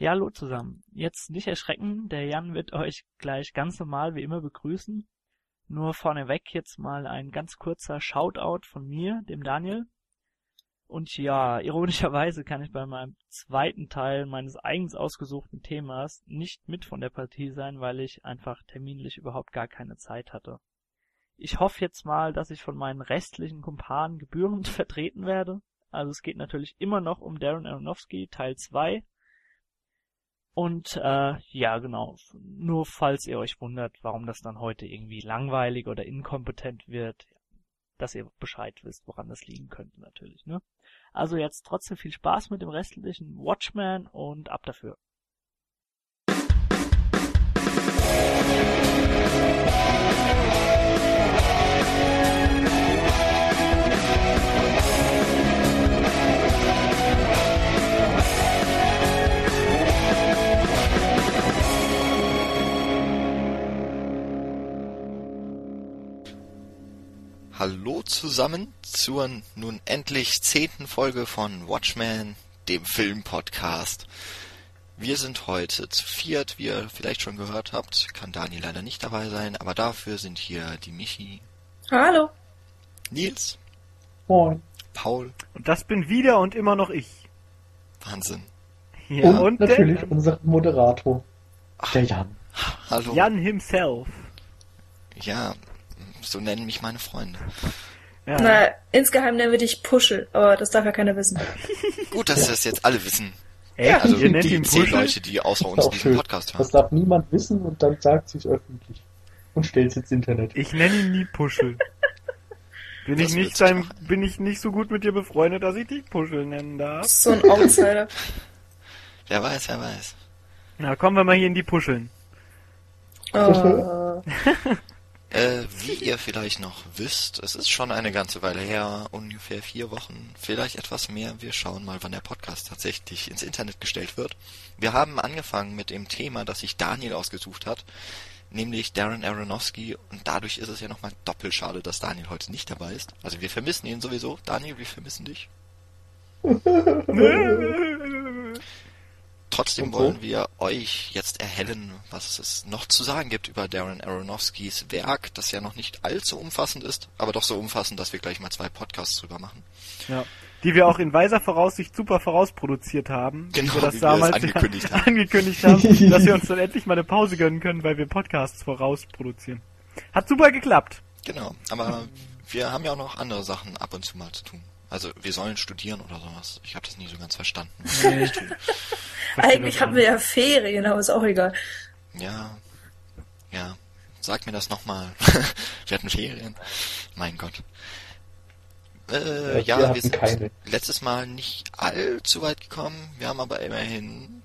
Ja, hallo zusammen. Jetzt nicht erschrecken, der Jan wird euch gleich ganz normal wie immer begrüßen. Nur vorneweg jetzt mal ein ganz kurzer Shoutout von mir, dem Daniel. Und ja, ironischerweise kann ich bei meinem zweiten Teil meines eigens ausgesuchten Themas nicht mit von der Partie sein, weil ich einfach terminlich überhaupt gar keine Zeit hatte. Ich hoffe jetzt mal, dass ich von meinen restlichen Kumpanen gebührend vertreten werde. Also es geht natürlich immer noch um Darren Aronofsky Teil 2. Und äh, ja, genau. Nur falls ihr euch wundert, warum das dann heute irgendwie langweilig oder inkompetent wird, dass ihr Bescheid wisst, woran das liegen könnte natürlich. Ne? Also jetzt trotzdem viel Spaß mit dem restlichen Watchman und ab dafür. Hallo zusammen zur nun endlich zehnten Folge von Watchmen, dem Filmpodcast. Wir sind heute zu viert, wie ihr vielleicht schon gehört habt, kann Dani leider nicht dabei sein, aber dafür sind hier die Michi. Hallo. Nils. Moin. Paul. Und das bin wieder und immer noch ich. Wahnsinn. Ja, und, und natürlich der, unser Moderator, der Jan. Hallo. Jan himself. Ja, so nennen mich meine Freunde. Ja. Na, insgeheim nennen wir dich Puschel, aber das darf ja keiner wissen. Gut, dass das jetzt alle wissen. Ey, also ihr nennt die zehn Leute, die außer uns diesen schön. Podcast hören. Das darf niemand wissen und dann sagt sie es öffentlich. Und stellt es ins Internet. Ich nenne ihn nie Puschel. Bin ich, nicht sein, bin ich nicht so gut mit dir befreundet, dass ich dich Puschel nennen darf? So ein Outsider. wer weiß, wer weiß. Na, kommen wir mal hier in die Puscheln. Oh. Äh, wie ihr vielleicht noch wisst, es ist schon eine ganze Weile her, ungefähr vier Wochen, vielleicht etwas mehr. Wir schauen mal, wann der Podcast tatsächlich ins Internet gestellt wird. Wir haben angefangen mit dem Thema, das sich Daniel ausgesucht hat, nämlich Darren Aronofsky. Und dadurch ist es ja nochmal doppelt schade, dass Daniel heute nicht dabei ist. Also wir vermissen ihn sowieso. Daniel, wir vermissen dich. Trotzdem wollen wir euch jetzt erhellen, was es noch zu sagen gibt über Darren Aronofskys Werk, das ja noch nicht allzu umfassend ist, aber doch so umfassend, dass wir gleich mal zwei Podcasts drüber machen. Ja. Die wir auch in weiser Voraussicht super vorausproduziert haben. Genau, wir das wie damals wir das angekündigt haben. angekündigt haben, dass wir uns dann endlich mal eine Pause gönnen können, weil wir Podcasts vorausproduzieren. Hat super geklappt. Genau, aber wir haben ja auch noch andere Sachen ab und zu mal zu tun. Also wir sollen studieren oder sowas. Ich habe das nie so ganz verstanden. Nee. Eigentlich haben wir ja Ferien, aber ist auch egal. Ja, ja. Sag mir das nochmal. wir hatten Ferien. Mein Gott. Äh, ja, wir, wir sind keine. letztes Mal nicht allzu weit gekommen. Wir haben aber immerhin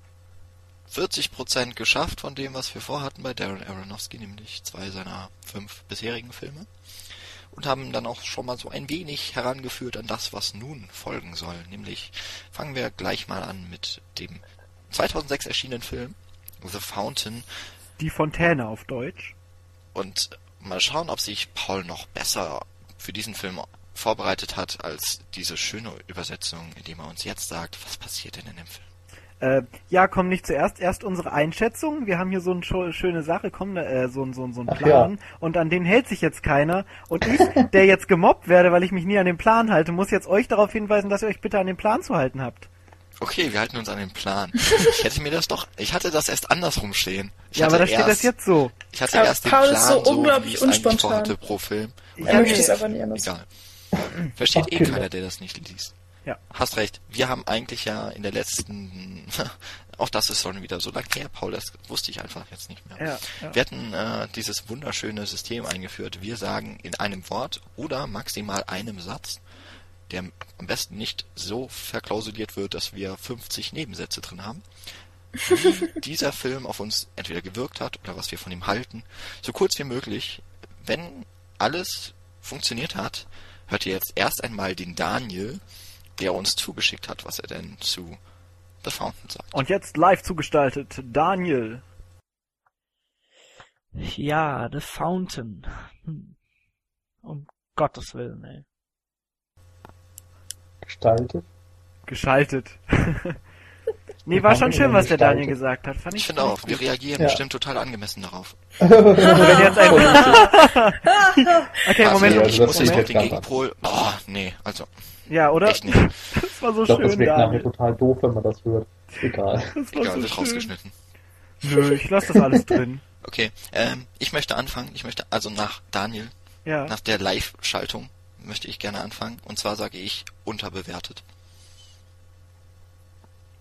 40% geschafft von dem, was wir vorhatten bei Darren Aronofsky, nämlich zwei seiner fünf bisherigen Filme und haben dann auch schon mal so ein wenig herangeführt an das, was nun folgen soll. Nämlich fangen wir gleich mal an mit dem 2006 erschienenen Film The Fountain. Die Fontäne auf Deutsch. Und mal schauen, ob sich Paul noch besser für diesen Film vorbereitet hat als diese schöne Übersetzung, indem er uns jetzt sagt, was passiert denn in dem Film. Äh, ja, komm nicht zuerst. Erst unsere Einschätzung. Wir haben hier so eine schöne Sache, komm, äh, so, so, so ein Plan. Ja. Und an den hält sich jetzt keiner. Und ich, der jetzt gemobbt werde, weil ich mich nie an den Plan halte, muss jetzt euch darauf hinweisen, dass ihr euch bitte an den Plan zu halten habt. Okay, wir halten uns an den Plan. Ich hätte mir das doch, ich hatte das erst andersrum stehen. Ich ja, aber da steht das jetzt so. Ich hatte ja, erst den Paul Plan ist so, so unglaublich ich eigentlich unspontan. vorhatte pro Film. Er möchte es aber nicht anders. Egal. Versteht Ach, eh Kinder. keiner, der das nicht liest. Ja. Hast recht. Wir haben eigentlich ja in der letzten, auch das ist schon wieder so lange her, Paul, das wusste ich einfach jetzt nicht mehr. Ja, ja. Wir hatten äh, dieses wunderschöne System eingeführt. Wir sagen in einem Wort oder maximal einem Satz, der am besten nicht so verklausuliert wird, dass wir 50 Nebensätze drin haben, wie dieser Film auf uns entweder gewirkt hat oder was wir von ihm halten. So kurz wie möglich. Wenn alles funktioniert hat, hört ihr jetzt erst einmal den Daniel, der uns zugeschickt hat, was er denn zu The Fountain sagt. Und jetzt live zugestaltet, Daniel. Ja, The Fountain. Hm. Um Gottes Willen, ey. Gestaltet. Geschaltet. Nee, war schon schön, was der Daniel gesagt hat. Fand ich ich finde auch, wir reagieren ja. bestimmt total angemessen darauf. Wenn jetzt ein okay, also, Moment, ich muss jetzt auf den Gegenpol. Oh, nee, also. Ja, oder? Echt nicht. das war so ich glaub, schön. Das wird nachher total doof, wenn man das hört. Egal. Das Egal, so wird schön. rausgeschnitten. Nö, ich lasse das alles drin. Okay, ähm, ich möchte anfangen. Ich möchte also nach Daniel, ja. nach der Live-Schaltung möchte ich gerne anfangen. Und zwar sage ich unterbewertet.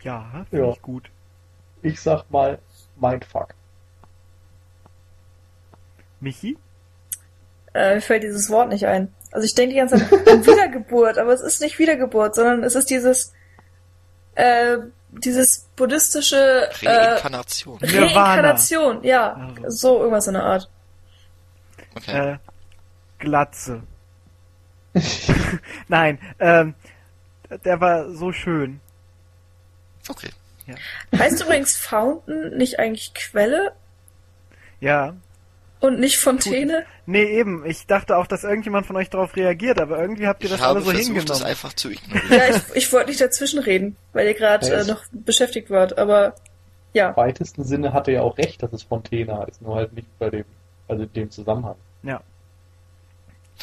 Ja, finde ja. ich gut. Ich sag mal Mindfuck. Michi? Äh, mir fällt dieses Wort nicht ein. Also ich denke die ganze Zeit an Wiedergeburt, aber es ist nicht Wiedergeburt, sondern es ist dieses äh, dieses buddhistische äh, Reinkarnation. Äh, Reinkarnation, ja. Also. So irgendwas in der Art. Okay. Äh, Glatze. Nein, ähm, der war so schön. Okay. Ja. Heißt übrigens Fountain nicht eigentlich Quelle? Ja. Und nicht Fontäne? Nee, eben. Ich dachte auch, dass irgendjemand von euch darauf reagiert, aber irgendwie habt ihr das alle so versucht, hingenommen. Das einfach zu ignorieren. Ja, ich, ich wollte nicht dazwischen reden, weil ihr gerade äh, noch beschäftigt wart, aber ja. Im weitesten Sinne hatte er auch recht, dass es Fontäne heißt, nur halt nicht bei dem, also dem Zusammenhang. Ja.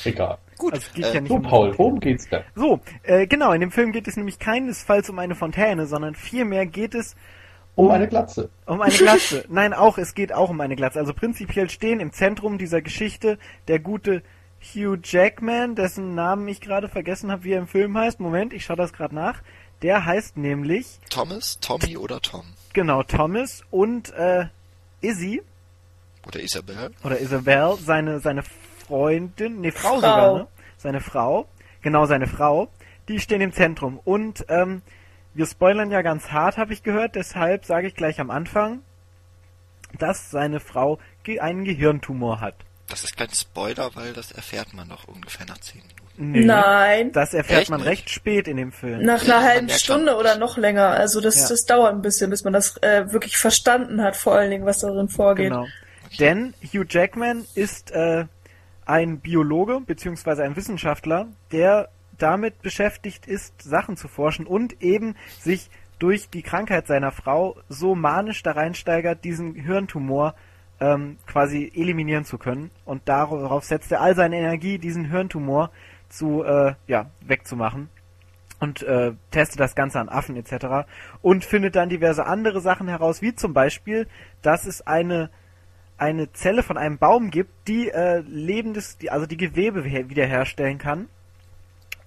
Egal. Gut. Also geht äh, ja nicht so, um Paul, worum geht's denn? So, äh, genau, in dem Film geht es nämlich keinesfalls um eine Fontäne, sondern vielmehr geht es um, eine Glatze. Um eine Glatze. Nein, auch, es geht auch um eine Glatze. Also prinzipiell stehen im Zentrum dieser Geschichte der gute Hugh Jackman, dessen Namen ich gerade vergessen habe, wie er im Film heißt. Moment, ich schaue das gerade nach. Der heißt nämlich Thomas, Tommy oder Tom. Genau, Thomas und äh, Izzy. Oder Isabel. Oder Isabel, seine, seine Freundin, nee, Frau, Frau. sogar, ne? Seine Frau, genau seine Frau, die stehen im Zentrum. Und ähm, wir spoilern ja ganz hart, habe ich gehört, deshalb sage ich gleich am Anfang, dass seine Frau einen Gehirntumor hat. Das ist kein Spoiler, weil das erfährt man doch ungefähr nach zehn Minuten. Nee, Nein. Das erfährt Echt man nicht? recht spät in dem Film. Nach einer halben Stunde oder noch länger. Also das, ja. das dauert ein bisschen, bis man das äh, wirklich verstanden hat, vor allen Dingen, was darin vorgeht. Genau. Okay. Denn Hugh Jackman ist äh, ein Biologe beziehungsweise ein Wissenschaftler, der damit beschäftigt ist, Sachen zu forschen und eben sich durch die Krankheit seiner Frau so manisch da reinsteigert, diesen Hirntumor ähm, quasi eliminieren zu können. Und darauf setzt er all seine Energie, diesen Hirntumor zu äh, ja wegzumachen und äh, testet das Ganze an Affen etc. und findet dann diverse andere Sachen heraus, wie zum Beispiel, dass es eine eine Zelle von einem Baum gibt, die äh, lebendes, die, also die Gewebe wiederherstellen kann.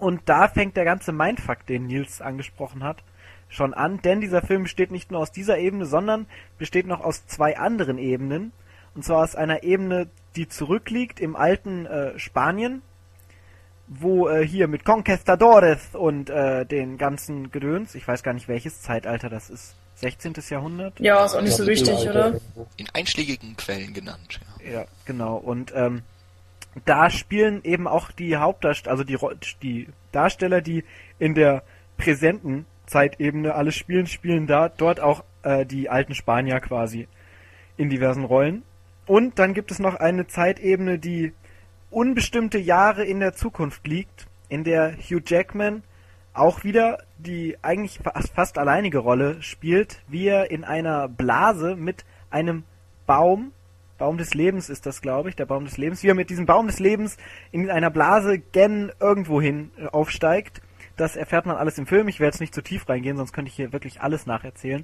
Und da fängt der ganze Mindfuck, den Nils angesprochen hat, schon an, denn dieser Film besteht nicht nur aus dieser Ebene, sondern besteht noch aus zwei anderen Ebenen. Und zwar aus einer Ebene, die zurückliegt im alten äh, Spanien, wo äh, hier mit Conquistadores und äh, den ganzen Gedöns, ich weiß gar nicht welches Zeitalter das ist, 16. Jahrhundert? Ja, ist auch nicht so wichtig, oder? In einschlägigen Quellen genannt, ja. Ja, genau. Und ähm, da spielen eben auch die Hauptdarsteller, also die, die Darsteller, die in der präsenten Zeitebene alles spielen, spielen da dort auch äh, die alten Spanier quasi in diversen Rollen. Und dann gibt es noch eine Zeitebene, die unbestimmte Jahre in der Zukunft liegt, in der Hugh Jackman auch wieder die eigentlich fast alleinige Rolle spielt, wie er in einer Blase mit einem Baum, Baum des Lebens ist das, glaube ich, der Baum des Lebens, wie er mit diesem Baum des Lebens in einer Blase gen irgendwohin äh, aufsteigt. Das erfährt man alles im Film. Ich werde jetzt nicht zu tief reingehen, sonst könnte ich hier wirklich alles nacherzählen.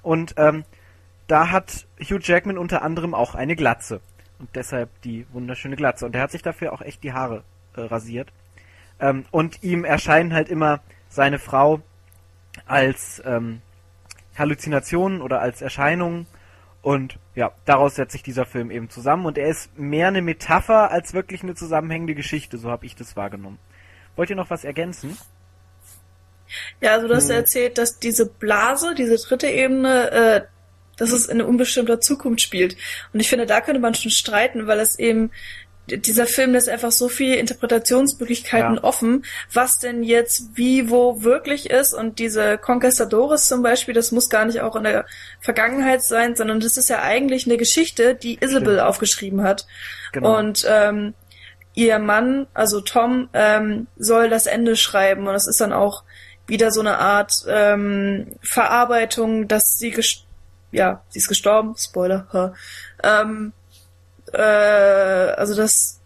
Und ähm, da hat Hugh Jackman unter anderem auch eine Glatze. Und deshalb die wunderschöne Glatze. Und er hat sich dafür auch echt die Haare äh, rasiert. Ähm, und ihm erscheinen halt immer seine Frau als ähm, Halluzinationen oder als Erscheinungen. Und ja, daraus setzt sich dieser Film eben zusammen. Und er ist mehr eine Metapher als wirklich eine zusammenhängende Geschichte. So habe ich das wahrgenommen. Wollt ihr noch was ergänzen? Ja, also du hast hm. erzählt, dass diese Blase, diese dritte Ebene, äh, dass es in unbestimmter Zukunft spielt. Und ich finde, da könnte man schon streiten, weil es eben dieser Film lässt einfach so viele Interpretationsmöglichkeiten ja. offen, was denn jetzt wie wo wirklich ist und diese Conquistadores zum Beispiel, das muss gar nicht auch in der Vergangenheit sein, sondern das ist ja eigentlich eine Geschichte, die Isabel Stimmt. aufgeschrieben hat. Genau. Und ähm, ihr Mann, also Tom, ähm, soll das Ende schreiben und das ist dann auch wieder so eine Art ähm, Verarbeitung, dass sie ja, sie ist gestorben, Spoiler. Ähm, äh, also das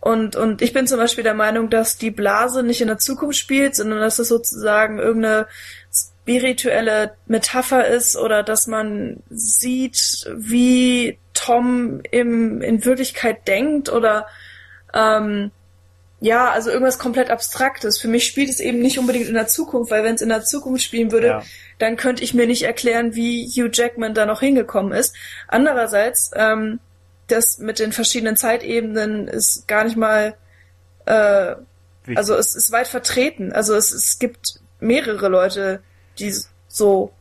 und, und ich bin zum Beispiel der Meinung, dass die Blase nicht in der Zukunft spielt, sondern dass es sozusagen irgendeine spirituelle Metapher ist oder dass man sieht, wie Tom im, in Wirklichkeit denkt oder ähm, ja, also irgendwas komplett Abstraktes. Für mich spielt es eben nicht unbedingt in der Zukunft, weil wenn es in der Zukunft spielen würde, ja. dann könnte ich mir nicht erklären, wie Hugh Jackman da noch hingekommen ist. Andererseits, ähm, das mit den verschiedenen Zeitebenen ist gar nicht mal, äh, also es ist weit vertreten. Also es, es gibt mehrere Leute, die so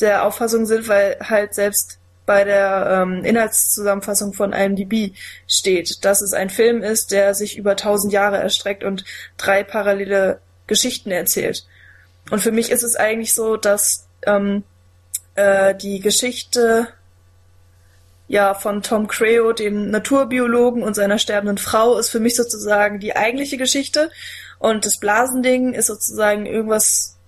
der Auffassung sind, weil halt selbst bei der ähm, Inhaltszusammenfassung von IMDb steht, dass es ein Film ist, der sich über tausend Jahre erstreckt und drei parallele Geschichten erzählt. Und für mich ist es eigentlich so, dass ähm, äh, die Geschichte ja von Tom Creo, dem Naturbiologen und seiner sterbenden Frau, ist für mich sozusagen die eigentliche Geschichte. Und das Blasending ist sozusagen irgendwas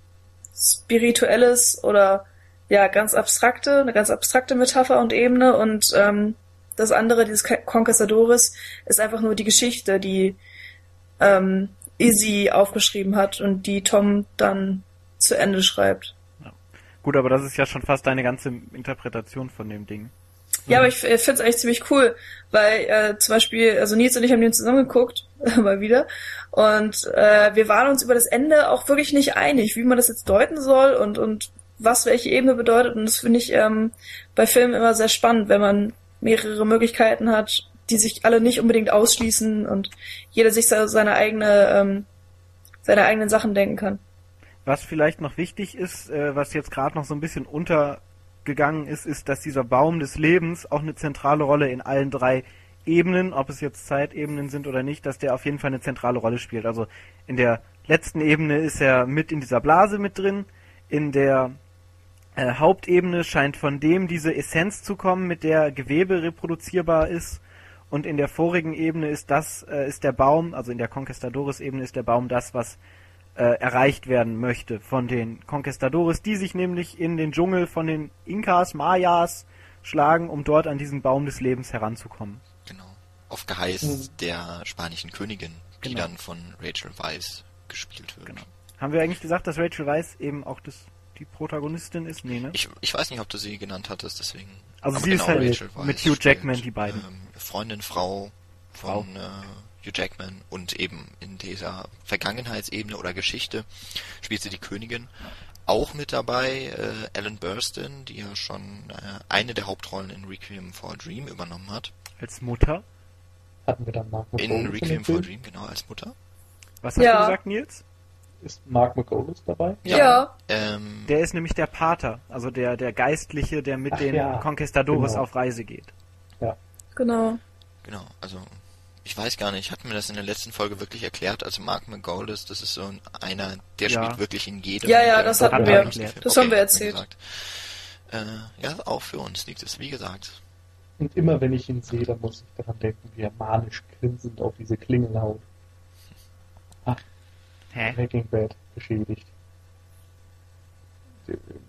Spirituelles oder ja, ganz abstrakte, eine ganz abstrakte Metapher und Ebene und ähm, das andere, dieses Conquistadores, ist einfach nur die Geschichte, die ähm, Izzy aufgeschrieben hat und die Tom dann zu Ende schreibt. Ja. Gut, aber das ist ja schon fast deine ganze Interpretation von dem Ding. Ja, aber ich, ich finde es eigentlich ziemlich cool, weil äh, zum Beispiel, also Nils und ich haben den zusammengeguckt, mal wieder, und äh, wir waren uns über das Ende auch wirklich nicht einig, wie man das jetzt deuten soll und, und was welche Ebene bedeutet. Und das finde ich ähm, bei Filmen immer sehr spannend, wenn man mehrere Möglichkeiten hat, die sich alle nicht unbedingt ausschließen und jeder sich seine eigene, ähm, seine eigenen Sachen denken kann. Was vielleicht noch wichtig ist, äh, was jetzt gerade noch so ein bisschen untergegangen ist, ist, dass dieser Baum des Lebens auch eine zentrale Rolle in allen drei Ebenen, ob es jetzt Zeitebenen sind oder nicht, dass der auf jeden Fall eine zentrale Rolle spielt. Also in der letzten Ebene ist er mit in dieser Blase mit drin, in der äh, Hauptebene scheint von dem diese Essenz zu kommen, mit der Gewebe reproduzierbar ist. Und in der vorigen Ebene ist das, äh, ist der Baum, also in der Conquistadores-Ebene ist der Baum das, was äh, erreicht werden möchte von den Conquistadores, die sich nämlich in den Dschungel von den Inkas, Mayas schlagen, um dort an diesen Baum des Lebens heranzukommen. Genau. Auf Geheiß mhm. der spanischen Königin, die genau. dann von Rachel Weisz gespielt wird. Genau. Haben wir eigentlich gesagt, dass Rachel Weisz eben auch das die Protagonistin ist? Nee, ne? Ich, ich weiß nicht, ob du sie genannt hattest, deswegen. Also sie genau, ist halt Rachel mit Hugh Jackman, die beiden. Ähm, Freundin, Frau von Frau. Äh, Hugh Jackman und eben in dieser Vergangenheitsebene oder Geschichte spielt sie die Königin. Auch mit dabei äh, Ellen Burstyn, die ja schon äh, eine der Hauptrollen in Requiem for a Dream übernommen hat. Als Mutter? Hatten wir dann Mark In Requiem for a Dream, genau, als Mutter. Was hast ja. du gesagt, Nils? Ist Mark McGolis dabei? Ja. ja. Ähm, der ist nämlich der Pater, also der, der Geistliche, der mit Ach, den ja. Conquistadores genau. auf Reise geht. Ja. Genau. Genau, also ich weiß gar nicht, hatten wir das in der letzten Folge wirklich erklärt? Also Mark McGoldis, das ist so einer, der ja. spielt wirklich in jedem. Ja, ja, das hatten wir. Das okay, haben wir erzählt. Äh, ja, auch für uns liegt es, wie gesagt. Und immer wenn ich ihn sehe, dann muss ich daran denken, wie er manisch grinsend auf diese Klingel haut. Ach, Hä? Breaking Bad beschädigt.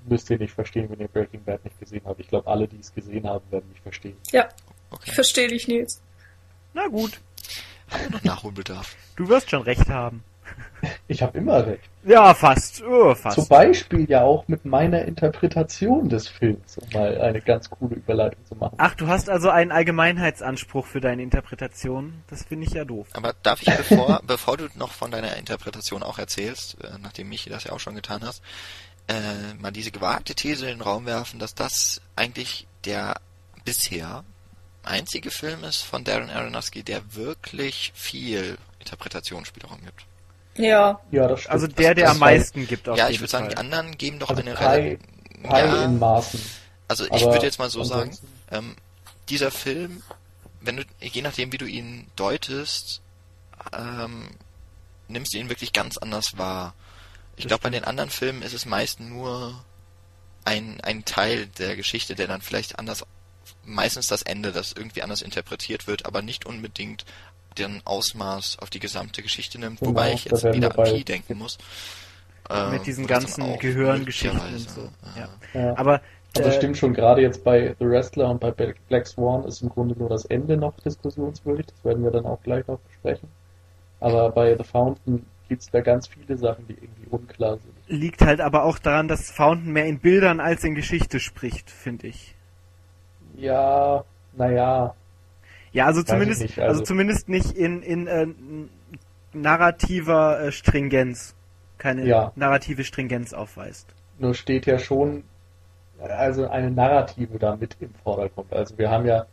Müsst ihr nicht verstehen, wenn ihr Breaking Bad nicht gesehen habt. Ich glaube, alle, die es gesehen haben, werden mich verstehen. Ja, okay. ich verstehe dich, Nils. Na gut. Haben noch Nachholbedarf. Du wirst schon recht haben. Ich habe immer recht. Ja, fast. Oh, fast. Zum Beispiel ja auch mit meiner Interpretation des Films, um mal eine ganz coole Überleitung zu machen. Ach, du hast also einen Allgemeinheitsanspruch für deine Interpretation. Das finde ich ja doof. Aber darf ich, bevor, bevor du noch von deiner Interpretation auch erzählst, äh, nachdem Michi das ja auch schon getan hast, äh, mal diese gewagte These in den Raum werfen, dass das eigentlich der bisher einzige Film ist von Darren Aronofsky, der wirklich viel Interpretationsspielraum gibt. Ja. Ja, das stimmt. Also der, der das am meisten gibt auf Ja, ich würde sagen, die anderen geben doch also eine Pi ja, in Maßen. Also ich würde jetzt mal so sagen, ähm, dieser Film, wenn du, je nachdem wie du ihn deutest, ähm, nimmst du ihn wirklich ganz anders wahr. Ich glaube, bei den anderen Filmen ist es meist nur ein, ein Teil der Geschichte, der dann vielleicht anders, meistens das Ende, das irgendwie anders interpretiert wird, aber nicht unbedingt den Ausmaß auf die gesamte Geschichte nimmt, genau, wobei ich jetzt wieder an Pi denken muss. Äh, mit diesen ganzen Gehirngeschichten und so. Ja. ja. Aber es äh, stimmt schon, gerade jetzt bei The Wrestler und bei Black Swan ist im Grunde nur das Ende noch diskussionswürdig, das werden wir dann auch gleich noch besprechen. Aber bei The Fountain gibt es da ganz viele Sachen, die irgendwie unklar sind. Liegt halt aber auch daran, dass Fountain mehr in Bildern als in Geschichte spricht, finde ich. Ja, naja. Ja, also zumindest, nicht, also, also, zumindest nicht in, in äh, narrativer äh, Stringenz. Keine ja. narrative Stringenz aufweist. Nur steht ja schon also eine Narrative da mit im Vordergrund. Also wir haben ja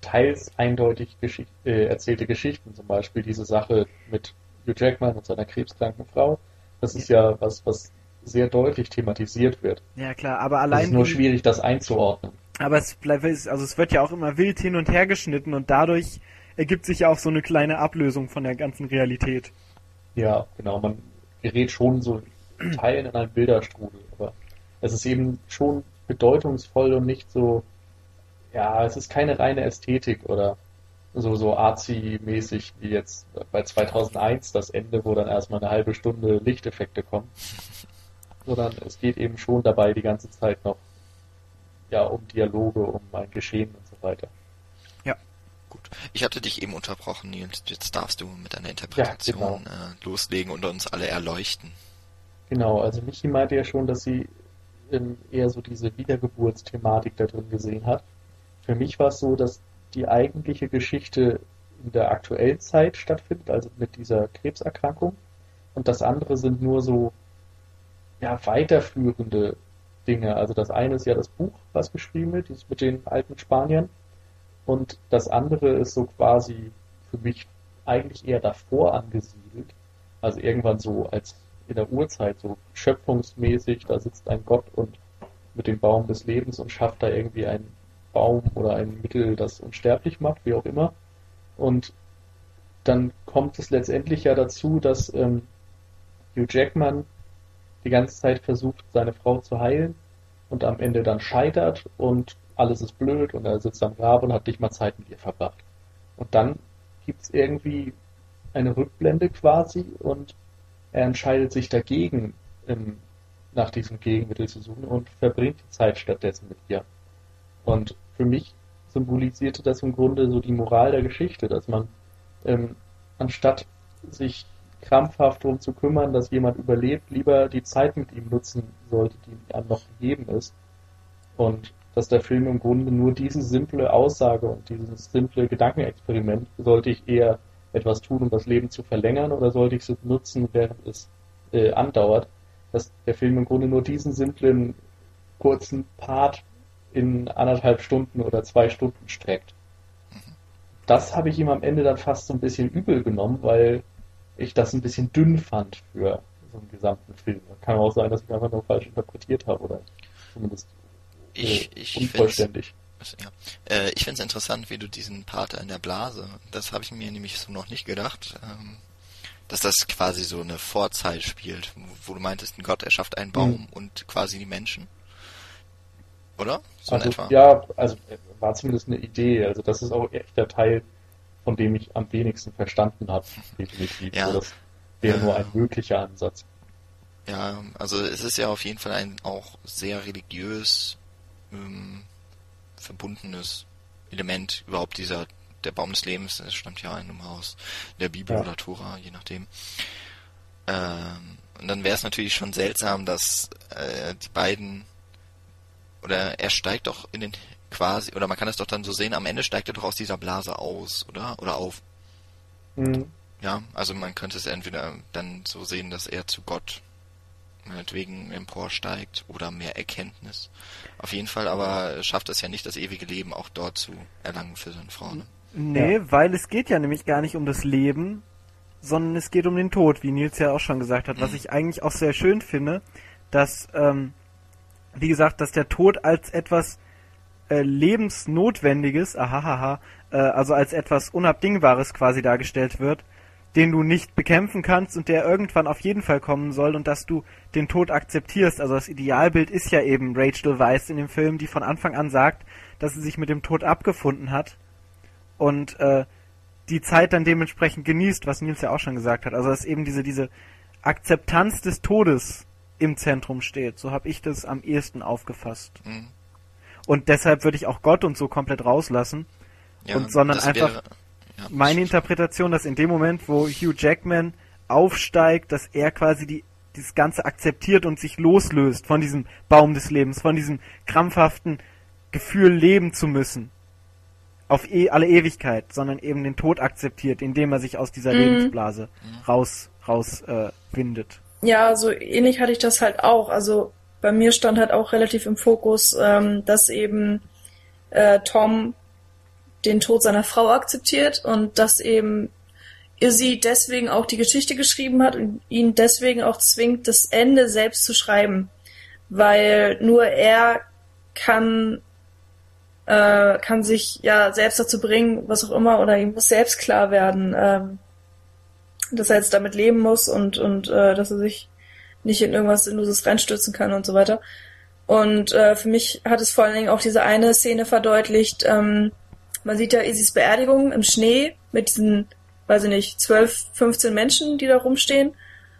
teils eindeutig Geschicht äh, erzählte Geschichten, zum Beispiel diese Sache mit Hugh Jackman und seiner krebskranken Frau. Das ist ja, ja was, was sehr deutlich thematisiert wird. Ja klar, aber allein. Es ist nur schwierig, das einzuordnen. Aber es bleibt, also es wird ja auch immer wild hin und her geschnitten und dadurch ergibt sich ja auch so eine kleine Ablösung von der ganzen Realität. Ja, genau. Man gerät schon so Teilen in einen Bilderstrudel, aber es ist eben schon bedeutungsvoll und nicht so, ja, es ist keine reine Ästhetik oder so, so artsy-mäßig wie jetzt bei 2001 das Ende, wo dann erstmal eine halbe Stunde Lichteffekte kommen. Sondern es geht eben schon dabei die ganze Zeit noch, ja, um Dialoge, um ein Geschehen und so weiter. Ja. Gut. Ich hatte dich eben unterbrochen, Nils. Jetzt darfst du mit deiner Interpretation ja, genau. äh, loslegen und uns alle erleuchten. Genau, also Michi meinte ja schon, dass sie eher so diese Wiedergeburtsthematik da drin gesehen hat. Für mich war es so, dass die eigentliche Geschichte in der aktuellen Zeit stattfindet, also mit dieser Krebserkrankung. Und das andere sind nur so ja, weiterführende Dinge. Also das eine ist ja das Buch, was geschrieben wird, mit den alten Spaniern. Und das andere ist so quasi für mich eigentlich eher davor angesiedelt. Also irgendwann so als in der Urzeit, so schöpfungsmäßig, da sitzt ein Gott und mit dem Baum des Lebens und schafft da irgendwie einen Baum oder ein Mittel, das unsterblich macht, wie auch immer. Und dann kommt es letztendlich ja dazu, dass ähm, Hugh Jackman die ganze Zeit versucht, seine Frau zu heilen und am Ende dann scheitert und alles ist blöd und er sitzt am Grab und hat nicht mal Zeit mit ihr verbracht. Und dann gibt es irgendwie eine Rückblende quasi und er entscheidet sich dagegen, ähm, nach diesem Gegenmittel zu suchen und verbringt die Zeit stattdessen mit ihr. Und für mich symbolisierte das im Grunde so die Moral der Geschichte, dass man ähm, anstatt sich krampfhaft darum zu kümmern, dass jemand überlebt, lieber die Zeit mit ihm nutzen sollte, die einem noch gegeben ist. Und dass der Film im Grunde nur diese simple Aussage und dieses simple Gedankenexperiment sollte ich eher etwas tun, um das Leben zu verlängern, oder sollte ich es nutzen, während es äh, andauert? Dass der Film im Grunde nur diesen simplen, kurzen Part in anderthalb Stunden oder zwei Stunden streckt. Das habe ich ihm am Ende dann fast so ein bisschen übel genommen, weil ich das ein bisschen dünn fand für so einen gesamten Film. Kann auch sein, dass ich einfach nur falsch interpretiert habe oder zumindest äh, ich, ich unvollständig. Ja. Äh, ich finde es interessant, wie du diesen Part in der Blase, das habe ich mir nämlich so noch nicht gedacht, ähm, dass das quasi so eine Vorzeit spielt, wo, du meintest, ein Gott erschafft einen Baum mhm. und quasi die Menschen. Oder? So also, ja, also war zumindest eine Idee. Also das ist auch echt der Teil, von dem ich am wenigsten verstanden habe, definitiv. Ja. Also das wäre nur ein möglicher Ansatz. Ja, also es ist ja auf jeden Fall ein auch sehr religiös ähm, verbundenes Element überhaupt dieser der Baum des Lebens, das stammt ja einem aus der Bibel ja. oder Tora, je nachdem. Ähm, und dann wäre es natürlich schon seltsam, dass äh, die beiden oder er steigt doch in den quasi oder man kann es doch dann so sehen, am Ende steigt er doch aus dieser Blase aus, oder? Oder auf. Mhm. Ja, also man könnte es entweder dann so sehen, dass er zu Gott meinetwegen emporsteigt oder mehr Erkenntnis. Auf jeden Fall aber schafft es ja nicht, das ewige Leben auch dort zu erlangen für seine Frau. Ne? Nee, ja. weil es geht ja nämlich gar nicht um das Leben, sondern es geht um den Tod, wie Nils ja auch schon gesagt hat. Mhm. Was ich eigentlich auch sehr schön finde, dass, ähm, wie gesagt, dass der Tod als etwas äh, lebensnotwendiges, ahahaha, äh, also als etwas Unabdingbares quasi dargestellt wird den du nicht bekämpfen kannst und der irgendwann auf jeden Fall kommen soll und dass du den Tod akzeptierst. Also das Idealbild ist ja eben Rachel Weisz in dem Film, die von Anfang an sagt, dass sie sich mit dem Tod abgefunden hat und äh, die Zeit dann dementsprechend genießt, was Nils ja auch schon gesagt hat. Also dass eben diese, diese Akzeptanz des Todes im Zentrum steht. So habe ich das am ehesten aufgefasst. Mhm. Und deshalb würde ich auch Gott und so komplett rauslassen. Ja, und sondern das einfach wäre- ja, meine Interpretation, dass in dem Moment, wo Hugh Jackman aufsteigt, dass er quasi die, dieses Ganze akzeptiert und sich loslöst von diesem Baum des Lebens, von diesem krampfhaften Gefühl, leben zu müssen. Auf e alle Ewigkeit, sondern eben den Tod akzeptiert, indem er sich aus dieser Mhm. Lebensblase raus, raus äh, windet. Ja, so ähnlich hatte ich das halt auch. Also bei mir stand halt auch relativ im Fokus, ähm, dass eben äh, Tom den Tod seiner Frau akzeptiert und dass eben Izzy deswegen auch die Geschichte geschrieben hat und ihn deswegen auch zwingt, das Ende selbst zu schreiben. Weil nur er kann, äh, kann sich ja selbst dazu bringen, was auch immer, oder ihm muss selbst klar werden, ähm, dass er jetzt damit leben muss und, und äh, dass er sich nicht in irgendwas Sinnloses reinstürzen kann und so weiter. Und äh, für mich hat es vor allen Dingen auch diese eine Szene verdeutlicht. Ähm, man sieht ja Isis Beerdigung im Schnee mit diesen, weiß ich nicht, 12, 15 Menschen, die da rumstehen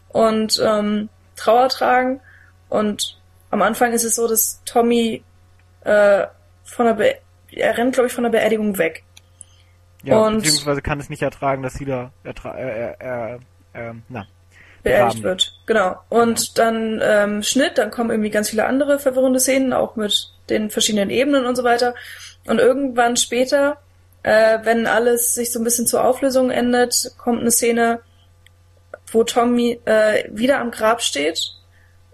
und ähm, Trauer tragen. Und am Anfang ist es so, dass Tommy äh, von der Be er rennt, glaube ich, von der Beerdigung weg. Ja, Und- beziehungsweise kann es nicht ertragen, dass sie da ertra äh, äh, äh, ähm, na, beerdigt wird. Genau. Und dann ähm, Schnitt, dann kommen irgendwie ganz viele andere verwirrende Szenen, auch mit den verschiedenen Ebenen und so weiter. Und irgendwann später, äh, wenn alles sich so ein bisschen zur Auflösung endet, kommt eine Szene, wo Tommy äh, wieder am Grab steht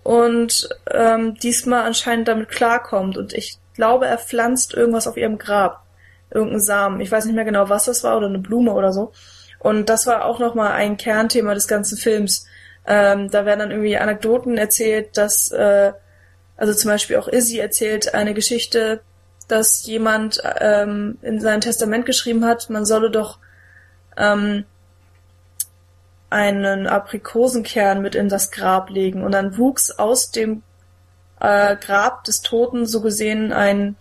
und ähm, diesmal anscheinend damit klarkommt. Und ich glaube, er pflanzt irgendwas auf ihrem Grab. Irgendeinen Samen. Ich weiß nicht mehr genau, was das war oder eine Blume oder so. Und das war auch nochmal ein Kernthema des ganzen Films. Ähm, da werden dann irgendwie Anekdoten erzählt, dass, äh, also zum Beispiel auch Izzy erzählt eine Geschichte, dass jemand ähm, in sein Testament geschrieben hat, man solle doch ähm, einen Aprikosenkern mit in das Grab legen. Und dann wuchs aus dem äh, Grab des Toten so gesehen ein,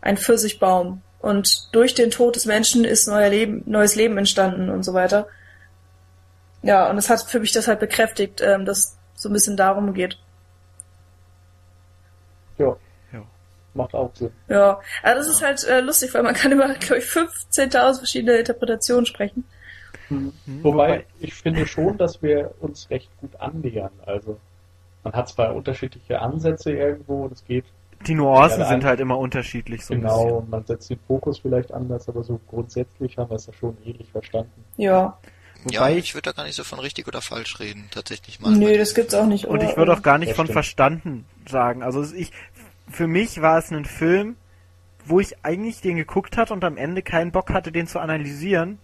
ein Pfirsichbaum. Und durch den Tod des Menschen ist neuer Leben, neues Leben entstanden und so weiter. Ja, und es hat für mich das halt bekräftigt, ähm, dass es so ein bisschen darum geht. Ja. Ja. Macht auch Sinn. Ja, aber das ist halt äh, lustig, weil man kann über, glaube ich, 15.000 verschiedene Interpretationen sprechen. Hm, Wobei, ich finde schon, dass wir uns recht gut annähern. Also, man hat zwar unterschiedliche Ansätze irgendwo und es geht die Nuancen sind halt immer unterschiedlich so ein genau, man setzt den Fokus vielleicht anders, aber so grundsätzlich haben wir es ja schon ähnlich verstanden. Ja. Ja, Wobei ich würde da gar nicht so von richtig oder falsch reden, tatsächlich mal. Nö, das gibt's auch nicht. Und ich würde auch gar nicht von stimmt. verstanden sagen. Also ich, für mich war es ein Film, wo ich eigentlich den geguckt hat und am Ende keinen Bock hatte, den zu analysieren,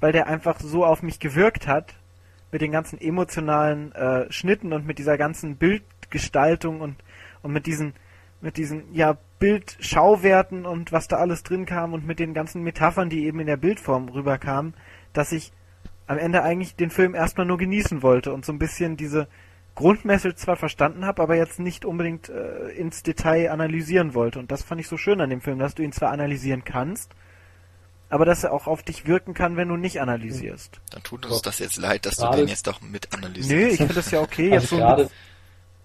weil der einfach so auf mich gewirkt hat, mit den ganzen emotionalen äh, Schnitten und mit dieser ganzen Bildgestaltung und, und mit diesen, mit diesen, ja, Bildschauwerten und was da alles drin kam und mit den ganzen Metaphern, die eben in der Bildform rüberkamen, dass ich am Ende eigentlich den Film erstmal nur genießen wollte und so ein bisschen diese Grundmessage zwar verstanden habe, aber jetzt nicht unbedingt äh, ins Detail analysieren wollte. Und das fand ich so schön an dem Film, dass du ihn zwar analysieren kannst, aber dass er auch auf dich wirken kann, wenn du nicht analysierst. Dann tut uns das jetzt leid, dass du Gerade- den jetzt doch mit analysierst. Nö, ich finde das ja okay. Jetzt Also so gerade,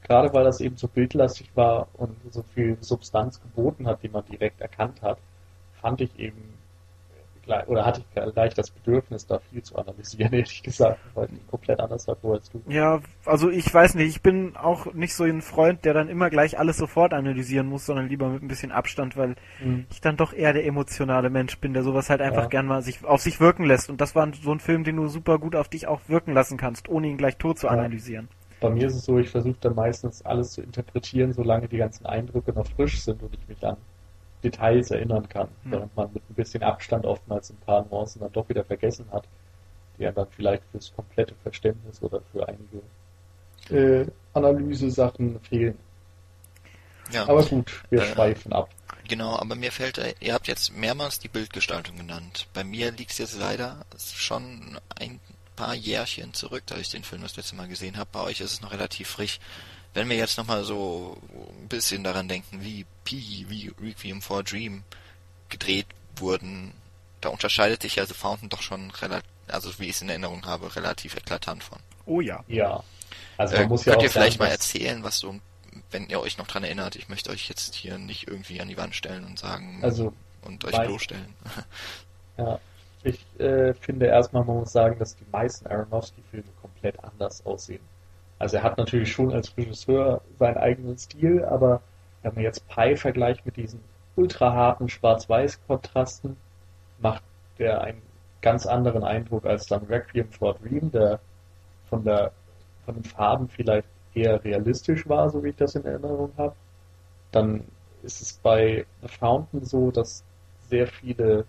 gerade weil das eben so bildlastig war und so viel Substanz geboten hat, die man direkt erkannt hat, fand ich eben oder hatte ich gleich das Bedürfnis, da viel zu analysieren, ehrlich gesagt, weil ich komplett anders davor als du. Ja, also ich weiß nicht, ich bin auch nicht so ein Freund, der dann immer gleich alles sofort analysieren muss, sondern lieber mit ein bisschen Abstand, weil Mhm. ich dann doch eher der emotionale Mensch bin, der sowas halt einfach Ja. gern mal sich auf sich wirken lässt. Und das war so ein Film, den du super gut auf dich auch wirken lassen kannst, ohne ihn gleich tot zu Ja. analysieren. Bei mir ist es so, ich versuche dann meistens alles zu interpretieren, solange die ganzen Eindrücke noch frisch sind und ich mich an Details erinnern kann, Hm. während man mit ein bisschen Abstand oftmals ein paar Nuancen dann doch wieder vergessen hat, die einem dann vielleicht fürs komplette Verständnis oder für einige äh, Analyse-Sachen fehlen. Ja, Aber gut, wir Äh, schweifen ab. genau, aber mir fällt, äh, ihr habt jetzt mehrmals die Bildgestaltung genannt. Bei mir liegt es jetzt leider schon ein paar Jährchen zurück, da ich den Film das letzte Mal gesehen habe. Bei euch ist es noch relativ frisch. Wenn wir jetzt nochmal so ein bisschen daran denken, wie Pi, wie Requiem for a Dream gedreht wurden, da unterscheidet sich ja The Fountain doch schon relativ, also wie ich es in Erinnerung habe, relativ eklatant von. Oh ja. Ja, Also man äh, muss ja könnt ihr vielleicht mal erzählen, was so, wenn ihr euch noch dran erinnert, ich möchte euch jetzt hier nicht irgendwie an die Wand stellen und sagen also, und euch bloßstellen. Ja, ich äh, finde erstmal, man muss sagen, dass die meisten Aronofsky-Filme komplett anders aussehen. Also er hat natürlich schon als Regisseur seinen eigenen Stil, aber wenn man jetzt Pi vergleicht mit diesen ultra harten Schwarz-Weiß-Kontrasten, macht der einen ganz anderen Eindruck als dann Requiem for Dream, der von der von den Farben vielleicht eher realistisch war, so wie ich das in Erinnerung habe. Dann ist es bei The Fountain so, dass sehr viele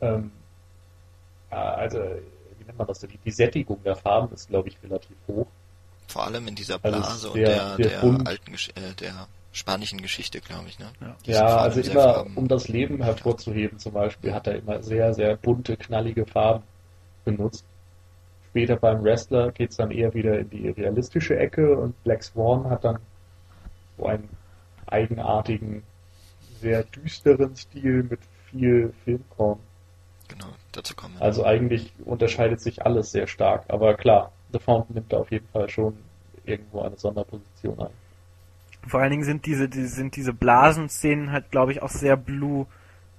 ähm, also wie nennt man das, die, die Sättigung der Farben ist, glaube ich, relativ hoch. Vor allem in dieser also Blase also und der, der, der alten, äh, der spanischen Geschichte, glaube ich, ne? Ja, ja also immer, Farben. um das Leben hervorzuheben zum Beispiel, hat er immer sehr, sehr bunte, knallige Farben benutzt. Später beim Wrestler geht es dann eher wieder in die realistische Ecke und Black Swan hat dann so einen eigenartigen, sehr düsteren Stil mit viel Filmkorn. Genau, dazu kommen. Also eigentlich unterscheidet sich alles sehr stark, aber klar, The Fountain nimmt da auf jeden Fall schon irgendwo eine Sonderposition ein. Vor allen Dingen sind diese, die, sind diese Blasenszenen halt, glaube ich, auch sehr Blue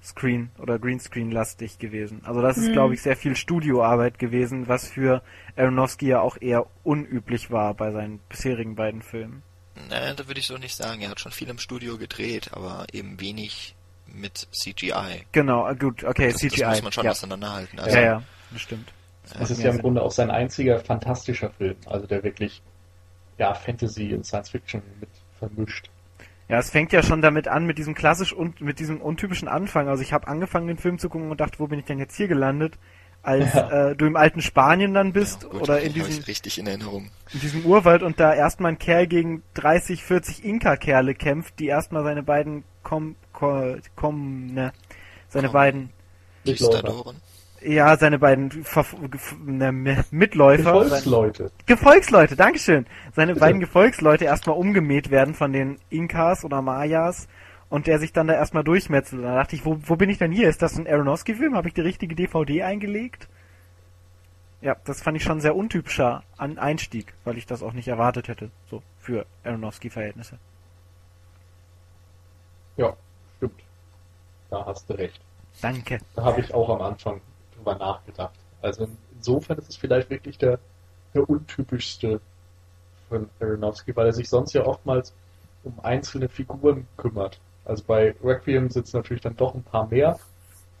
Screen oder Greenscreen lastig gewesen. Also das ist, mhm. glaube ich, sehr viel Studioarbeit gewesen, was für Aronofsky ja auch eher unüblich war bei seinen bisherigen beiden Filmen. Naja, da würde ich so nicht sagen. Er hat schon viel im Studio gedreht, aber eben wenig mit CGI. Genau, gut, okay, das, CGI. Das muss man schon ja. auseinanderhalten. Also, ja, ja, bestimmt. Das, ist ja im Sinn. Grunde auch sein einziger fantastischer Film, also der wirklich ja Fantasy und Science Fiction mit vermischt. Ja, es fängt ja schon damit an, mit diesem klassisch und mit diesem untypischen Anfang. Also ich habe angefangen, den Film zu gucken und dachte, wo bin ich denn jetzt hier gelandet? Als ja. äh, du im alten Spanien dann bist ja, gut, oder in diesem richtig in Erinnerung. In diesem Urwald und da erstmal ein Kerl gegen 30, 40 Inka-Kerle kämpft, die erstmal seine beiden kom, kom, kom ne, seine kom, beiden ja, seine beiden Ver ne, Mitläufer. Gefolgsleute. Gefolgsleute, Dankeschön. Seine Bitte. beiden Gefolgsleute erstmal umgemäht werden von den Inkas oder Mayas und der sich dann da erstmal durchmetzelt. Da dachte ich, wo, wo bin ich denn hier? Ist das ein Aronofsky-Film? Habe ich die richtige DVD eingelegt? Ja, das fand ich schon sehr untypischer an Einstieg, weil ich das auch nicht erwartet hätte, so für Aronofsky-Verhältnisse. Ja, stimmt. Da hast du recht. Danke. Da habe ich auch am Anfang drüber nachgedacht. Also insofern ist es vielleicht wirklich der, der untypischste von Aronofsky, weil er sich sonst ja oftmals um einzelne Figuren kümmert. Also bei Requiem sind es natürlich dann doch ein paar mehr,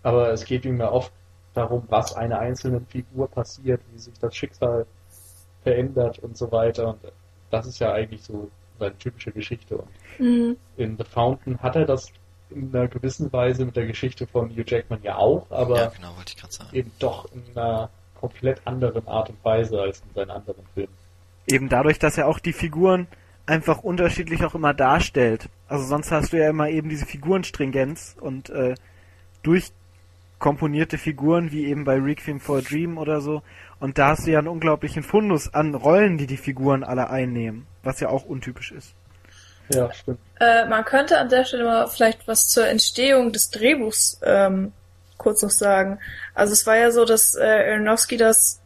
aber es geht ihm ja oft darum, was einer einzelnen Figur passiert, wie sich das Schicksal verändert und so weiter. Und das ist ja eigentlich so seine typische Geschichte. Und mhm. in The Fountain hat er das in einer gewissen Weise mit der Geschichte von Hugh Jackman ja auch, aber ja, genau, eben doch in einer komplett anderen Art und Weise als in seinen anderen Filmen. Eben dadurch, dass er auch die Figuren einfach unterschiedlich auch immer darstellt. Also sonst hast du ja immer eben diese Figurenstringenz und äh, durchkomponierte Figuren, wie eben bei Requiem for a Dream oder so. Und da hast du ja einen unglaublichen Fundus an Rollen, die die Figuren alle einnehmen, was ja auch untypisch ist. Ja, stimmt. Äh, man könnte an der Stelle mal vielleicht was zur Entstehung des Drehbuchs ähm, kurz noch sagen. Also es war ja so, dass äh, Aronofsky das,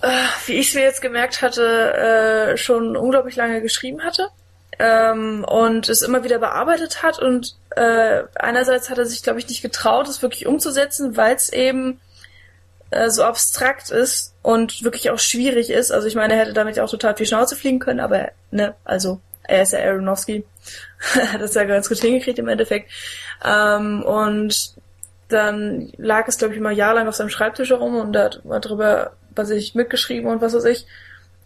äh, wie ich es mir jetzt gemerkt hatte, äh, schon unglaublich lange geschrieben hatte ähm, und es immer wieder bearbeitet hat und äh, einerseits hat er sich, glaube ich, nicht getraut, es wirklich umzusetzen, weil es eben äh, so abstrakt ist und wirklich auch schwierig ist. Also ich meine, er hätte damit auch total viel Schnauze fliegen können, aber ne, also er ist ja Aronofsky, hat das ja ganz gut hingekriegt im Endeffekt. Ähm, und dann lag es, glaube ich, immer jahrelang auf seinem Schreibtisch herum und da hat mal drüber, was ich mitgeschrieben und was weiß ich.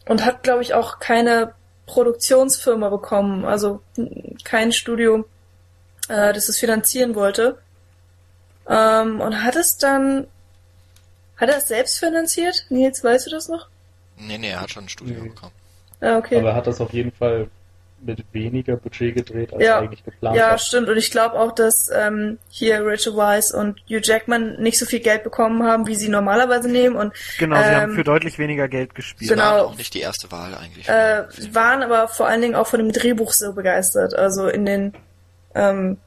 Und hat, glaube ich, auch keine Produktionsfirma bekommen, also kein Studio, äh, das es finanzieren wollte. Ähm, und hat es dann, hat er es selbst finanziert? Nils, weißt du das noch? Nee, nee, er hat schon ein Studio nee. bekommen. Ah, okay. Aber er hat das auf jeden Fall mit weniger Budget gedreht, als ja. eigentlich geplant Ja, war. stimmt. Und ich glaube auch, dass ähm, hier Rachel Weisz und Hugh Jackman nicht so viel Geld bekommen haben, wie sie normalerweise nehmen. Und Genau, ähm, sie haben für deutlich weniger Geld gespielt. Genau. Waren auch nicht die erste Wahl eigentlich. Äh, waren aber vor allen Dingen auch von dem Drehbuch so begeistert. Also in den ähm,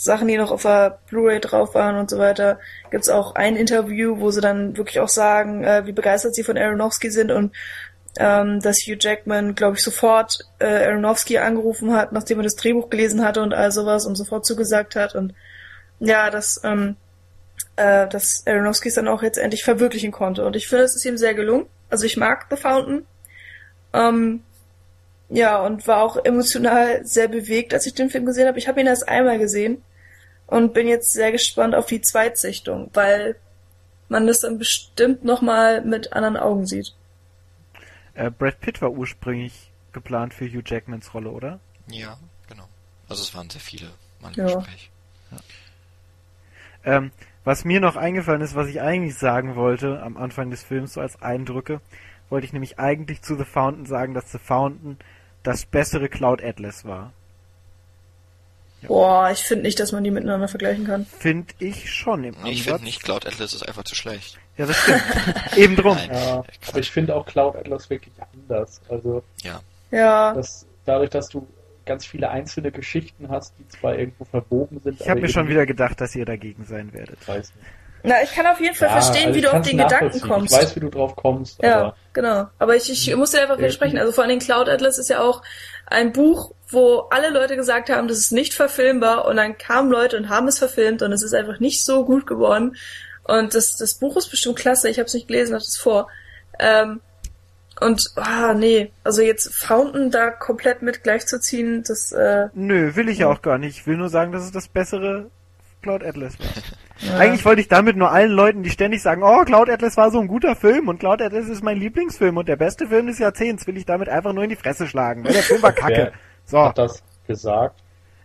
Sachen, die noch auf der Blu-ray drauf waren und so weiter, gibt's auch ein Interview, wo sie dann wirklich auch sagen, äh, wie begeistert sie von Aronofsky sind und ähm, dass Hugh Jackman, glaube ich, sofort äh, Aronofsky angerufen hat, nachdem er das Drehbuch gelesen hatte und all sowas und sofort zugesagt hat und ja, dass, ähm, äh, dass Aronofsky es dann auch jetzt endlich verwirklichen konnte. Und ich finde, es ist ihm sehr gelungen. Also ich mag The Fountain. Ähm, ja, und war auch emotional sehr bewegt, als ich den Film gesehen habe. Ich habe ihn erst einmal gesehen und bin jetzt sehr gespannt auf die Zweitsichtung, weil man das dann bestimmt nochmal mit anderen Augen sieht. Äh, Brad Pitt war ursprünglich geplant für Hugh Jackmans Rolle, oder? Ja, genau. Also es waren sehr viele Mann Ja. Gespräch. Ähm, was mir noch eingefallen ist, was ich eigentlich sagen wollte am Anfang des Films, so als Eindrücke, wollte ich nämlich eigentlich zu The Fountain sagen, dass The Fountain das bessere Cloud Atlas war. Boah, ich finde nicht, dass man die miteinander vergleichen kann. Finde ich schon im Nee, ich finde nicht, Cloud Atlas ist einfach zu schlecht. Ja, das stimmt. Eben drum. Nein. Ja, aber ich finde auch Cloud Atlas wirklich anders. Also Ja. Ja, das, dadurch, dass du ganz viele einzelne Geschichten hast, die zwar irgendwo verwoben sind, Ich habe mir schon wieder gedacht, dass ihr dagegen sein werdet. weiß nicht. na, ich kann auf jeden Fall Ja, verstehen, also wie du auf den Gedanken kommst. Ich weiß, wie du drauf kommst, Ja, aber genau. Aber ich, ich muss dir einfach Irgendwie- widersprechen. Also vor allem Cloud Atlas ist ja auch ein Buch, wo alle Leute gesagt haben, das ist nicht verfilmbar und dann kamen Leute und haben es verfilmt und es ist einfach nicht so gut geworden. Und das, das Buch ist bestimmt klasse. Ich habe es nicht gelesen, hatte es vor. Ähm, und ah nee, also jetzt Fountain da komplett mit gleichzuziehen, das äh, Nö, will ich ja auch gar nicht. Ich will nur sagen, dass es das bessere Cloud Atlas war. ja. Eigentlich wollte ich damit nur allen Leuten, die ständig sagen, oh, Cloud Atlas war so ein guter Film und Cloud Atlas ist mein Lieblingsfilm und der beste Film des Jahrzehnts, will ich damit einfach nur in die Fresse schlagen. Weil der Film war kacke. Wer So, hat das gesagt?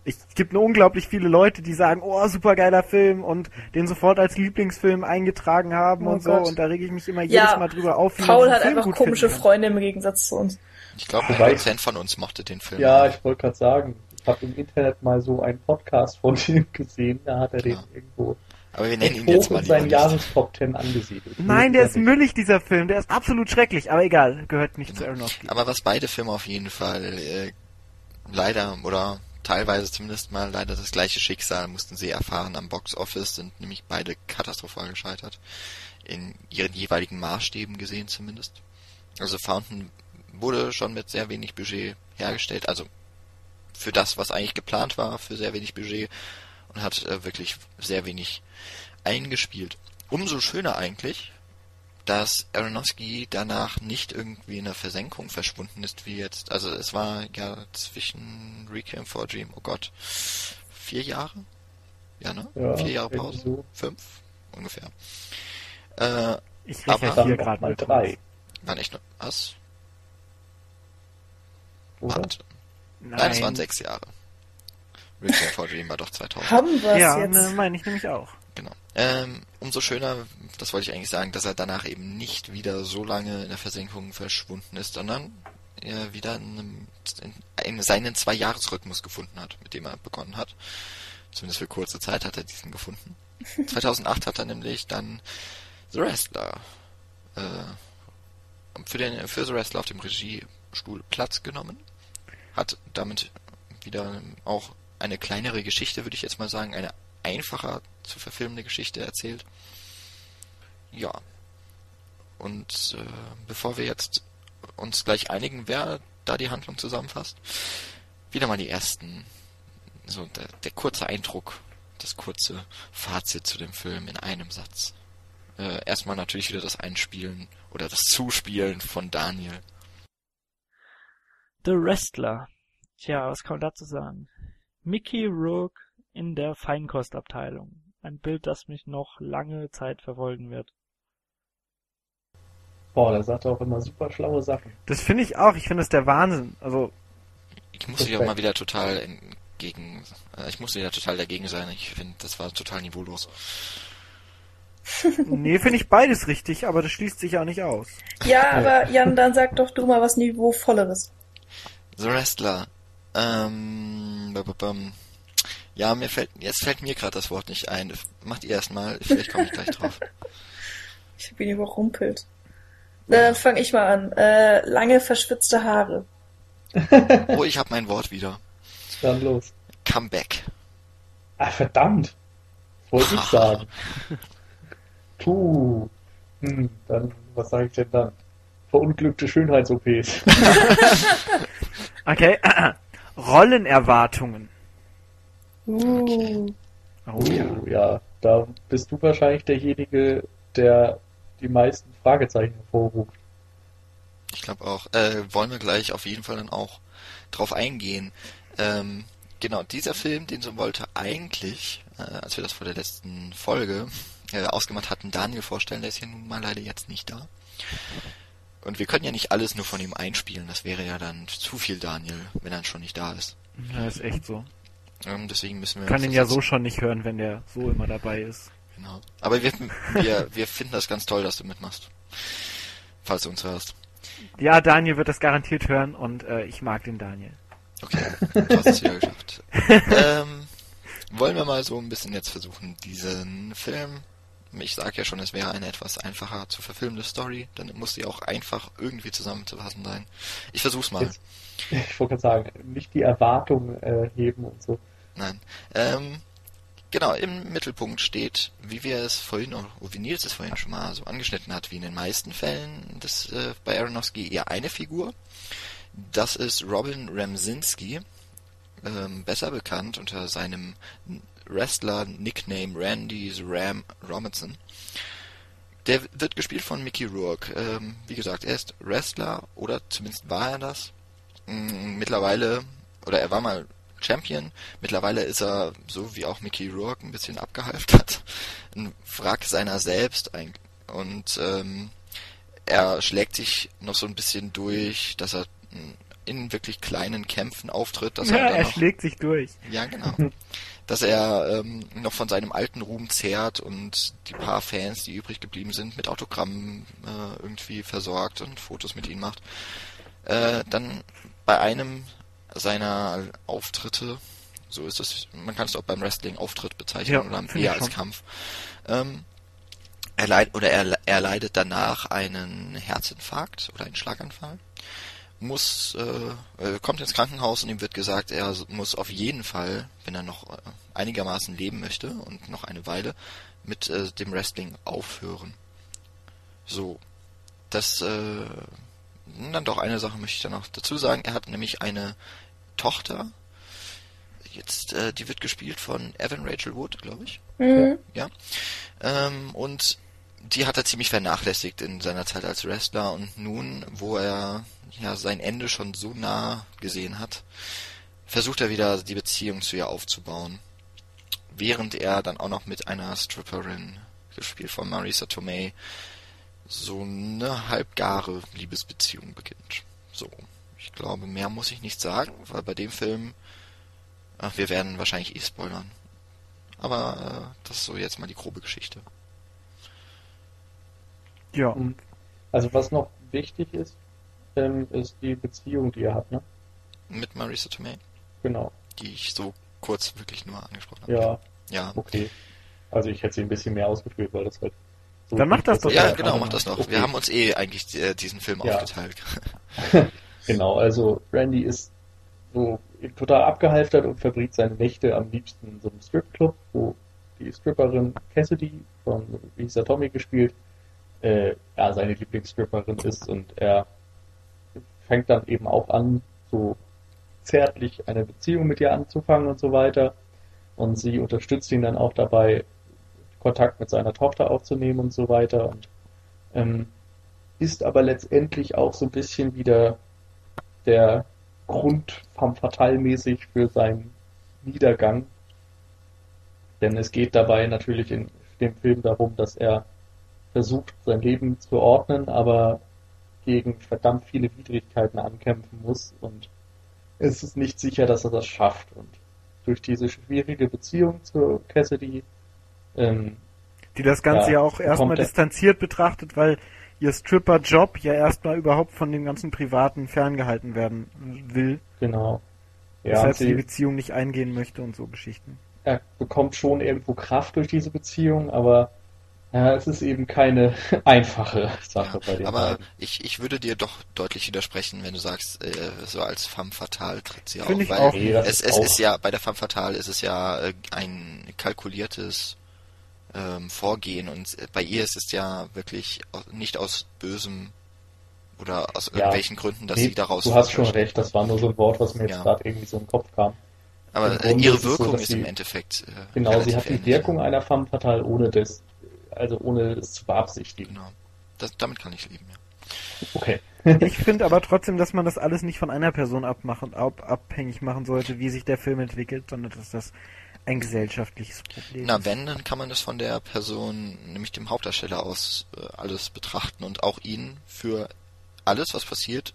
Ich, es gibt nur unglaublich viele Leute, die sagen, oh, supergeiler Film und den sofort als Lieblingsfilm eingetragen haben Oh und so Gott. und da rege ich mich immer Ja, jedes Mal drüber auf, wie Paul hat Film einfach komische. Freunde im Gegensatz zu uns. Ich glaube, ein Prozent von uns mochte den Film. Ja, ich wollte gerade sagen, ich habe im Internet mal so einen Podcast von ihm gesehen, da hat er den Ja. irgendwo Aber wir nennen ihn jetzt mal seinen. Jahrestop 10 angesiedelt. Nein, der ist müllig, dieser Film. Der ist absolut schrecklich. Aber egal, gehört nicht zu Aronofsky. Aber was beide Filme auf jeden Fall äh, leider oder teilweise zumindest mal leider das gleiche Schicksal mussten sie erfahren am Box Office, sind nämlich beide katastrophal gescheitert. In ihren jeweiligen Maßstäben gesehen zumindest. Also Fountain wurde schon mit sehr wenig Budget hergestellt, also für das, was eigentlich geplant war, für sehr wenig Budget und hat äh, wirklich sehr wenig eingespielt. Umso schöner eigentlich, dass Aronofsky danach nicht irgendwie in der Versenkung verschwunden ist, wie jetzt. Also es war ja zwischen Requiem for a Dream, oh Gott, vier Jahre? Ja, ne? Ja, vier Jahre Pause? so. Fünf? Ungefähr. Äh, Ich Aber- hier gerade mal drei. waren echt noch, was? Oder? Warte. Nein, Nein, es waren sechs Jahre. Requiem for a Dream war doch 2000. Haben wir Ja, jetzt? ne, meine ich nämlich auch. Genau. Ähm, umso schöner, das wollte ich eigentlich sagen, dass er danach eben nicht wieder so lange in der Versenkung verschwunden ist, sondern er wieder in, einem, in seinen Zwei-Jahres-Rhythmus gefunden hat, mit dem er begonnen hat. Zumindest für kurze Zeit hat er diesen gefunden. 2008 hat er nämlich dann The Wrestler äh, für, den, für The Wrestler auf dem Regiestuhl Platz genommen. Hat damit wieder auch eine kleinere Geschichte, würde ich jetzt mal sagen, eine einfacher zu verfilmende Geschichte erzählt. Ja. Und äh, bevor wir jetzt uns gleich einigen, wer da die Handlung zusammenfasst, wieder mal die ersten, so der, der kurze Eindruck, das kurze Fazit zu dem Film in einem Satz. Äh, erstmal natürlich wieder das Einspielen oder das Zuspielen von Daniel. The Wrestler. Tja, was kann man dazu sagen? Mickey Rourke in der Feinkostabteilung. Ein Bild, das mich noch lange Zeit verfolgen wird. Boah, der sagt auch immer super schlaue Sachen. Das finde ich auch. Ich finde das der Wahnsinn. Also, Ich muss dich auch mal wieder total entgegen, äh, ich muss wieder total dagegen sein. Ich finde, das war total niveaulos. nee, finde ich beides richtig, aber das schließt sich auch nicht aus. Ja, aber Jan, dann sag doch du mal was Niveauvolleres. The Wrestler. Ähm, bum, bum, bum. Ja, mir fällt, jetzt fällt mir gerade das Wort nicht ein. Macht ihr erstmal, vielleicht komme ich gleich drauf. Ich hab ihn überrumpelt. Na, dann fange ich mal an. Äh, lange verschwitzte Haare. Oh, ich habe mein Wort wieder. Dann los. Comeback. Ah, verdammt. Wollte ich sagen. Puh. Hm, dann, was sage ich denn dann? verunglückte Schönheits-OPs. okay. Rollenerwartungen. Uh. Oh ja. Oh, ja, da bist du wahrscheinlich derjenige, der die meisten Fragezeichen hervorruft. Ich glaube auch. Äh, wollen wir gleich auf jeden Fall dann auch drauf eingehen. Ähm, genau, dieser Film, den so wollte eigentlich, äh, als wir das vor der letzten Folge äh, ausgemacht hatten, Daniel vorstellen, der ist hier nun mal leider jetzt nicht da. Und wir können ja nicht alles nur von ihm einspielen, das wäre ja dann zu viel Daniel, wenn er schon nicht da ist. Ja, ist echt so. Ähm, deswegen müssen wir Kann ihn ja so schon nicht hören, wenn der so immer dabei ist. Genau. Aber wir, wir, wir finden das ganz toll, dass du mitmachst. Falls du uns hörst. Ja, Daniel wird das garantiert hören und äh, ich mag den Daniel. Okay, du hast es wieder geschafft. ähm, wollen wir mal so ein bisschen jetzt versuchen, diesen Film. Ich sag ja schon, es wäre eine etwas einfacher zu verfilmende Story, dann muss sie auch einfach irgendwie zusammenzufassen sein. Ich versuch's mal. Jetzt- Ich wollte gerade sagen, nicht die Erwartungen äh, heben und so. Nein. Ähm, genau, im Mittelpunkt steht, wie wir es vorhin, oder wie Nils es vorhin schon mal so angeschnitten hat, wie in den meisten Fällen des, äh, bei Aronofsky eher eine Figur. Das ist Robin Ramsinski, ähm, besser bekannt unter seinem Wrestler-Nickname Randy Ram Robinson. Der wird gespielt von Mickey Rourke. Ähm, wie gesagt, er ist Wrestler, oder zumindest war er das. Mm, Mittlerweile, oder er war mal Champion. Mittlerweile ist er, so wie auch Mickey Rourke, ein bisschen abgehalftert. Ein Wrack seiner selbst. Ein, und ähm, er schlägt sich noch so ein bisschen durch, dass er mm, in wirklich kleinen Kämpfen auftritt. Dass Ja, er, er noch, schlägt sich durch. ja, genau. Dass er ähm, noch von seinem alten Ruhm zehrt und die paar Fans, die übrig geblieben sind, mit Autogrammen äh, irgendwie versorgt und Fotos mit ihnen macht. Äh, dann bei einem seiner Auftritte, so ist es, man kann es auch beim Wrestling Auftritt bezeichnen Ja, oder eher als. Kampf. Ähm, er leid, oder er, er leidet danach einen Herzinfarkt oder einen Schlaganfall muss äh, kommt ins Krankenhaus und ihm wird gesagt, er muss auf jeden Fall, wenn er noch äh, einigermaßen leben möchte und noch eine Weile, mit äh, dem Wrestling aufhören. So, das äh, dann doch eine Sache möchte ich dann noch dazu sagen. Er hat nämlich eine Tochter. Jetzt, äh, die wird gespielt von Evan Rachel Wood, glaube ich. Mhm. Ähm, und die hat er ziemlich vernachlässigt in seiner Zeit als Wrestler und nun, wo er ja sein Ende schon so nah gesehen hat, versucht er wieder die Beziehung zu ihr aufzubauen. Während er dann auch noch mit einer Stripperin, gespielt von Marisa Tomei, so eine halbgare Liebesbeziehung beginnt. So. Ich glaube, mehr muss ich nicht sagen, weil bei dem Film, ach, wir werden wahrscheinlich eh spoilern. Aber äh, das ist so jetzt mal die grobe Geschichte. Ja. Und also was noch wichtig ist, ähm, ist die Beziehung, die er hat, ne? Mit Marisa Tomei, Genau. die ich so kurz wirklich nur angesprochen habe. Ja, Ja, okay. Also ich hätte sie ein bisschen mehr ausgeführt, weil das halt so Dann mach das doch ja Ja, genau, also mach das noch. Okay. Wir haben uns eh eigentlich äh, diesen Film Ja. aufgeteilt. Genau, also Randy ist so total abgehalftert und verbringt seine Nächte am liebsten in so einem Stripclub, wo die Stripperin Cassidy von der Tommy gespielt, äh, ja, seine Lieblingsstripperin ist und er fängt dann eben auch an, so zärtlich eine Beziehung mit ihr anzufangen und so weiter. Und sie unterstützt ihn dann auch dabei, Kontakt mit seiner Tochter aufzunehmen und so weiter und ähm, ist aber letztendlich auch so ein bisschen wieder der Grund femme fatale mäßig für seinen Niedergang. Denn es geht dabei natürlich in dem Film darum, dass er versucht, sein Leben zu ordnen, aber gegen verdammt viele Widrigkeiten ankämpfen muss und es ist nicht sicher, dass er das schafft. Und durch diese schwierige Beziehung zu Cassidy, ähm, Die das Ganze ja, Ja, auch erstmal er- distanziert betrachtet, weil ihr Stripper-Job ja erstmal überhaupt von dem ganzen Privaten ferngehalten werden will. genau. Ja, Weshalb sie die Beziehung nicht eingehen möchte und so Geschichten. er bekommt schon irgendwo Kraft durch diese Beziehung, aber ja, es ist eben keine einfache Sache bei den Aber beiden. ich, ich würde dir doch deutlich widersprechen, wenn du sagst, äh, so als femme fatale tritt sie auf. Finde ich weil auch. Nee, es, ist es auch- ist ja, bei der femme fatale ist es ja äh, ein kalkuliertes ähm, Vorgehen und äh, bei ihr ist es ja wirklich nicht aus bösem Oder aus Ja. irgendwelchen Gründen, dass Nee, sie daraus... du hast schon recht, das war nur so ein Wort, was mir jetzt Ja. gerade irgendwie so im Kopf kam. Aber ihre ist es so, Wirkung dass ist sie- im Endeffekt... Äh, Genau, sie hat die ähnlich. Wirkung einer femme fatale, ohne das, also ohne es zu beabsichtigen. Genau. Das, damit kann ich leben, ja. Okay. Ich finde aber trotzdem, dass man das alles nicht von einer Person abmachen, ab, abhängig machen sollte, wie sich der Film entwickelt, sondern dass das ein gesellschaftliches Problem Na, wenn, dann kann man das von der Person, nämlich dem Hauptdarsteller aus, äh, alles betrachten und auch ihn für alles, was passiert,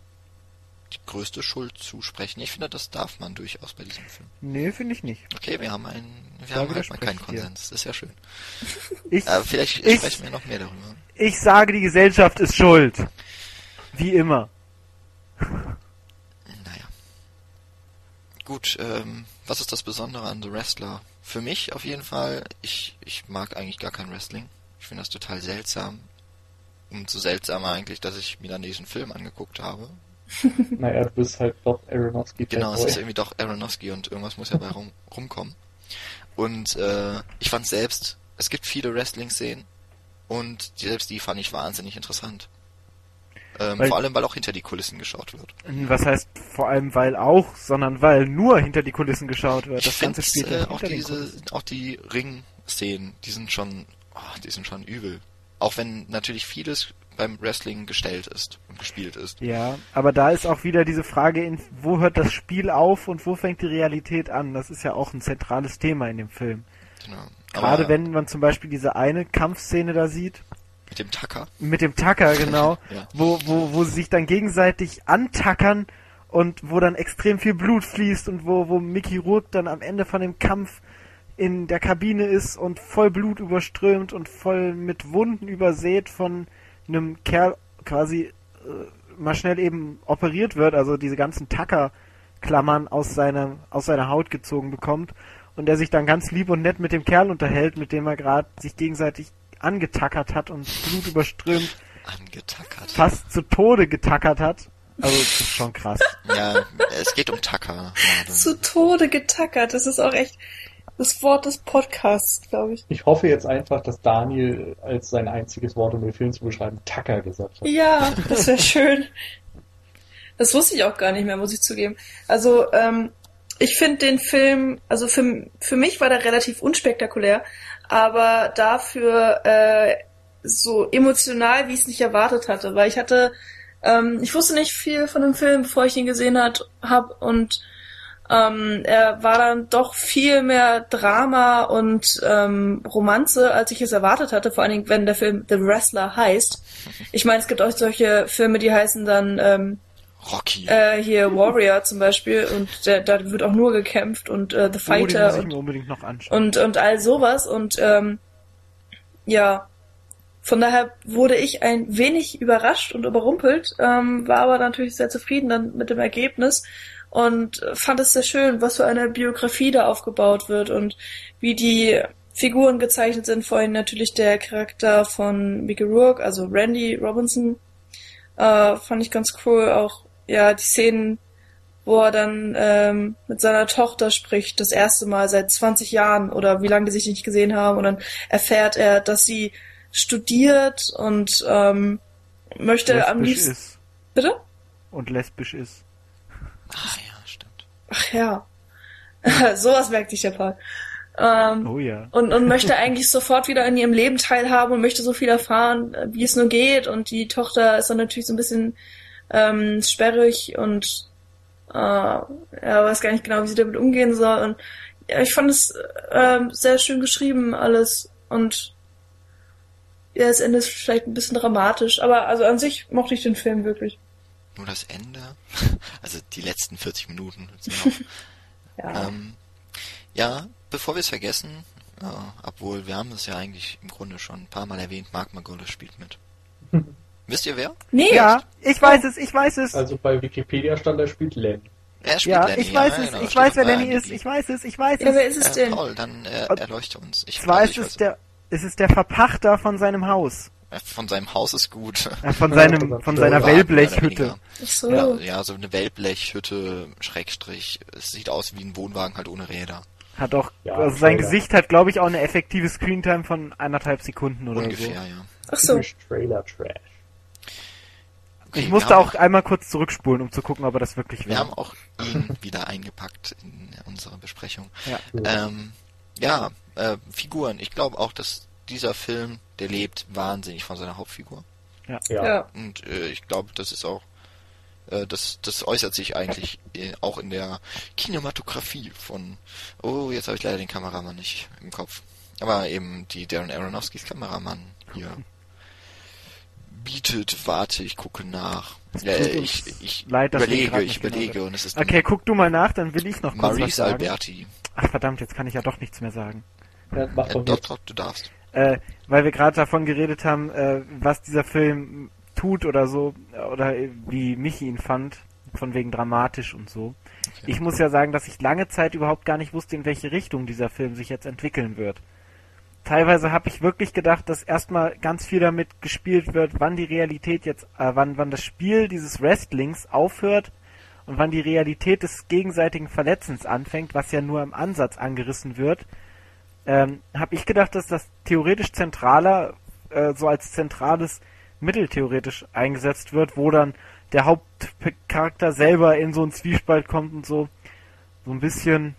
die größte Schuld zusprechen. Ich finde, das darf man durchaus bei diesem Film. Nee, finde ich nicht. Okay, wir haben einen, wir Da haben halt mal keinen. Konsens. Das ist ja schön. Ich, Aber vielleicht Ich- sprechen wir noch mehr darüber. ich sage, die Gesellschaft ist schuld. Wie immer. Gut, ähm, was ist das Besondere an The Wrestler? Für mich auf jeden Fall, ich, ich mag eigentlich gar kein Wrestling. Ich finde das total seltsam. Umso seltsamer eigentlich, dass ich mir dann diesen Film angeguckt habe. Naja, du bist halt doch Aronofsky Genau, es ist irgendwie doch Aronofsky und irgendwas muss ja bei rum, rumkommen. Und äh, ich fand selbst, es gibt viele Wrestling-Szenen und selbst die fand ich wahnsinnig interessant. Ähm, Weil- vor allem, weil auch hinter die Kulissen geschaut wird. Was heißt vor allem weil auch, sondern weil nur hinter die Kulissen geschaut wird. Ich Das finde Ganze spielt ja äh, auch diese, auch die Ring-Szenen, die sind schon, oh, die sind schon übel. Auch wenn natürlich vieles beim Wrestling gestellt ist und gespielt ist. Ja, aber da ist auch wieder diese Frage, in, wo hört das Spiel auf und wo fängt die Realität an? Das ist ja auch ein zentrales Thema in dem Film. Genau. Gerade wenn man zum Beispiel diese eine Kampfszene da sieht, mit dem Tacker. mit dem Tacker, genau, Ja. wo, wo, wo sie sich dann gegenseitig antackern und wo dann extrem viel Blut fließt und wo, wo Mickey Rourke dann am Ende von dem Kampf in der Kabine ist und voll Blut überströmt und voll mit Wunden übersät von einem Kerl quasi äh, mal schnell eben operiert wird, also diese ganzen Tackerklammern aus seiner, aus seiner Haut gezogen bekommt und der sich dann ganz lieb und nett mit dem Kerl unterhält, mit dem er gerade sich gegenseitig angetackert hat und Blut überströmt Angetackert. fast zu Tode getackert hat. Also das ist schon krass. Ja, es geht um Tacker. Zu Tode getackert. Das ist auch echt das Wort des Podcasts, glaube ich. Ich hoffe jetzt einfach, dass Daniel als sein einziges Wort, um den Film zu beschreiben, Tacker gesagt hat. Ja, das wäre schön. Das wusste ich auch gar nicht mehr, muss ich zugeben. Also, ähm, ich finde den Film, also für, für mich war der relativ unspektakulär, aber dafür äh, so emotional, wie ich es nicht erwartet hatte, weil ich hatte, ähm, ich wusste nicht viel von dem Film, bevor ich ihn gesehen hat, hab und ähm, er war dann doch viel mehr Drama und ähm, Romanze, als ich es erwartet hatte, vor allen Dingen, wenn der Film The Wrestler heißt. Ich meine, es gibt auch solche Filme, die heißen dann ähm, Rocky. äh, hier Warrior zum Beispiel und der, da wird auch nur gekämpft und äh, The Oh, Fighter ich und und, und all sowas. Und ähm, ja, von daher wurde ich ein wenig überrascht und überrumpelt, ähm, war aber natürlich sehr zufrieden dann mit dem Ergebnis und fand es sehr schön, was für eine Biografie da aufgebaut wird und wie die Figuren gezeichnet sind. Vorhin natürlich der Charakter von Mickey Rourke, also Randy Robinson, äh, fand ich ganz cool. Auch ja die Szenen, wo er dann ähm, mit seiner Tochter spricht, das erste Mal seit 20 Jahren oder wie lange die sich nicht gesehen haben. Und dann erfährt er, dass sie studiert und ähm, möchte am lesbisch liebsten. ist. Bitte? Und lesbisch ist. Ah ja, stimmt. Ach ja. Sowas merkt sich der Paul. Ähm, Oh ja. und, und möchte eigentlich sofort wieder in ihrem Leben teilhaben und möchte so viel erfahren, wie es nur geht. Und die Tochter ist dann natürlich so ein bisschen ähm, sperrig und äh, ja, weiß gar nicht genau, wie sie damit umgehen soll. Und ja, ich fand es ähm, sehr schön geschrieben alles und ja, das Ende ist vielleicht ein bisschen dramatisch, aber also an sich mochte ich den Film wirklich. Nur das Ende, also die letzten 40 Minuten. Ja. ähm, ja, bevor wir es vergessen, äh, obwohl wir haben es ja eigentlich im Grunde schon ein paar Mal erwähnt, Mark Margolis spielt mit. Wisst ihr wer? nee, Ja, ich weiß es, ich weiß es. Also bei Wikipedia stand, er spielt Len. Er spielt ja, Lenny, ich weiß ja, es, genau, ich weiß, wer Lenny ist, ich weiß es, ich weiß ja, wer es. ist es Äh, denn? Paul, dann äh, erleuchte uns. Ich, Zwar ist es der, es ist der Verpachter von seinem Haus. äh, von seinem Haus ist gut. Äh, Von Ja, seinem, von von seiner Wellblechhütte. so. Ja, ja, so eine Wellblechhütte, Schrägstrich. Es sieht aus wie ein Wohnwagen halt ohne Räder. Hat auch, Ja, also sein Trailer. Gesicht hat, glaube ich, auch eine effektive Screentime von anderthalb Sekunden oder Ungefähr, ja. Ach so. Trailer Trash. Okay, ich wir musste auch einmal kurz zurückspulen, um zu gucken, ob er das wirklich Wir war. haben auch ihn wieder eingepackt in unsere Besprechung. Ja. Ähm, ja, äh, Figuren. Ich glaube auch, dass dieser Film, der lebt wahnsinnig von seiner Hauptfigur. ja. Ja. Und äh, ich glaube, das ist auch, äh, das, das äußert sich eigentlich äh, auch in der Kinematografie von, oh, jetzt habe ich leider den Kameramann nicht im Kopf. Aber eben die Darren Aronofskis Kameramann hier bietet, warte, ich gucke nach. Ja, tut ich, ich leid, überlege, ich nicht genau überlege und es ist Okay, guck du mal nach, dann will ich noch kurz was Maurice sagen. Alberti. Ach verdammt, jetzt kann ich ja doch nichts mehr sagen. Ja, mach Äh, doch doch, jetzt. doch, du darfst. Äh, weil wir gerade davon geredet haben, äh, was dieser Film tut oder so, oder äh, wie Michi ihn fand, von wegen dramatisch und so. Okay. Ich muss ja sagen, dass ich lange Zeit überhaupt gar nicht wusste, in welche Richtung dieser Film sich jetzt entwickeln wird. Teilweise habe ich wirklich gedacht, dass erstmal ganz viel damit gespielt wird, wann die Realität jetzt, äh, wann, wann das Spiel dieses Wrestlings aufhört und wann die Realität des gegenseitigen Verletzens anfängt, was ja nur im Ansatz angerissen wird. Ähm, habe ich gedacht, dass das theoretisch zentraler, äh, so als zentrales Mittel theoretisch eingesetzt wird, wo dann der Hauptcharakter selber in so einen Zwiespalt kommt und so, so ein bisschen.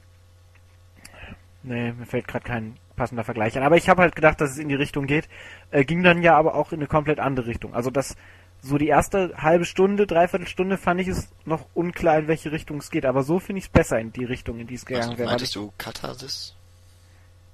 Nee, mir fällt gerade kein passender Vergleich an. Aber ich habe halt gedacht, dass es in die Richtung geht. Äh, ging dann ja aber auch in eine komplett andere Richtung. Also das so die erste halbe Stunde, dreiviertel Stunde fand ich es noch unklar, in welche Richtung es geht. Aber so finde ich es besser in die Richtung, in die es gegangen Also, wäre. weil meintest du Katharsis?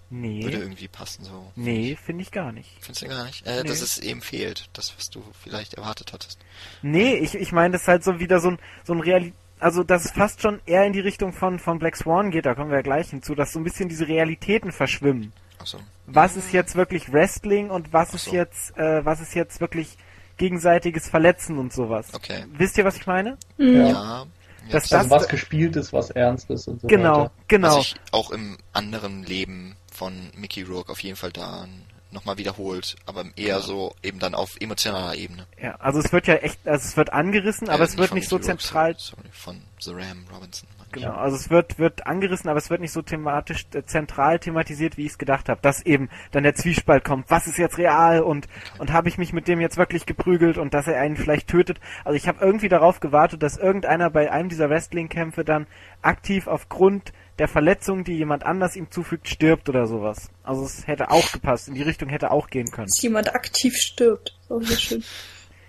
Würde Nee, irgendwie passen so. nee, finde ich gar nicht. Findest du gar nicht? Äh, Nee. Dass es eben fehlt. Das, was du vielleicht erwartet hattest. Nee, ich, ich meine, das ist halt so wieder so ein, so ein Reali also dass es fast schon eher in die Richtung von, von Black Swan geht, da kommen wir ja gleich hinzu, dass so ein bisschen diese Realitäten verschwimmen. Achso. Was ist jetzt wirklich Wrestling und was Ach ist so. jetzt, äh, was ist jetzt wirklich gegenseitiges Verletzen und sowas. Okay. Wisst ihr, was ich meine? Mhm. Ja. Das- jetzt, Also das- was gespielt ist, was ernst ist und so Genau, weiter. genau. Was sich auch im anderen Leben von Mickey Rourke auf jeden Fall da nochmal wiederholt, aber eher so eben dann auf emotionaler Ebene. Ja, also es wird ja echt, also es wird angerissen, aber Äh, es wird nicht so zentral Sorry, von The Ram Robinson. Genau, also es wird, wird angerissen, aber es wird nicht so thematisch, äh, zentral thematisiert, wie ich es gedacht habe. Dass eben dann der Zwiespalt kommt, was ist jetzt real und, und habe ich mich mit dem jetzt wirklich geprügelt und dass er einen vielleicht tötet. Also ich habe irgendwie darauf gewartet, dass irgendeiner bei einem dieser Wrestling-Kämpfe dann aktiv aufgrund der Verletzung, die jemand anders ihm zufügt, stirbt oder sowas. Also es hätte auch gepasst, in die Richtung hätte auch gehen können. Dass jemand aktiv stirbt. Ist auch sehr schön.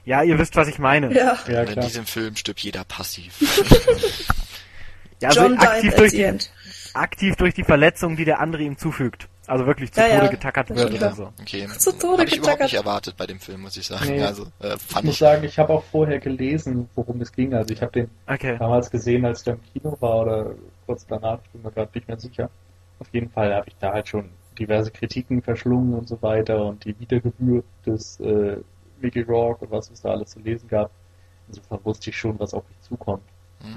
Ja, ihr wisst, was ich meine. Ja. Ja, Und in klar. diesem Film stirbt jeder passiv. Ja, also John aktiv durch die, aktiv durch die Verletzung, die der andere ihm zufügt. Also wirklich zu Ja, Tode ja, getackert wird oder so. Okay. Zu Tode Hab ich überhaupt getackert. nicht erwartet bei dem Film, muss ich sagen. Nee. Also äh, Ich fand muss ich. sagen, ich habe auch vorher gelesen, worum es ging. Also ich habe den Okay. damals gesehen, als der im Kino war oder kurz danach, ich bin mir gerade nicht mehr sicher. Auf jeden Fall habe ich da halt schon diverse Kritiken verschlungen und so weiter und die Wiedergeburt des äh, Mickey Rourke und was es da alles zu lesen gab. Insofern wusste ich schon, was auf mich zukommt.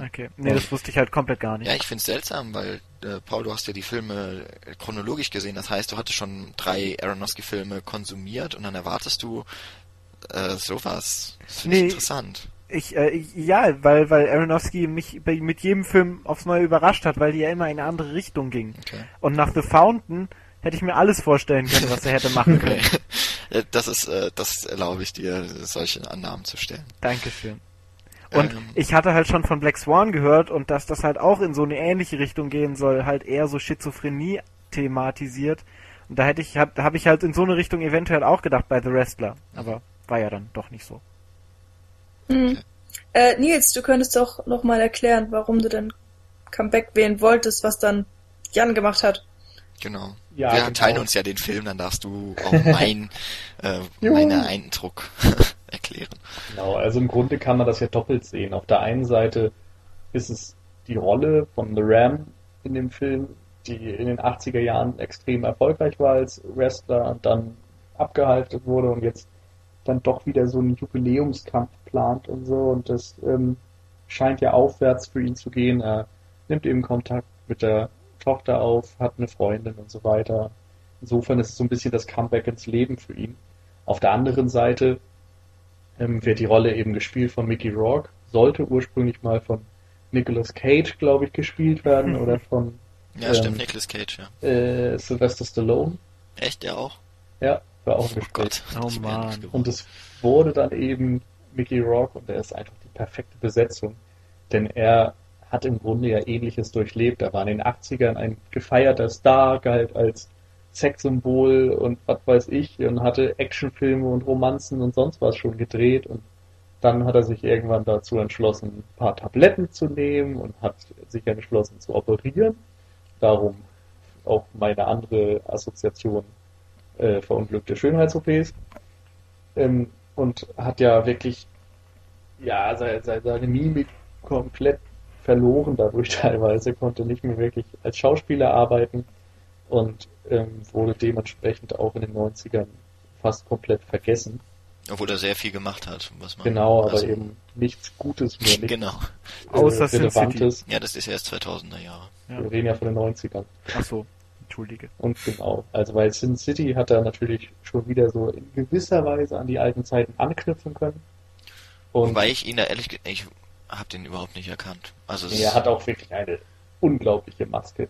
Okay. Nee, das wusste ich halt komplett gar nicht. Ja, ich find's seltsam, weil äh, Paul, du hast ja die Filme äh, chronologisch gesehen. Das heißt, du hattest schon drei Aronofsky-Filme konsumiert und dann erwartest du äh, sowas. Das finde Nee. ich interessant. Ich, äh, ich- ja, weil, weil Aronofsky mich bei, mit jedem Film aufs Neue überrascht hat, weil die ja immer in eine andere Richtung ging. Okay. Und nach The Fountain hätte ich mir alles vorstellen können, was er hätte machen können. Okay. Das ist, äh, das erlaube ich dir, solche Annahmen zu stellen. Dankeschön. Und Ähm. ich hatte halt schon von Black Swan gehört und dass das halt auch in so eine ähnliche Richtung gehen soll, halt eher so Schizophrenie thematisiert. Und da hätte ich, hab, habe ich halt in so eine Richtung eventuell auch gedacht bei The Wrestler. Aber war ja dann doch nicht so. Mhm. Äh, Nils, du könntest doch noch mal erklären, warum du denn Comeback wählen wolltest, was dann Jan gemacht hat. Genau. Ja, Wir genau. teilen uns ja den Film, dann darfst du auch mein, äh, Juhu. meinen Eindruck erklären. Genau, also im Grunde kann man das ja doppelt sehen. Auf der einen Seite ist es die Rolle von The Ram in dem Film, die in den 80er Jahren extrem erfolgreich war als Wrestler und dann abgehalten wurde und jetzt dann doch wieder so einen Jubiläumskampf plant und so und das ähm, scheint ja aufwärts für ihn zu gehen. Er nimmt eben Kontakt mit der Tochter auf, hat eine Freundin und so weiter. Insofern ist es so ein bisschen das Comeback ins Leben für ihn. Auf der anderen Seite ähm, wird die Rolle eben gespielt von Mickey Rourke, sollte ursprünglich mal von Nicolas Cage, glaube ich, gespielt werden oder von Ja, Ähm. stimmt, Nicolas Cage, ja. äh, Sylvester Stallone. Echt, der auch? Ja, war auch ein Oh Gespräch. Gott. Oh ja Mann. Und es wurde dann eben Mickey Rock und er ist einfach die perfekte Besetzung. Denn er hat im Grunde ja ähnliches durchlebt. Er war in den 80ern ein gefeierter Star, galt als Sexsymbol und was weiß ich und hatte Actionfilme und Romanzen und sonst was schon gedreht und dann hat er sich irgendwann dazu entschlossen, ein paar Tabletten zu nehmen und hat sich entschlossen zu operieren. Darum auch meine andere Assoziation äh, verunglückte Schönheits-OPs. Ähm, und hat ja wirklich ja seine, seine Mimik komplett verloren dadurch teilweise, konnte nicht mehr wirklich als Schauspieler arbeiten und ähm, wurde dementsprechend auch in den 90ern fast komplett vergessen. Obwohl er sehr viel gemacht hat, was man. Genau, aber also, eben nichts Gutes mehr, nichts genau. Äh, Außer Relevantes. Ja, das ist erst 2000er Jahre. Ja. Wir reden ja von den 90ern. Ach so, entschuldige. Und genau, also weil Sin City hat er natürlich schon wieder so in gewisser Weise an die alten Zeiten anknüpfen können. Und Wobei ich ihn da ehrlich gesagt, ich habe den überhaupt nicht erkannt. Also er hat auch wirklich eine unglaubliche Maske.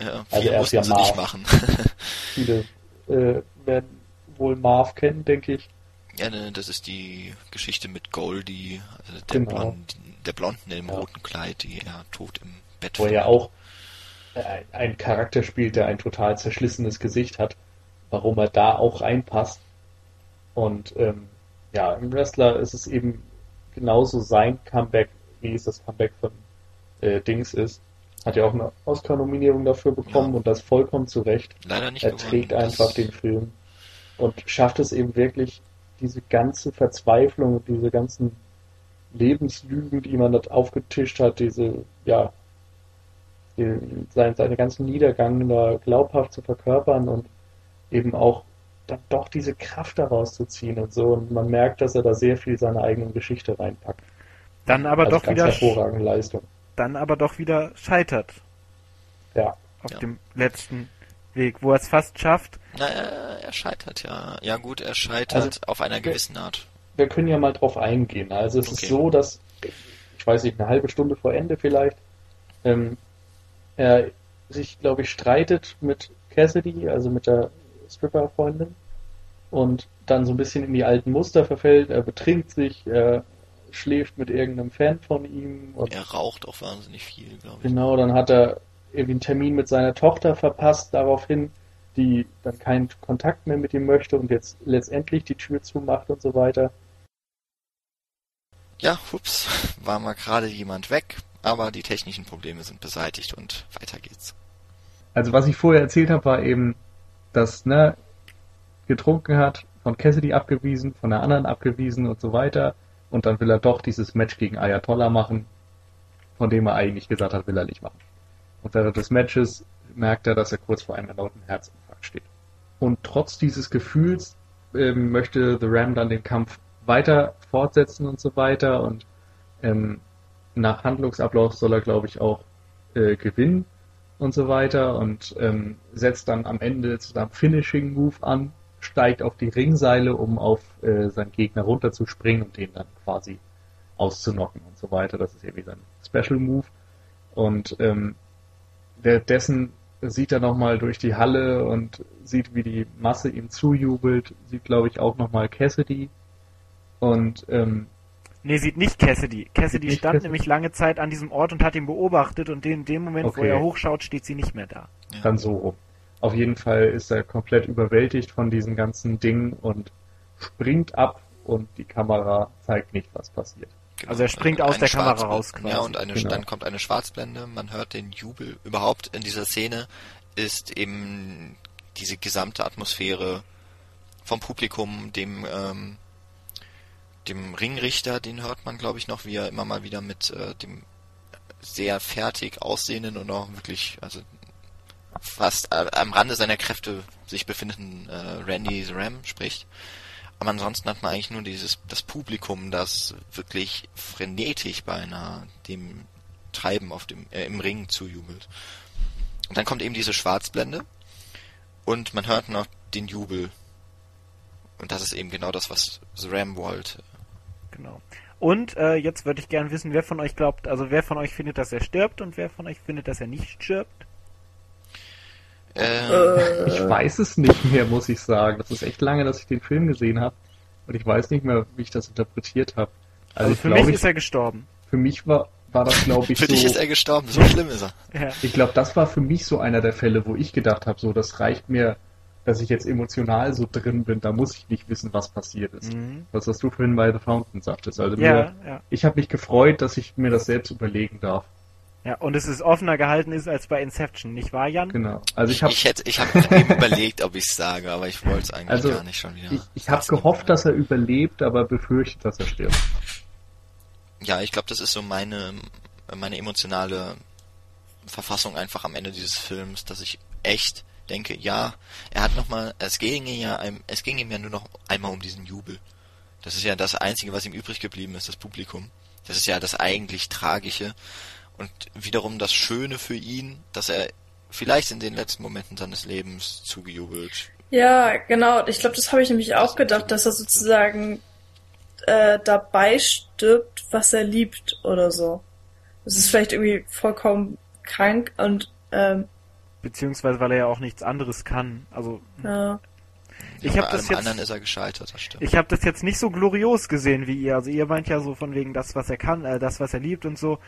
Ja, also er ist ja Marv. Nicht machen. Viele äh, werden wohl Marv kennen, denke ich. Ja, ne, das ist die Geschichte mit Goldie, also der, genau. Blond, der Blonden im ja. roten Kleid, die er tot im Bett Wo er ja auch äh, ein Charakter spielt, der ein total zerschlissenes Gesicht hat, warum er da auch reinpasst. Und ähm, ja, im Wrestler ist es eben genauso sein Comeback, wie es das Comeback von äh, Dings ist. Hat ja auch eine Oscar-Nominierung dafür bekommen ja. und das vollkommen zu Recht. Leider nicht. Er trägt einfach den Film und schafft es eben wirklich, diese ganze Verzweiflung und diese ganzen Lebenslügen, die man dort aufgetischt hat, diese, ja, die, seine, seine ganzen Niedergang da glaubhaft zu verkörpern und eben auch dann doch diese Kraft daraus zu ziehen und so. Und man merkt, dass er da sehr viel seine eigene Geschichte reinpackt. Dann aber also doch wieder hervorragende Leistung. Dann aber doch wieder scheitert. Ja. Auf ja. dem letzten Weg, wo er es fast schafft. Na, er scheitert ja. Ja gut, er scheitert also, auf einer gewissen Art. Wir können ja mal drauf eingehen. Also es okay. ist so, dass, ich weiß nicht, eine halbe Stunde vor Ende vielleicht, ähm, er sich, glaube ich, streitet mit Cassidy, also mit der Stripper-Freundin, und dann so ein bisschen in die alten Muster verfällt. Er betrinkt sich, er schläft mit irgendeinem Fan von ihm. er raucht auch wahnsinnig viel, glaube ich. Genau, dann hat er irgendwie einen Termin mit seiner Tochter verpasst daraufhin, die dann keinen Kontakt mehr mit ihm möchte und jetzt letztendlich die Tür zumacht und so weiter. Ja, hups, war mal gerade jemand weg, aber die technischen Probleme sind beseitigt und weiter geht's. Also was ich vorher erzählt habe, war eben, dass ne getrunken hat, von Cassidy abgewiesen, von der anderen abgewiesen und so weiter und dann will er doch dieses Match gegen Ayatollah machen, von dem er eigentlich gesagt hat, will er nicht machen. Und während des Matches merkt er, dass er kurz vor einem erneuten Herzinfarkt steht. Und trotz dieses Gefühls ähm, möchte The Ram dann den Kampf weiter fortsetzen und so weiter. Und ähm, nach Handlungsablauf soll er, glaube ich, auch äh, gewinnen und so weiter. Und ähm, setzt dann am Ende zu seinem Finishing Move an, steigt auf die Ringseile, um auf äh, seinen Gegner runterzuspringen und den dann quasi auszunocken und so weiter. Das ist irgendwie sein Special Move. Und ähm, währenddessen sieht er nochmal durch die Halle und sieht, wie die Masse ihm zujubelt, sieht, glaube ich, auch nochmal Cassidy. Und, ähm, Nee, sieht nicht Cassidy. Cassidy stand Cassidy? nämlich lange Zeit an diesem Ort und hat ihn beobachtet und in dem Moment, okay. wo er hochschaut, steht sie nicht mehr da. Ja. Dann so rum. Auf jeden Fall ist er komplett überwältigt von diesen ganzen Dingen und springt ab und die Kamera zeigt nicht, was passiert. Genau. Also er springt aus der Kamera raus quasi. Ja, und eine, genau. dann kommt eine Schwarzblende, man hört den Jubel. Überhaupt in dieser Szene ist eben diese gesamte Atmosphäre vom Publikum, dem ähm, dem Ringrichter, den hört man, glaube ich, noch, wie er immer mal wieder mit äh, dem sehr fertig aussehenden und auch wirklich, also fast äh, am Rande seiner Kräfte sich befindenden äh, Randy Ram spricht. Aber ansonsten hat man eigentlich nur dieses das Publikum, das wirklich frenetisch beinahe dem Treiben auf dem äh, im Ring zujubelt. Und dann kommt eben diese Schwarzblende und man hört noch den Jubel. Und das ist eben genau das, was The Ram wollte. Genau. Und äh, jetzt würde ich gern wissen, wer von euch glaubt, also wer von euch findet, dass er stirbt und wer von euch findet, dass er nicht stirbt? Äh, ich weiß es nicht mehr, muss ich sagen. Das ist echt lange, dass ich den Film gesehen habe. Und ich weiß nicht mehr, wie ich das interpretiert habe. Also, also für mich ich, ist er gestorben. Für mich war, war das, glaube ich, Für so... dich ist er gestorben, so schlimm ist er. Ja. Ich glaube, das war für mich so einer der Fälle, wo ich gedacht habe, so, das reicht mir, dass ich jetzt emotional so drin bin, da muss ich nicht wissen, was passiert ist. Mhm. Das, was du vorhin bei The Fountain sagtest. Also ja, mir, ja. ich habe mich gefreut, dass ich mir das selbst überlegen darf. Ja, und es ist offener gehalten ist als bei Inception, nicht wahr, Jan? Genau. Also ich habe ich, hätte ich habe eben überlegt, ob ich es sage, aber ich wollte es eigentlich also gar nicht schon wieder. Ich, ich habe gehofft, dass er überlebt, aber befürchtet, dass er stirbt. Ja, ich glaube, das ist so meine meine emotionale Verfassung einfach am Ende dieses Films, dass ich echt denke, ja, er hat noch mal, es ging ihm ja, es ging ihm ja nur noch einmal um diesen Jubel. Das ist ja das Einzige, was ihm übrig geblieben ist, das Publikum. Das ist ja das eigentlich Tragische und wiederum das Schöne für ihn, dass er vielleicht in den letzten Momenten seines Lebens zugejubelt. Ja, genau. Ich glaube, das habe ich nämlich auch gedacht, dass er sozusagen äh, dabei stirbt, was er liebt oder so. Das ist vielleicht irgendwie vollkommen krank und ähm, beziehungsweise weil er ja auch nichts anderes kann. Also ja. Ich ja, habe das jetzt. Anderen ist er gescheitert, das stimmt. Ich habe das jetzt nicht so glorios gesehen wie ihr. Also ihr meint ja so von wegen das, was er kann, äh, das, was er liebt und so.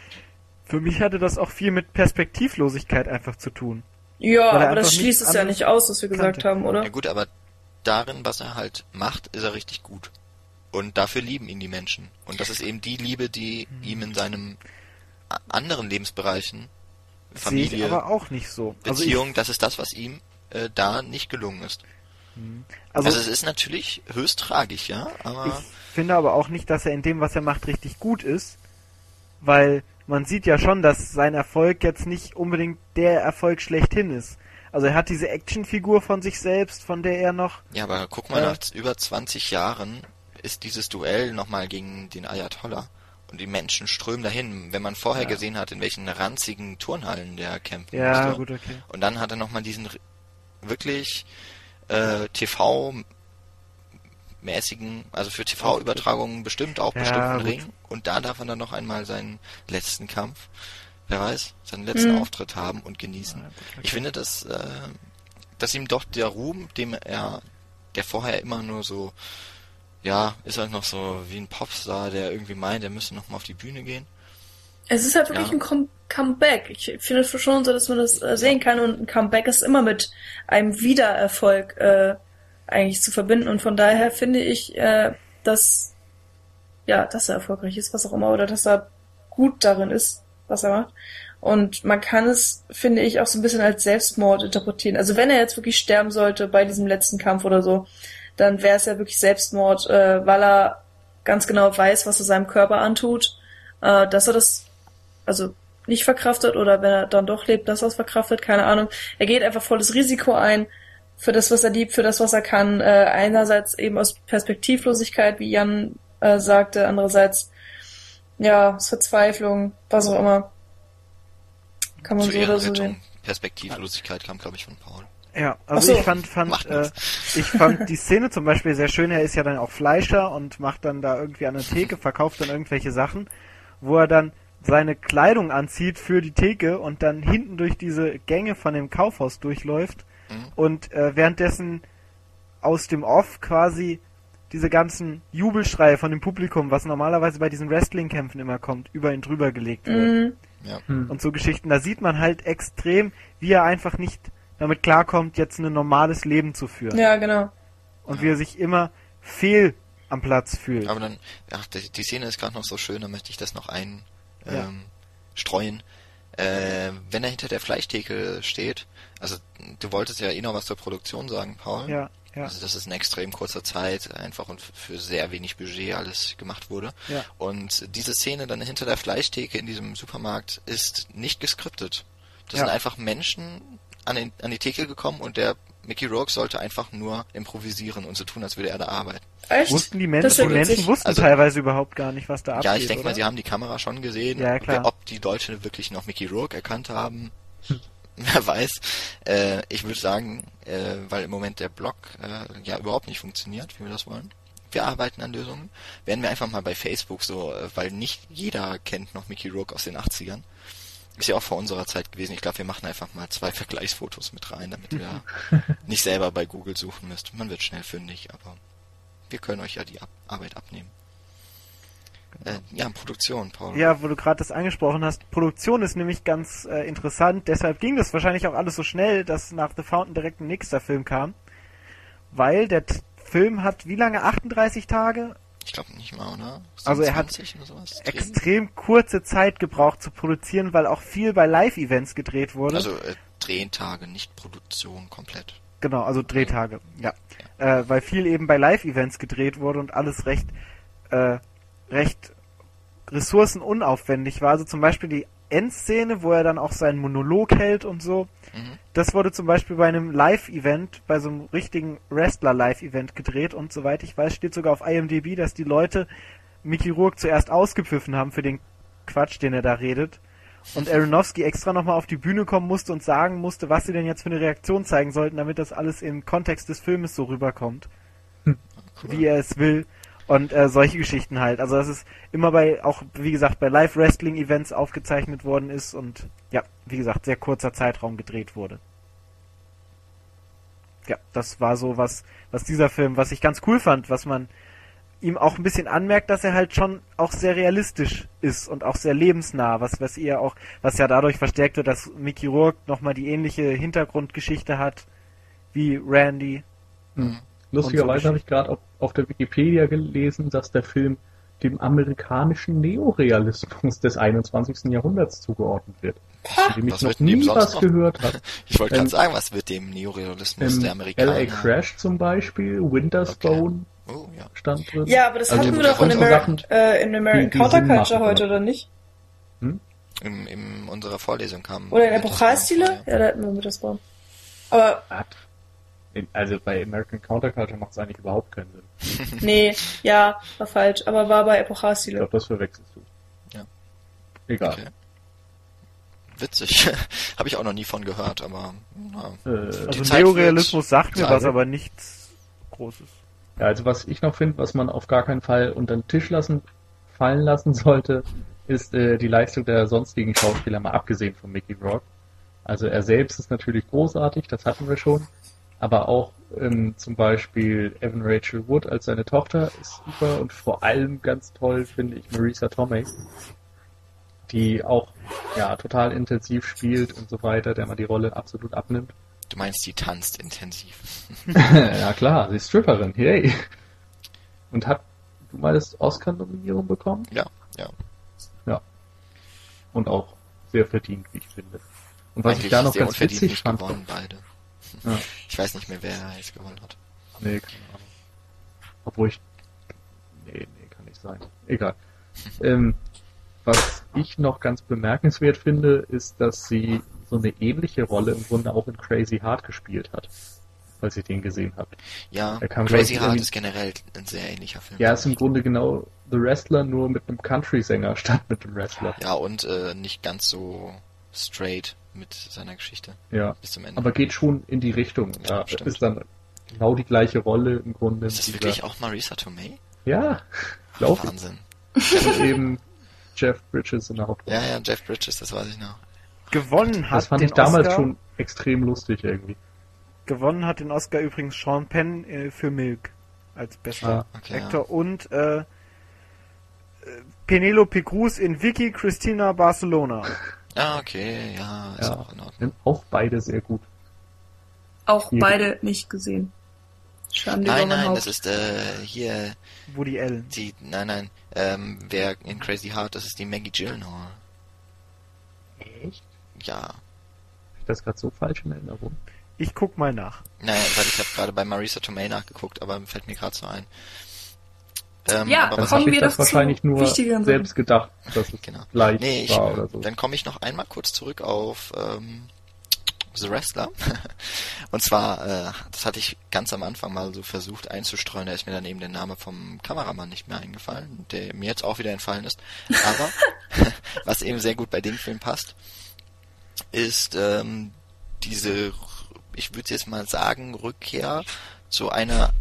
Für mich hatte das auch viel mit Perspektivlosigkeit einfach zu tun. Ja, aber das schließt es ja nicht aus, was wir kannte. gesagt haben, oder? Ja gut, aber darin, was er halt macht, ist er richtig gut. Und dafür lieben ihn die Menschen. Und das ist eben die Liebe, die hm. ihm in seinem anderen Lebensbereichen, Familie, Sehe ich aber auch nicht so. Also Beziehung, ich, das ist das, was ihm äh, da nicht gelungen ist. Hm. Also, also, es ist natürlich höchst tragisch, ja, aber... Ich finde aber auch nicht, dass er in dem, was er macht, richtig gut ist, weil man sieht ja schon, dass sein Erfolg jetzt nicht unbedingt der Erfolg schlechthin ist. Also er hat diese Actionfigur von sich selbst, von der er noch. Ja, aber guck mal, äh, nach über 20 Jahren ist dieses Duell nochmal gegen den Ayatollah. Und die Menschen strömen dahin. Wenn man vorher ja. gesehen hat, in welchen ranzigen Turnhallen der kämpfen ja, musste. Gut, okay. Und dann hat er nochmal diesen wirklich äh, TV mäßigen, also für TV-Übertragungen bestimmt auch ja, bestimmten Ring. Und da darf er dann noch einmal seinen letzten Kampf, wer weiß, seinen letzten mhm. Auftritt haben und genießen. Ja, gut, okay. Ich finde, dass, äh, dass ihm doch der Ruhm, dem er, der vorher immer nur so, ja, ist halt noch so wie ein Popstar, der irgendwie meint, er müsste noch mal auf die Bühne gehen. Es ist halt wirklich ja. ein Com Comeback. Ich finde es schon so, dass man das äh, sehen kann und ein Comeback ist immer mit einem Wiedererfolg äh, eigentlich zu verbinden. Und von daher finde ich, äh, dass ja, dass er erfolgreich ist, was auch immer, oder dass er gut darin ist, was er macht. Und man kann es, finde ich, auch so ein bisschen als Selbstmord interpretieren. Also wenn er jetzt wirklich sterben sollte bei diesem letzten Kampf oder so, dann wäre es ja wirklich Selbstmord, äh, weil er ganz genau weiß, was er seinem Körper antut, äh, dass er das also nicht verkraftet oder wenn er dann doch lebt, dass er es verkraftet, keine Ahnung. Er geht einfach volles Risiko ein für das, was er liebt, für das, was er kann. Äh, einerseits eben aus Perspektivlosigkeit, wie Jan äh, sagte, andererseits ja, aus Verzweiflung, was auch immer. Kann man Zu so oder so sehen. Perspektivlosigkeit kam, glaube ich, von Paul. Ja, also so. ich fand, fand äh, ich fand die Szene zum Beispiel sehr schön. Er ist ja dann auch Fleischer und macht dann da irgendwie an der Theke, verkauft dann irgendwelche Sachen, wo er dann seine Kleidung anzieht für die Theke und dann hinten durch diese Gänge von dem Kaufhaus durchläuft Mhm. Und äh, währenddessen aus dem Off quasi diese ganzen Jubelschreie von dem Publikum, was normalerweise bei diesen Wrestling-Kämpfen immer kommt, über ihn drüber gelegt wird. Mhm. Ja. Mhm. Und so Geschichten, da sieht man halt extrem, wie er einfach nicht damit klarkommt, jetzt ein normales Leben zu führen. Ja, genau. Und ja. wie er sich immer fehl am Platz fühlt. Aber dann, ach, die, die Szene ist gerade noch so schön, da möchte ich das noch einstreuen. Ähm, äh, wenn er hinter der Fleischtheke steht, also du wolltest ja eh noch was zur Produktion sagen, Paul. Ja, ja. Also dass es in extrem kurzer Zeit einfach und für sehr wenig Budget alles gemacht wurde. Ja. Und diese Szene dann hinter der Fleischtheke in diesem Supermarkt ist nicht geskriptet. Das ja. sind einfach Menschen an, den, an die Theke gekommen und der Mickey Rourke sollte einfach nur improvisieren und so tun, als würde er da arbeiten. Echt? Wussten die Menschen, die Menschen wussten also, teilweise überhaupt gar nicht, was da abgeht. Ja, ich denke mal, sie haben die Kamera schon gesehen. Ja, klar. Ob die Deutschen wirklich noch Mickey Rourke erkannt haben, wer weiß. Äh, ich würde sagen, äh, weil im Moment der Blog äh, ja überhaupt nicht funktioniert, wie wir das wollen. Wir arbeiten an Lösungen. Werden wir einfach mal bei Facebook so, äh, weil nicht jeder kennt noch Mickey Rourke aus den 80ern. Ist ja auch vor unserer Zeit gewesen. Ich glaube, wir machen einfach mal zwei Vergleichsfotos mit rein, damit wir nicht selber bei Google suchen müsst. Man wird schnell fündig, aber wir können euch ja die Ab Arbeit abnehmen. Äh, ja, Produktion, Paul. Ja, wo du gerade das angesprochen hast. Produktion ist nämlich ganz äh, interessant. Deshalb ging das wahrscheinlich auch alles so schnell, dass nach The Fountain direkt ein nächster Film kam. Weil der T Film hat wie lange? 38 Tage? Ich glaube nicht mal, oder? Also er hat extrem kurze Zeit gebraucht zu produzieren, weil auch viel bei Live-Events gedreht wurde. Also äh, Drehtage, nicht Produktion komplett. Genau, also Drehtage, ja. ja. Äh, weil viel eben bei Live-Events gedreht wurde und alles recht, äh, recht ressourcenunaufwendig war. Also zum Beispiel die Endszene, wo er dann auch seinen Monolog hält und so. Mhm. Das wurde zum Beispiel bei einem Live-Event, bei so einem richtigen Wrestler-Live-Event gedreht und soweit ich weiß, steht sogar auf IMDb, dass die Leute Mickey Rourke zuerst ausgepfiffen haben für den Quatsch, den er da redet. Und Aronofsky extra nochmal auf die Bühne kommen musste und sagen musste, was sie denn jetzt für eine Reaktion zeigen sollten, damit das alles im Kontext des Filmes so rüberkommt. Hm. Cool. Wie er es will. Und äh, solche Geschichten halt. Also dass es immer bei, auch wie gesagt, bei Live-Wrestling-Events aufgezeichnet worden ist und ja, wie gesagt, sehr kurzer Zeitraum gedreht wurde. Ja, das war so was, was dieser Film, was ich ganz cool fand, was man ihm auch ein bisschen anmerkt, dass er halt schon auch sehr realistisch ist und auch sehr lebensnah, was, was ihr auch, was ja dadurch verstärkt wird, dass Mickey Rourke nochmal die ähnliche Hintergrundgeschichte hat wie Randy. Mhm. Lustigerweise so habe ich gerade auf, auf der Wikipedia gelesen, dass der Film dem amerikanischen Neorealismus des 21. Jahrhunderts zugeordnet wird. Von dem ich noch nie was noch? gehört habe. Ich wollte ähm, gerade sagen, was wird dem Neorealismus der Amerikaner? L.A. Crash zum Beispiel, Winter's okay. Bone oh, ja. stand drin. Ja, aber das also hatten wir doch in, Ameri äh, in American Counterculture heute, oder nicht? Hm? In, in unserer Vorlesung kam... Oder in Epochalstile? Ja, da hatten wir Winter's Bone. Aber... Also bei American Counterculture macht es eigentlich überhaupt keinen Sinn. nee, ja, war falsch, aber war bei Epochalstile. Ich glaube, das verwechselst du. Ja. Egal. Okay. Witzig. Habe ich auch noch nie von gehört, aber na, äh, Also Neorealismus sagt mir was, aber nichts Großes. Ja, also was ich noch finde, was man auf gar keinen Fall unter den Tisch lassen, fallen lassen sollte, ist äh, die Leistung der sonstigen Schauspieler, mal abgesehen von Mickey Rock. Also er selbst ist natürlich großartig, das hatten wir schon aber auch ähm, zum Beispiel Evan Rachel Wood als seine Tochter ist super und vor allem ganz toll finde ich Marisa Tomei, die auch ja total intensiv spielt und so weiter, der man die Rolle absolut abnimmt. Du meinst, die tanzt intensiv? ja klar, sie ist Stripperin, yay. Und hat du meinst Oscar-Nominierung bekommen? Ja, ja. Ja. Und auch sehr verdient, wie ich finde. Und was Eigentlich ich da noch ganz witzig fand, gewonnen, beide. Ja. Ich weiß nicht mehr, wer jetzt gewonnen hat. Nee, keine Ahnung. Obwohl ich. Nee, nee, kann nicht sein. Egal. ähm, was ich noch ganz bemerkenswert finde, ist, dass sie so eine ähnliche Rolle im Grunde auch in Crazy Heart gespielt hat. Falls ihr den gesehen habt. Ja, Crazy Heart ist generell ein sehr ähnlicher Film. Ja, ist im Grunde genau The Wrestler, nur mit einem Country-Sänger statt mit dem Wrestler. Ja, und äh, nicht ganz so straight mit seiner Geschichte. Ja. Bis zum Ende. Aber geht schon in die Richtung. Ja, ja ist dann genau die gleiche Rolle im Grunde. Ist das wirklich auch Marisa Tomei? Ja, glaube Wahnsinn. Und eben Jeff Bridges in der Hauptrolle. Ja, ja, Jeff Bridges, das weiß ich noch. Gewonnen hat Das fand ich damals Oscar, schon extrem lustig irgendwie. Gewonnen hat den Oscar übrigens Sean Penn äh, für Milk als bester ah, okay, Actor ja. und äh, Penelope Cruz in Vicky Cristina Barcelona. Ah, okay, ja, ist ja, auch in Ordnung. Auch beide sehr gut. Auch hier. beide nicht gesehen. Schande nein, nein, Haupt. das ist äh, hier. Woody Allen. Die, nein, nein, ähm, wer in Crazy Heart, das ist die Maggie Gyllenhaal. Echt? Ja. Hab ich das gerade so falsch in Erinnerung? Ich guck mal nach. Naja, weil ich habe gerade bei Marisa Tomei nachgeguckt, aber fällt mir gerade so ein. Ähm, ja, aber kommen wir das wahrscheinlich nur selbst gedacht, dass es genau. leicht nee, ich, war oder so. Dann komme ich noch einmal kurz zurück auf ähm, The Wrestler. Und zwar, äh, das hatte ich ganz am Anfang mal so versucht einzustreuen, da ist mir dann eben der Name vom Kameramann nicht mehr eingefallen, der mir jetzt auch wieder entfallen ist. Aber was eben sehr gut bei dem Film passt, ist ähm, diese, ich würde jetzt mal sagen, Rückkehr zu einer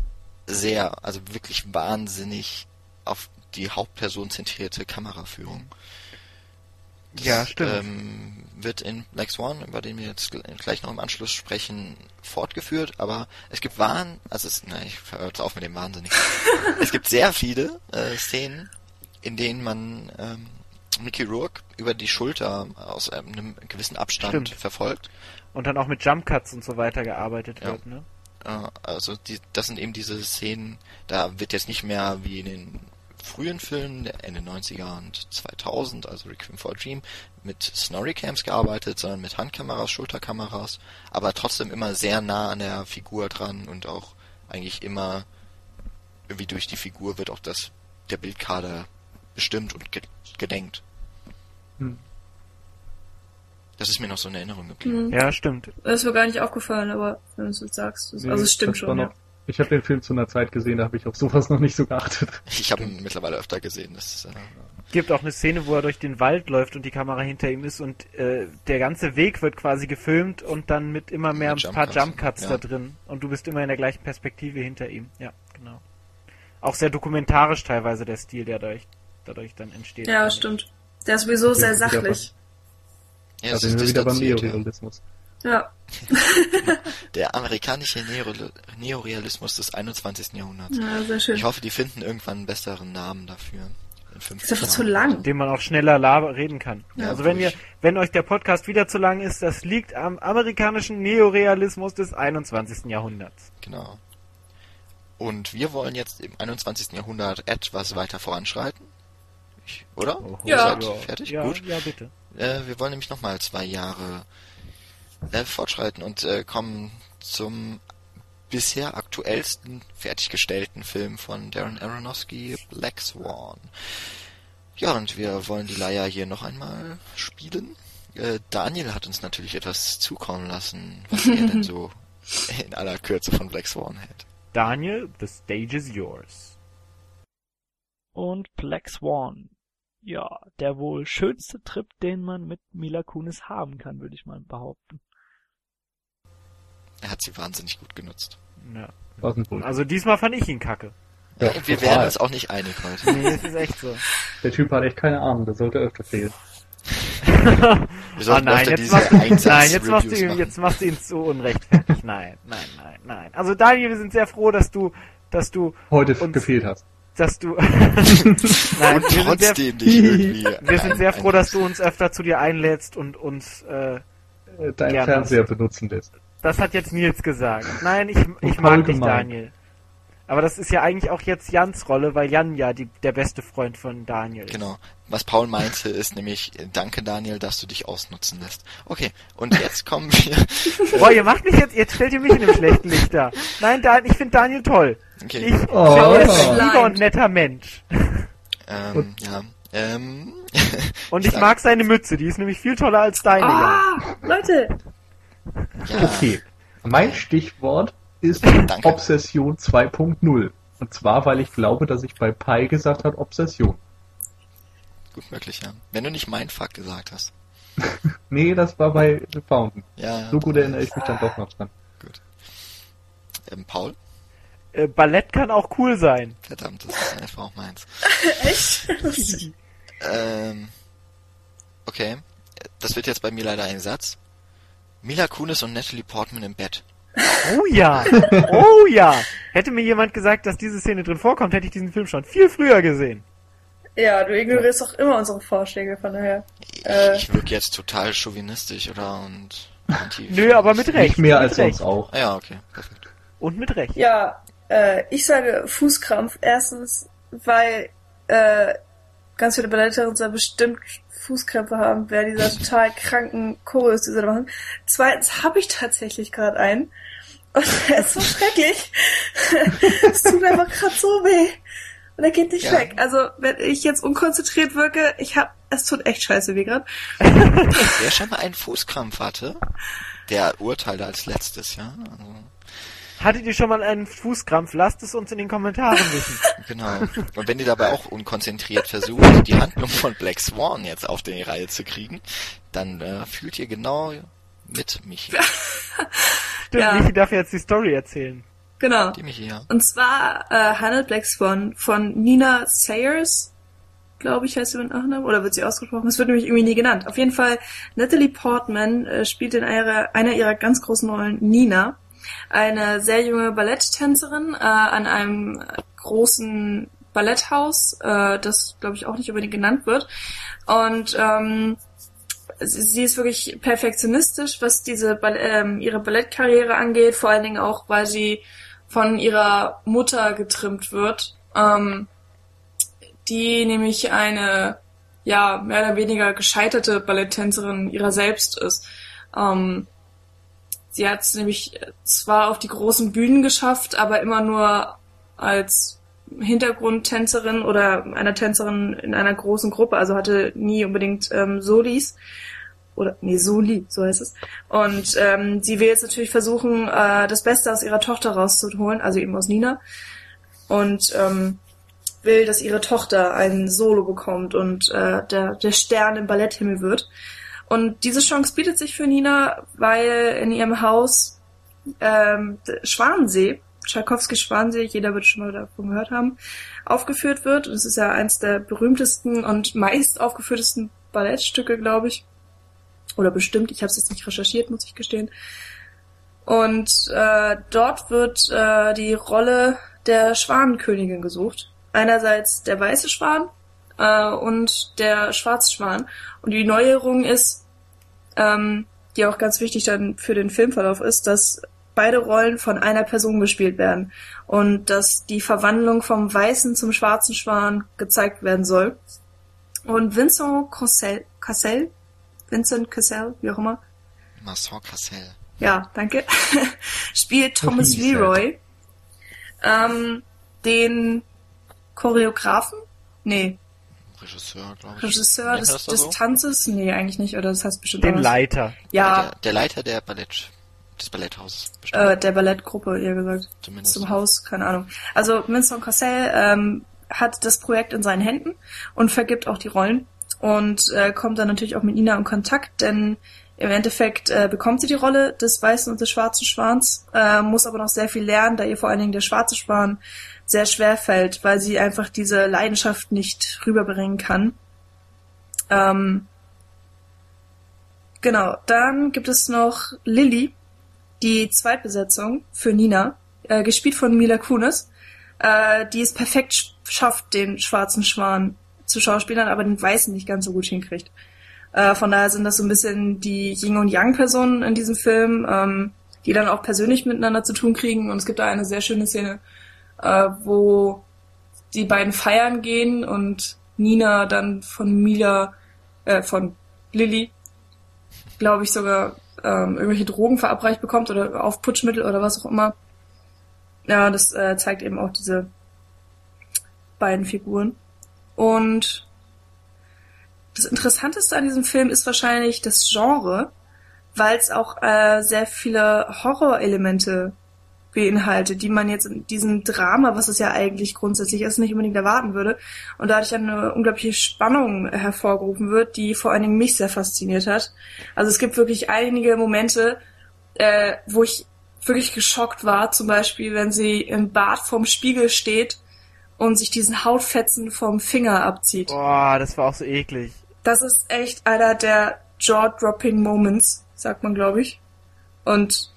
sehr, also wirklich wahnsinnig auf die Hauptperson zentrierte Kameraführung. Das, ja, stimmt. Ähm, wird in Black Swan, über den wir jetzt gleich noch im Anschluss sprechen, fortgeführt, aber es gibt Wahn, also es, na, ich höre auf mit dem Wahnsinnig. es gibt sehr viele äh, Szenen, in denen man ähm, Mickey Rourke über die Schulter aus einem gewissen Abstand Stimmt. verfolgt. Und dann auch mit Jump Cuts und so weiter gearbeitet Ja. wird, ne? Also die, das sind eben diese Szenen, da wird jetzt nicht mehr wie in den frühen Filmen Ende 90er und 2000, also Requiem for a Dream, mit Snorri-Cams gearbeitet, sondern mit Handkameras, Schulterkameras, aber trotzdem immer sehr nah an der Figur dran und auch eigentlich immer irgendwie durch die Figur wird auch das der Bildkader bestimmt und ge gedenkt. Hm. Das ist mir noch so in Erinnerung geblieben. Mhm. Ja, stimmt. Das ist mir gar nicht aufgefallen, aber wenn du es jetzt sagst. Das, Nee, also es stimmt schon, war ja. noch- Ich habe den Film zu einer Zeit gesehen, da habe ich auf sowas noch nicht so geachtet. Ich habe ihn mittlerweile öfter gesehen. Das, äh, Gibt auch eine Szene, wo er durch den Wald läuft und die Kamera hinter ihm ist und äh, der ganze Weg wird quasi gefilmt und dann mit immer mehr Mit ein paar Jump Jump Cuts, Cuts ja. da drin und du bist immer in der gleichen Perspektive hinter ihm. Ja, genau. Auch sehr dokumentarisch teilweise der Stil, der dadurch, dadurch dann entsteht. Ja, stimmt. Der ist sowieso sehr sachlich. Ja, da es sind wir wieder beim distanziert, ja. Neorealismus. Ja. Der amerikanische Neore Neorealismus des 21. Jahrhunderts. ja, sehr schön. Ich hoffe, die finden irgendwann einen besseren Namen dafür. In 50 ist einfach zu Jahren. lang. Dem man auch schneller reden kann. Ja, also wenn ihr, wenn euch der Podcast wieder zu lang ist, das liegt am amerikanischen Neorealismus des 21. Jahrhunderts. Genau. Und wir wollen jetzt im 21. Jahrhundert etwas weiter voranschreiten. Ich, oder? Ja. Ihr seid fertig? Ja, Gut. ja, bitte. Äh, wir wollen nämlich nochmal zwei Jahre äh, fortschreiten und äh, kommen zum bisher aktuellsten fertiggestellten Film von Darren Aronofsky, Black Swan. Ja, und wir wollen die Leier hier noch einmal spielen. Äh, Daniel hat uns natürlich etwas zukommen lassen, was er denn so in aller Kürze von Black Swan hält. Daniel, the stage is yours. Und Black Swan. Ja, der wohl schönste Trip, den man mit Mila Kunis haben kann, würde ich mal behaupten. Er hat sie wahnsinnig gut genutzt. Ja. Was ein Bullshit. Also diesmal fand ich ihn kacke. Ja, wir total. werden uns auch nicht einig heute. Nee, das ist echt so. Der Typ hat echt keine Ahnung, der sollte öfter fehlen. Wir Ah sollten nein, jetzt machst, du, nein, jetzt machst du machen. jetzt machst du ihn zu unrechtfertig. Nein, nein, nein, nein. Also Daniel, wir sind sehr froh, dass du, dass du, Heute gefehlt hast. Dass du, nein, Und wir sind sehr, trotzdem nicht irgendwie. wir sind sehr ein- froh, dass du uns öfter zu dir einlädst und uns, äh, Äh, Dein Gerne. Fernseher benutzen lässt. das hat jetzt Nils gesagt. Nein, ich, ich mag dich. Daniel. Aber das ist ja eigentlich auch jetzt Jans Rolle, weil Jan ja die, der beste Freund von Daniel ist. Genau. Was Paul meinte, ist nämlich, danke Daniel, dass du dich ausnutzen lässt. Okay, und jetzt kommen wir. Boah, ihr macht mich jetzt, jetzt stellt ihr mich in einem schlechten Licht da. Nein, Dan, ich finde Daniel toll. Okay, Ich Oh. finde, er ist ein lieber und netter Mensch. ähm, ja. Ähm, Und ich sag- mag seine Mütze, die ist nämlich viel toller als deine. Ah, Leute. ja, Okay. Mein Stichwort ist Danke. Obsession 2.0. Und zwar, weil ich glaube, dass ich bei Pi gesagt habe Obsession. gut möglich, ja. Wenn du nicht mein Fuck gesagt hast. Nee, das war bei The Fountain. Ja. So gut erinnere ich mich dann doch noch dran. Ähm, Paul? Äh, Ballett kann auch cool sein. Verdammt, das ist einfach auch meins. Echt? Ähm, okay. Das wird jetzt bei mir leider ein Satz. Mila Kunis und Natalie Portman im Bett. Oh ja, oh ja. Hätte mir jemand gesagt, dass diese Szene drin vorkommt, hätte ich diesen Film schon viel früher gesehen. ja, du ignorierst doch immer unsere Vorschläge, von daher. Ich, Äh. ich wirke jetzt total chauvinistisch, oder? Und Nö, aber mit Recht. Nicht mehr als Recht. sonst auch. Ah, ja, okay, perfekt. Und mit Recht. Ja, äh, ich sage Fußkrampf. Erstens, weil äh, ganz viele Balletterinnen bestimmt Fußkrämpfe haben, wer dieser total kranken Choreos, die sie da machen. Zweitens habe ich tatsächlich gerade einen. Und er ist so schrecklich. es tut einfach gerade so weh. Und er geht nicht Ja. weg. Also, wenn ich jetzt unkonzentriert wirke, ich hab, es tut echt scheiße weh gerade. Wer schon mal einen Fußkrampf hatte, der urteilte als letztes, ja? Also, Hattet ihr schon mal einen Fußkrampf? Lasst es uns in den Kommentaren wissen. genau. Und wenn ihr dabei auch unkonzentriert versucht, die Handlung von Black Swan jetzt auf die Reihe zu kriegen, dann äh, fühlt ihr genau mit Michi. Stimmt, Ja. Michi darf jetzt die Story erzählen. Genau. Die Michi, ja. Und zwar äh, handelt Black Swan von Nina Sayers, glaube ich, heißt sie mit Nachnamen, oder wird sie ausgesprochen? Es wird nämlich irgendwie nie genannt. Auf jeden Fall, Natalie Portman äh, spielt in einer, einer ihrer ganz großen Rollen Nina, eine sehr junge Balletttänzerin äh, an einem großen Balletthaus, äh, das glaube ich auch nicht unbedingt genannt wird. Und ähm, sie, ist wirklich perfektionistisch, was diese Ball ähm, ihre Ballettkarriere angeht, vor allen Dingen auch, weil sie von ihrer Mutter getrimmt wird, ähm, die nämlich eine ja mehr oder weniger gescheiterte Balletttänzerin ihrer selbst ist. Ähm, sie hat es nämlich zwar auf die großen Bühnen geschafft, aber immer nur als Hintergrundtänzerin oder einer Tänzerin in einer großen Gruppe, also hatte nie unbedingt ähm, Solis oder nee, Soli, so heißt es. Und ähm, sie will jetzt natürlich versuchen, äh, das Beste aus ihrer Tochter rauszuholen, also eben aus Nina. Und ähm, will, dass ihre Tochter ein Solo bekommt und äh, der, der Stern im Balletthimmel wird. Und diese Chance bietet sich für Nina, weil in ihrem Haus ähm, Schwanensee, Tchaikovsky Schwanensee, jeder wird schon mal davon gehört haben, aufgeführt wird. Und es ist ja eins der berühmtesten und meist aufgeführtesten Ballettstücke, glaube ich. Oder bestimmt, ich habe es jetzt nicht recherchiert, muss ich gestehen. Und äh, dort wird äh, die Rolle der Schwanenkönigin gesucht. Einerseits der weiße Schwan äh, und der schwarze Schwan. Und die Neuerung ist, ähm, die auch ganz wichtig dann für den Filmverlauf ist, dass beide Rollen von einer Person gespielt werden und dass die Verwandlung vom weißen zum schwarzen Schwan gezeigt werden soll. Und Vincent Cassel, Cassel Vincent Cassel, wie auch immer. Marcel Cassel. Ja, danke. spielt Thomas Leroy. Ähm, den Choreografen? Nee. Regisseur, glaube ich. Regisseur des, das des so? Tanzes? Nee, eigentlich nicht, oder das heißt bestimmt Den anders. Leiter. Ja, Der, der Leiter der Ballett, des Balletthauses. bestimmt. äh, der Ballettgruppe, eher gesagt. Zumindest. Zum Haus, keine Ahnung. Also Vincent Cassel ähm, hat das Projekt in seinen Händen und vergibt auch die Rollen und äh, kommt dann natürlich auch mit Nina in Kontakt, denn im Endeffekt äh, bekommt sie die Rolle des weißen und des schwarzen Schwans, äh, muss aber noch sehr viel lernen, da ihr vor allen Dingen der schwarze Schwan sehr schwer fällt, weil sie einfach diese Leidenschaft nicht rüberbringen kann. Ähm, genau, dann gibt es noch Lilly, die Zweitbesetzung für Nina, äh, gespielt von Mila Kunis, äh, die es perfekt sch- schafft, den schwarzen Schwan zu schauspielern, aber den weißen nicht ganz so gut hinkriegt. Äh, von daher sind das so ein bisschen die Yin und Yang Personen in diesem Film, ähm, die dann auch persönlich miteinander zu tun kriegen. Und es gibt da eine sehr schöne Szene, äh, wo die beiden feiern gehen und Nina dann von Mila, äh, von Lilly, glaube ich sogar ähm, irgendwelche Drogen verabreicht bekommt oder Aufputschmittel oder was auch immer. Ja, das äh, zeigt eben auch diese beiden Figuren. Und das Interessanteste an diesem Film ist wahrscheinlich das Genre, weil es auch äh, sehr viele Horrorelemente beinhaltet, die man jetzt in diesem Drama, was es ja eigentlich grundsätzlich ist, nicht unbedingt erwarten würde. Und dadurch eine unglaubliche Spannung hervorgerufen wird, die vor allen Dingen mich sehr fasziniert hat. Also es gibt wirklich einige Momente, äh, wo ich wirklich geschockt war, zum Beispiel, wenn sie im Bad vorm Spiegel steht und sich diesen Hautfetzen vom Finger abzieht. Boah, das war auch so eklig. Das ist echt einer der jaw-dropping Moments, sagt man, glaube ich. Und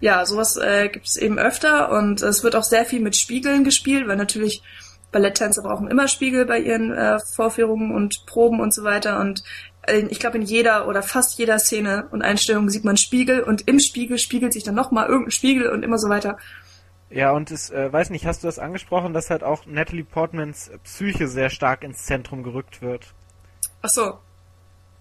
ja, sowas äh, gibt es eben öfter und es wird auch sehr viel mit Spiegeln gespielt, weil natürlich Balletttänzer brauchen immer Spiegel bei ihren äh, Vorführungen und Proben und so weiter. Und äh, ich glaube, in jeder oder fast jeder Szene und Einstellung sieht man Spiegel und im Spiegel spiegelt sich dann nochmal irgendein Spiegel und immer so weiter. Ja, und es, äh, weiß nicht, hast du das angesprochen, dass halt auch Natalie Portmans Psyche sehr stark ins Zentrum gerückt wird? Ach so.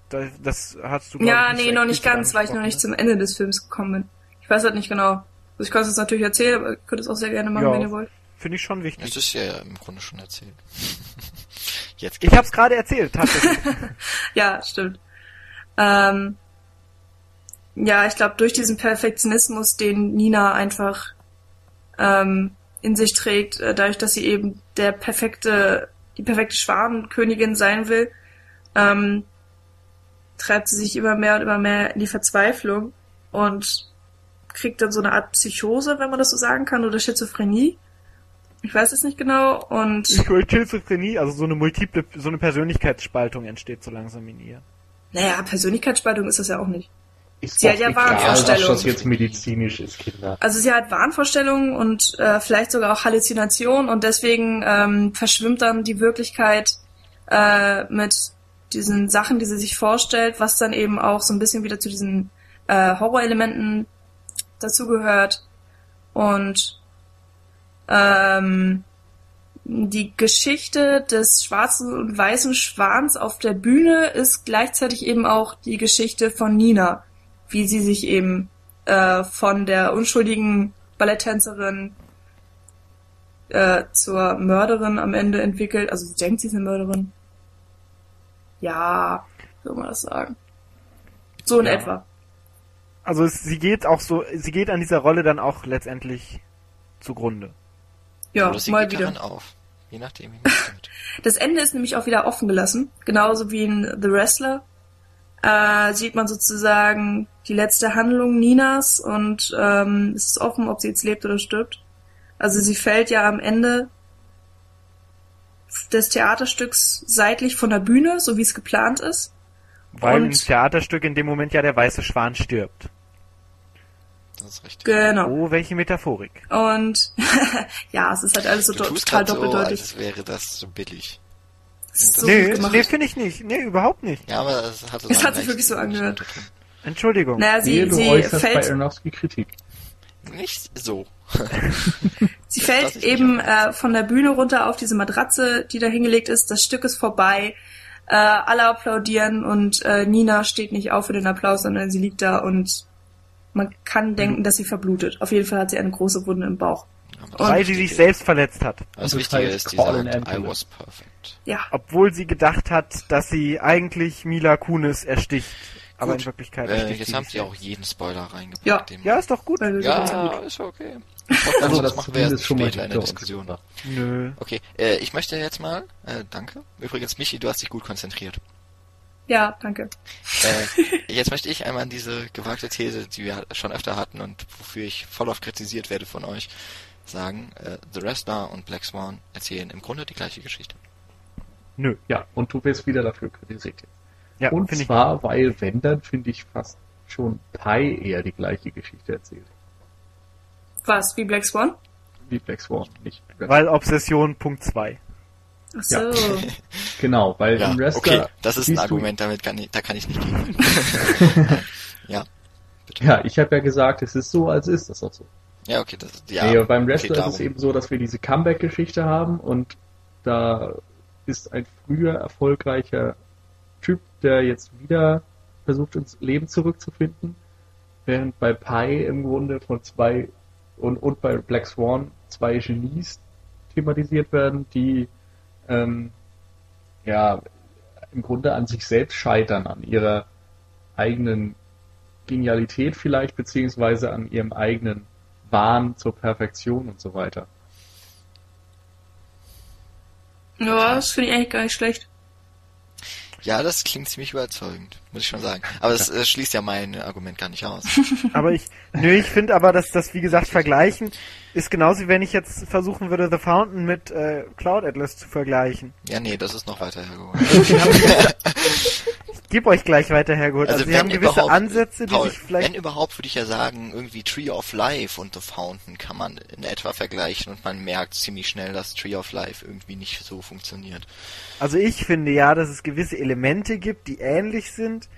Das, das hast du Ja, ich, nee, noch nicht ganz, weil ich noch nicht ne? zum Ende des Films gekommen bin. Ich weiß halt nicht genau. Also ich kann es jetzt natürlich erzählen, aber ihr könnt es auch sehr gerne machen, Ja. wenn ihr wollt. Finde ich schon Das wichtig. ist ja im Grunde schon erzählt. Jetzt Ich hab's gerade erzählt, tatsächlich. Ja, stimmt. Ähm, ja, ich glaube, durch diesen Perfektionismus, den Nina einfach ähm, in sich trägt, äh, dadurch, dass sie eben der perfekte, die perfekte Schwanenkönigin sein will, ähm, treibt sie sich immer mehr und immer mehr in die Verzweiflung und kriegt dann so eine Art Psychose, wenn man das so sagen kann, oder Schizophrenie. Ich weiß es nicht genau. Und Schizophrenie, also so eine multiple, so eine Persönlichkeitsspaltung entsteht so langsam in ihr. naja, Persönlichkeitsspaltung ist das ja auch nicht. Ist Sie hat ja egal, was Wahnvorstellungen. das jetzt medizinisch ist, Kinder. Also sie hat Wahnvorstellungen und äh, vielleicht sogar auch Halluzinationen und deswegen ähm, verschwimmt dann die Wirklichkeit äh, mit diesen Sachen, die sie sich vorstellt, was dann eben auch so ein bisschen wieder zu diesen äh, Horrorelementen dazugehört. Und ähm, die Geschichte des schwarzen und weißen Schwans auf der Bühne ist gleichzeitig eben auch die Geschichte von Nina, wie sie sich eben äh, von der unschuldigen Balletttänzerin äh, zur Mörderin am Ende entwickelt. Also sie denkt, sie ist eine Mörderin. Ja, soll man das sagen. So in Ja. etwa. Also es, sie geht auch so, sie geht an dieser Rolle dann auch letztendlich zugrunde. Ja, Oder sie mal geht wieder. daran auf. Je nachdem, wie. Das Ende ist nämlich auch wieder offen gelassen. Genauso wie in The Wrestler. Äh, sieht man sozusagen die letzte Handlung Ninas und ähm, es ist offen, ob sie jetzt lebt oder stirbt. Also sie fällt ja am Ende des Theaterstücks seitlich von der Bühne, so wie es geplant ist. Weil Und- im Theaterstück in dem Moment ja der weiße Schwan stirbt. Das ist richtig. Genau. Oh, welche Metaphorik. Und ja, es ist halt alles so Du tust total gerade so, doppeldeutig. als wäre das so billig. So nee, gut gemacht. nee, finde ich nicht. Nee, überhaupt nicht. Ja, aber es hatte Es seinen hat sich wirklich so angehört. Entschuldigung. Naja, sie, Nee, du sie bei fällt Aronofsky Kritik. Nicht so. Sie Das fällt eben äh, von der Bühne runter auf diese Matratze, die da hingelegt ist. Das Stück ist vorbei. Äh, alle applaudieren und äh, Nina steht nicht auf für den Applaus, sondern sie liegt da und man kann denken, dass sie verblutet. Auf jeden Fall hat sie eine große Wunde im Bauch. Das Weil sie sich selbst verletzt hat. Das das Wichtige ist, die Call an sagt, I was perfect. Ja, Obwohl sie gedacht hat, dass sie eigentlich Mila Kunis ersticht. Aber Gut. in Wirklichkeit Äh, ersticht jetzt haben sie auch jeden Spoiler reingepackt. Ja. Ja, ist doch gut. wir ja, gut. ist okay. Also Also, das das machen wir schon mal später in der Diskussion. gebracht. Nö. Okay, äh, ich möchte jetzt mal, äh, danke. Übrigens, Michi, du hast dich gut konzentriert. Ja, danke. Äh, jetzt möchte ich einmal diese gewagte These, die wir schon öfter hatten und wofür ich voll oft kritisiert werde von euch, sagen, äh, The Wrestler und Black Swan erzählen im Grunde die gleiche Geschichte. Nö. Ja, und du wirst wieder dafür kritisiert. Ja, und finde ich. zwar, weil, wenn, dann finde ich fast schon Pi eher die gleiche Geschichte erzählt. Was, wie Black Swan? Wie Black Swan, nicht Weil Obsession Punkt 2. Ach so. Genau, weil Ja, im Wrestler okay, das ist ein du- Argument, damit kann ich, da kann ich nicht gehen. ja, bitte. Ja, ich habe ja gesagt, es ist so, als ist das auch so. Ja, okay, das ja. nee, beim okay, Wrestler ist es eben so, dass wir diese Comeback-Geschichte haben und da ist ein früher erfolgreicher Typ, der jetzt wieder versucht, ins Leben zurückzufinden, während bei Pi im Grunde von zwei und, und bei Black Swan zwei Genies thematisiert werden, die ähm, ja im Grunde an sich selbst scheitern, an ihrer eigenen Genialität vielleicht, beziehungsweise an ihrem eigenen Wahn zur Perfektion und so weiter. Ja, das finde ich eigentlich gar nicht schlecht. Ja, das klingt ziemlich überzeugend, muss ich schon sagen. Aber das äh, schließt ja mein Argument gar nicht aus. Aber ich, nö, ich finde aber, dass das, wie gesagt, vergleichen ist genauso, wie wenn ich jetzt versuchen würde, The Fountain mit äh, Cloud Atlas zu vergleichen. Ja, nee, das ist noch weiter hergeholt. Ich gebe euch gleich weiter hergeholt. Also, sie haben gewisse Ansätze, die Paul, sich vielleicht... Wenn überhaupt, würde ich ja sagen, irgendwie Tree of Life und The Fountain kann man in etwa vergleichen und man merkt ziemlich schnell, dass Tree of Life irgendwie nicht so funktioniert. Also ich finde ja, dass es gewisse Elemente gibt, die ähnlich sind,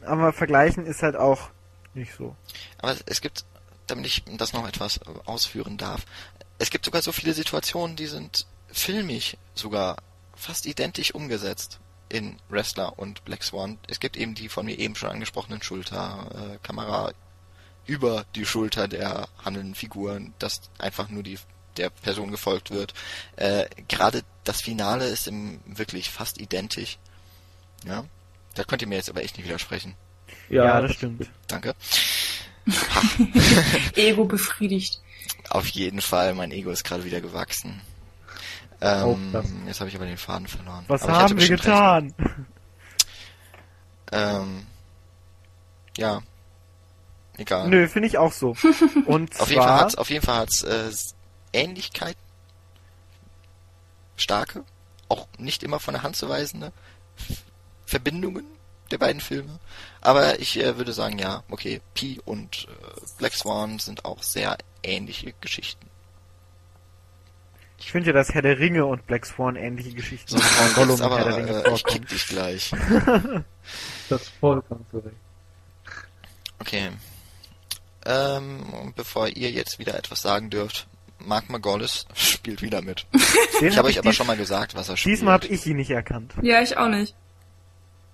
aber vergleichen ist halt auch nicht so. Aber es gibt, damit ich das noch etwas ausführen darf, es gibt sogar so viele Situationen, die sind filmisch sogar fast identisch umgesetzt in Wrestler und Black Swan. Es gibt eben die von mir eben schon angesprochenen Schulterkamera über die Schulter der handelnden Figuren, dass einfach nur die der Person gefolgt wird. Äh, Gerade das Finale ist im wirklich fast identisch. Ja, da könnt ihr mir jetzt aber echt nicht widersprechen. Ja, das stimmt. Danke. Ego befriedigt. Auf jeden Fall, mein Ego ist gerade wieder gewachsen. Ähm, das. jetzt habe ich aber den Faden verloren. Was aber haben wir getan? Ähm, ja. Egal. Nö, finde ich auch so. Und Auf jeden Fall hat's, auf jeden Fall hat's äh, Ähnlichkeiten. Starke. Auch nicht immer von der Hand zu weisende. Verbindungen. der beiden Filme. Aber ich äh, würde sagen, ja, okay, Pi und äh, Black Swan sind auch sehr ähnliche Geschichten. Ich finde ja, dass Herr der Ringe und Black Swan ähnliche Geschichten So, sind. Gollum aber, äh, ich kick dich gleich. das ist vollkommen zurecht. Okay. Ähm, bevor ihr jetzt wieder etwas sagen dürft, Mark Margolis spielt wieder mit. Den ich habe euch aber schon mal gesagt, was er spielt. Diesmal habe ich ihn nicht erkannt. Ja, ich auch nicht.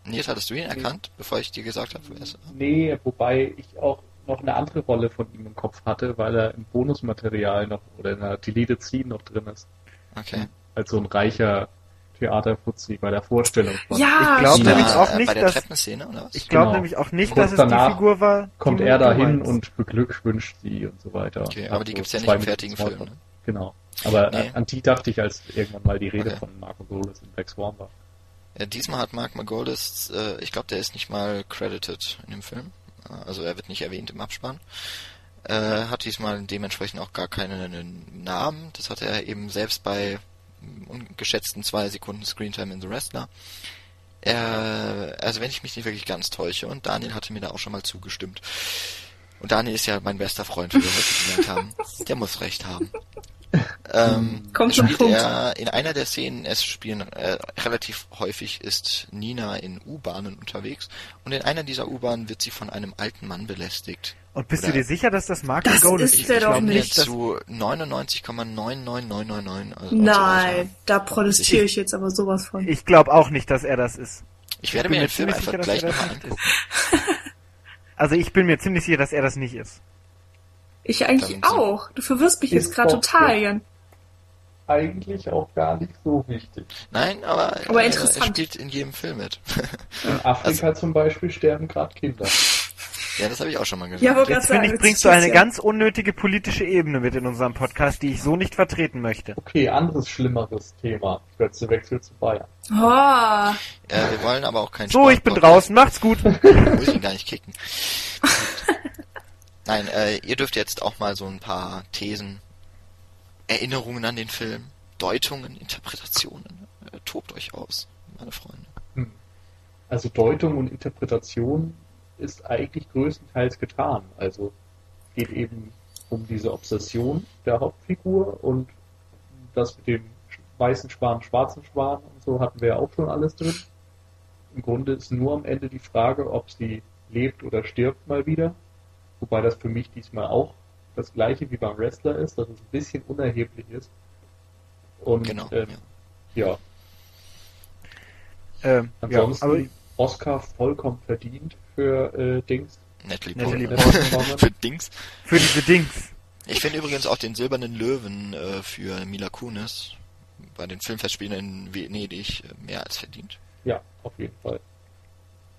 Nils, hattest du ihn erkannt, bevor ich dir gesagt habe, wer es Nee, wobei ich auch noch eine andere Rolle von ihm im Kopf hatte, weil er im Bonusmaterial noch oder in der Deleted Scene noch drin ist. Okay. Als so ein reicher Theaterfuzzi bei der Vorstellung von. Ja, ich glaube nämlich auch nicht, bei der dass Treppenszene, oder was? ich glaube genau. nämlich auch nicht, dass es die Figur war. Kommt er dahin und beglückwünscht sie und so weiter. Okay, aber die gibt's ja nicht im fertigen Film. Ne? Genau. Aber nee. an die dachte ich, als irgendwann mal die Rede okay. von Marco Golis in Black Swan war. Ja, diesmal hat Mark Margolis, äh, ich glaube, der ist nicht mal credited in dem Film. Also er wird nicht erwähnt im Abspann. Äh, hat diesmal dementsprechend auch gar keinen Namen. Das hatte er eben selbst bei ungeschätzten zwei Sekunden Screentime in The Wrestler. Äh, also wenn ich mich nicht wirklich ganz täusche, und Daniel hatte mir da auch schon mal zugestimmt. Und Daniel ist ja mein bester Freund, wie wir heute gelernt haben. Der muss recht haben. Ähm, Kommt spielt Punkt. er in einer der Szenen, es spielen äh, relativ häufig ist Nina in U-Bahnen unterwegs und in einer dieser U-Bahnen wird sie von einem alten Mann belästigt. Und bist Oder du dir sicher, dass das Mark das Goal ist? Ich, der ich doch nicht. zu 99,99999. Also Nein, da protestiere ich jetzt aber sowas von. Ich glaube auch nicht, dass er das ist. Ich werde mir den Film einfach sicher, gleich nochmal angucken. also ich bin mir ziemlich sicher, dass er das nicht ist. Ich eigentlich auch. Du verwirrst mich jetzt gerade total, Jan eigentlich auch gar nicht so wichtig. Nein, aber, aber interessant. er spielt in jedem Film mit. In Afrika also, zum Beispiel sterben gerade Kinder. Ja, das habe ich auch schon mal gesagt. Ja, Jetzt finde ich, bringst du eine ja. ganz unnötige politische Ebene mit in unserem Podcast, die ich so nicht vertreten möchte. Okay, anderes schlimmeres Thema. Wechsel zu Bayern. Oh. Ja, wir wollen aber auch kein So, ich bin draußen, macht's gut. Muss ihn gar nicht kicken. Nein, äh, ihr dürft jetzt auch mal so ein paar Thesen Erinnerungen an den Film, Deutungen, Interpretationen. Äh, tobt euch aus, meine Freunde. Hm. Also Deutung und Interpretation ist eigentlich größtenteils getan. Also geht eben um diese Obsession der Hauptfigur und das mit dem weißen Schwan, schwarzen Schwan und so hatten wir ja auch schon alles drin. Im Grunde ist nur am Ende die Frage, ob sie lebt oder stirbt mal wieder. Wobei das für mich diesmal auch das gleiche wie beim Wrestler ist, dass es ein bisschen unerheblich ist. Und genau, ähm, ja. ja. Ähm, Ansonsten ja, aber Oscar vollkommen verdient für äh, Dings. Natalie, Natalie Portman. für Dings. Für diese Dings. Ich finde übrigens auch den silbernen Löwen äh, für Mila Kunis bei den Filmfestspielen in Venedig äh, mehr als verdient. Ja, auf jeden Fall.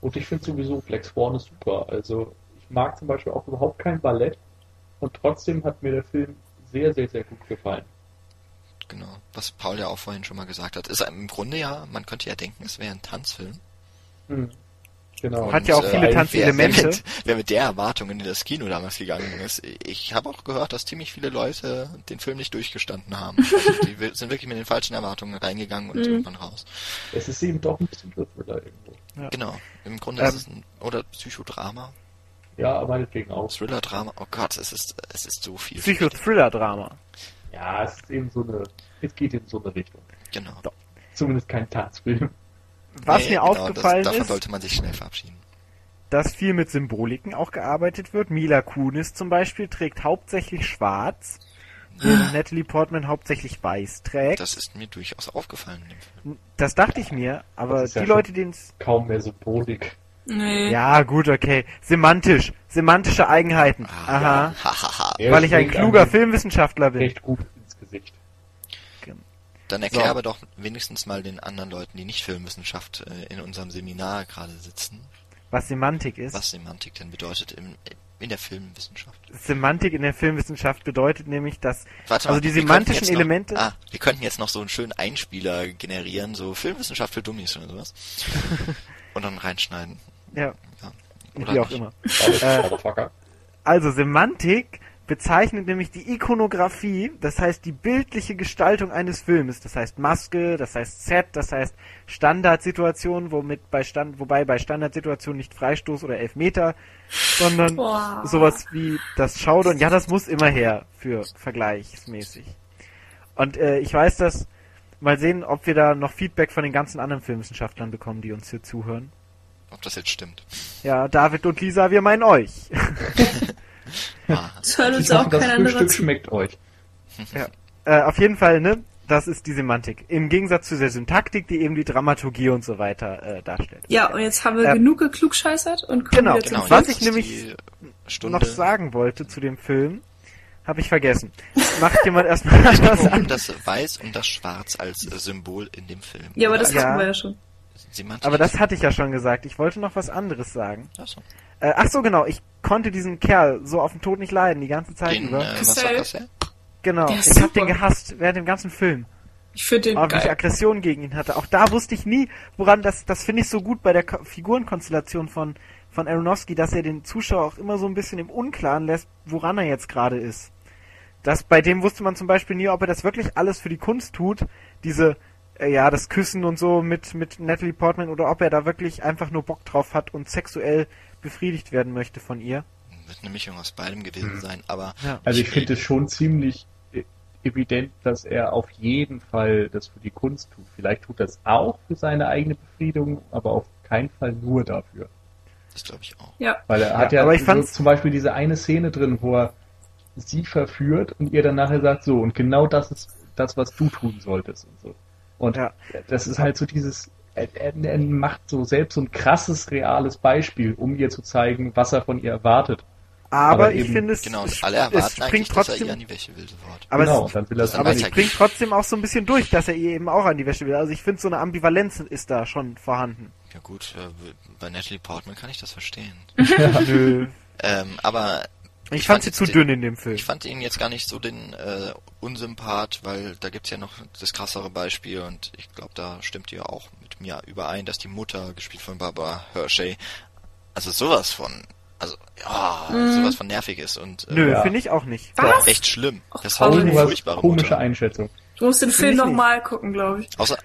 Und ich finde sowieso Flex ist super. Also ich mag zum Beispiel auch überhaupt kein Ballett, und trotzdem hat mir der Film sehr, sehr, sehr gut gefallen. Genau, was Paul ja auch vorhin schon mal gesagt hat. Ist im Grunde ja, man könnte ja denken, es wäre ein Tanzfilm. Mhm. Genau. Hat ja auch viele äh, Tanzelemente. Wer, wer, mit, wer mit der Erwartung in das Kino damals gegangen ist. Ich habe auch gehört, dass ziemlich viele Leute den Film nicht durchgestanden haben. Also die sind wirklich mit den falschen Erwartungen reingegangen und mhm. irgendwann raus. Es ist eben doch ein Psychothriller irgendwo. Ja. Genau. Im Grunde ähm, ist es ein, oder Psychodrama. Ja, meinetwegen auch. Thriller-Drama, oh Gott, es ist, es ist so viel. Psycho-Thriller-Drama. Ja, es ist eben so eine, es geht in so eine Richtung. Genau. Doch. Zumindest kein Tanzfilm. Was nee, mir genau, aufgefallen das, davon ist, sollte man sich schnell verabschieden. Dass viel mit Symboliken auch gearbeitet wird. Mila Kunis zum Beispiel trägt hauptsächlich schwarz, während Natalie Portman hauptsächlich weiß trägt. Das ist mir durchaus aufgefallen. Das dachte ich mir, aber die ja Leute, denen es... Kaum mehr Symbolik. Nee. Ja, gut, okay. Semantisch. Semantische Eigenheiten. Ah, Aha. Ja. Weil ich ein kluger Filmwissenschaftler bin. Recht gut ins Gesicht. Dann erklär so. aber doch wenigstens mal den anderen Leuten, die nicht Filmwissenschaft äh, in unserem Seminar gerade sitzen. Was Semantik ist? Was Semantik denn bedeutet im, in der Filmwissenschaft. Semantik in der Filmwissenschaft bedeutet nämlich, dass Warte also mal, die semantischen noch, Elemente. Ah, wir könnten jetzt noch so einen schönen Einspieler generieren, so Filmwissenschaft für Dummies oder sowas. und dann reinschneiden. Ja. ja. Wie auch immer. äh, also Semantik bezeichnet nämlich die Ikonografie, das heißt die bildliche Gestaltung eines Filmes, das heißt Maske, das heißt Set, das heißt Standardsituation, womit bei Stand, wobei bei Standardsituationen nicht Freistoß oder Elfmeter, sondern Boah. sowas wie das Schaudern. Ja, das muss immer her für vergleichsmäßig. Und äh, ich weiß das. Mal sehen, ob wir da noch Feedback von den ganzen anderen Filmwissenschaftlern bekommen, die uns hier zuhören. Ob das jetzt stimmt. Ja, David und Lisa, wir meinen euch. Ah, Das hört uns Ich hoffe, auch das kein anderer Frühstück zu. schmeckt euch. Äh, auf jeden Fall, ne? Das ist die Semantik. Im Gegensatz zu der Syntaktik, die eben die Dramaturgie und so weiter äh, darstellt. Ja, und jetzt haben wir Ähm, genug geklugscheißert und kommen genau, genau, Was ich nämlich Stunde Noch sagen wollte zu dem Film, habe ich vergessen. Macht jemand erstmal um an. das Weiß und das Schwarz als Symbol in dem Film. Ja, aber das Ja. hatten wir ja schon. Semantik. Aber das hatte ich ja schon gesagt. Ich wollte noch was anderes sagen. Achso. Äh, ach so, genau. Ich konnte diesen Kerl so auf den Tod nicht leiden, die ganze Zeit Den, über. äh, was war das, ja? genau. Ich habe super. den gehasst während dem ganzen Film. Ich finde den Auch wie ich geil. Aggression gegen ihn hatte. Auch da wusste ich nie, woran das, das finde ich so gut bei der Ko Figurenkonstellation von, von Aronofsky, dass er den Zuschauer auch immer so ein bisschen im Unklaren lässt, woran er jetzt gerade ist. Das, bei dem wusste man zum Beispiel nie, ob er das wirklich alles für die Kunst tut, diese, ja, das Küssen und so mit, mit Natalie Portman, oder ob er da wirklich einfach nur Bock drauf hat und sexuell befriedigt werden möchte von ihr. Wird eine Mischung aus beidem gewesen sein, aber Ja. Also ich finde es schon ziemlich äh, evident, dass er auf jeden Fall das für die Kunst tut. Vielleicht tut er es auch für seine eigene Befriedigung, aber auf keinen Fall nur dafür. das glaube ich auch. Ja. Weil er hat Ja, ja, aber ich so fand's- zum Beispiel diese eine Szene drin, wo er sie verführt und ihr dann nachher sagt, so, und genau das ist das, was du tun solltest und so. Und Ja. das ist halt so dieses, er, er, macht so selbst so ein krasses, reales Beispiel, um ihr zu zeigen, was er von ihr erwartet. Aber, Aber ich eben- finde es, Genau, es, und alle es erwarten springt dass er trotzdem, ihr an die Wäsche will sofort. aber genau, es, dann will er es dann Aber es springt trotzdem auch so ein bisschen durch, dass er ihr eben auch an die Wäsche will. Also ich finde, so eine Ambivalenz ist da schon vorhanden. Ja gut, äh, bei Natalie Portman kann ich das verstehen. Nö. Ähm, aber Ich, Ich fand fand sie zu dünn in dem Film. ich fand ihn jetzt gar nicht so den äh, Unsympath, weil da gibt's ja noch das krassere Beispiel und ich glaube, da stimmt ihr auch mit mir überein, dass die Mutter, gespielt von Barbara Hershey, also sowas von, also ja, sowas von nervig ist und äh, Nö, Ja. finde ich auch nicht. Was? echt schlimm. Das Paul, war eine furchtbare komische Mutter. Einschätzung. Du musst den Find Film ich noch nicht. mal gucken, glaube ich. Außer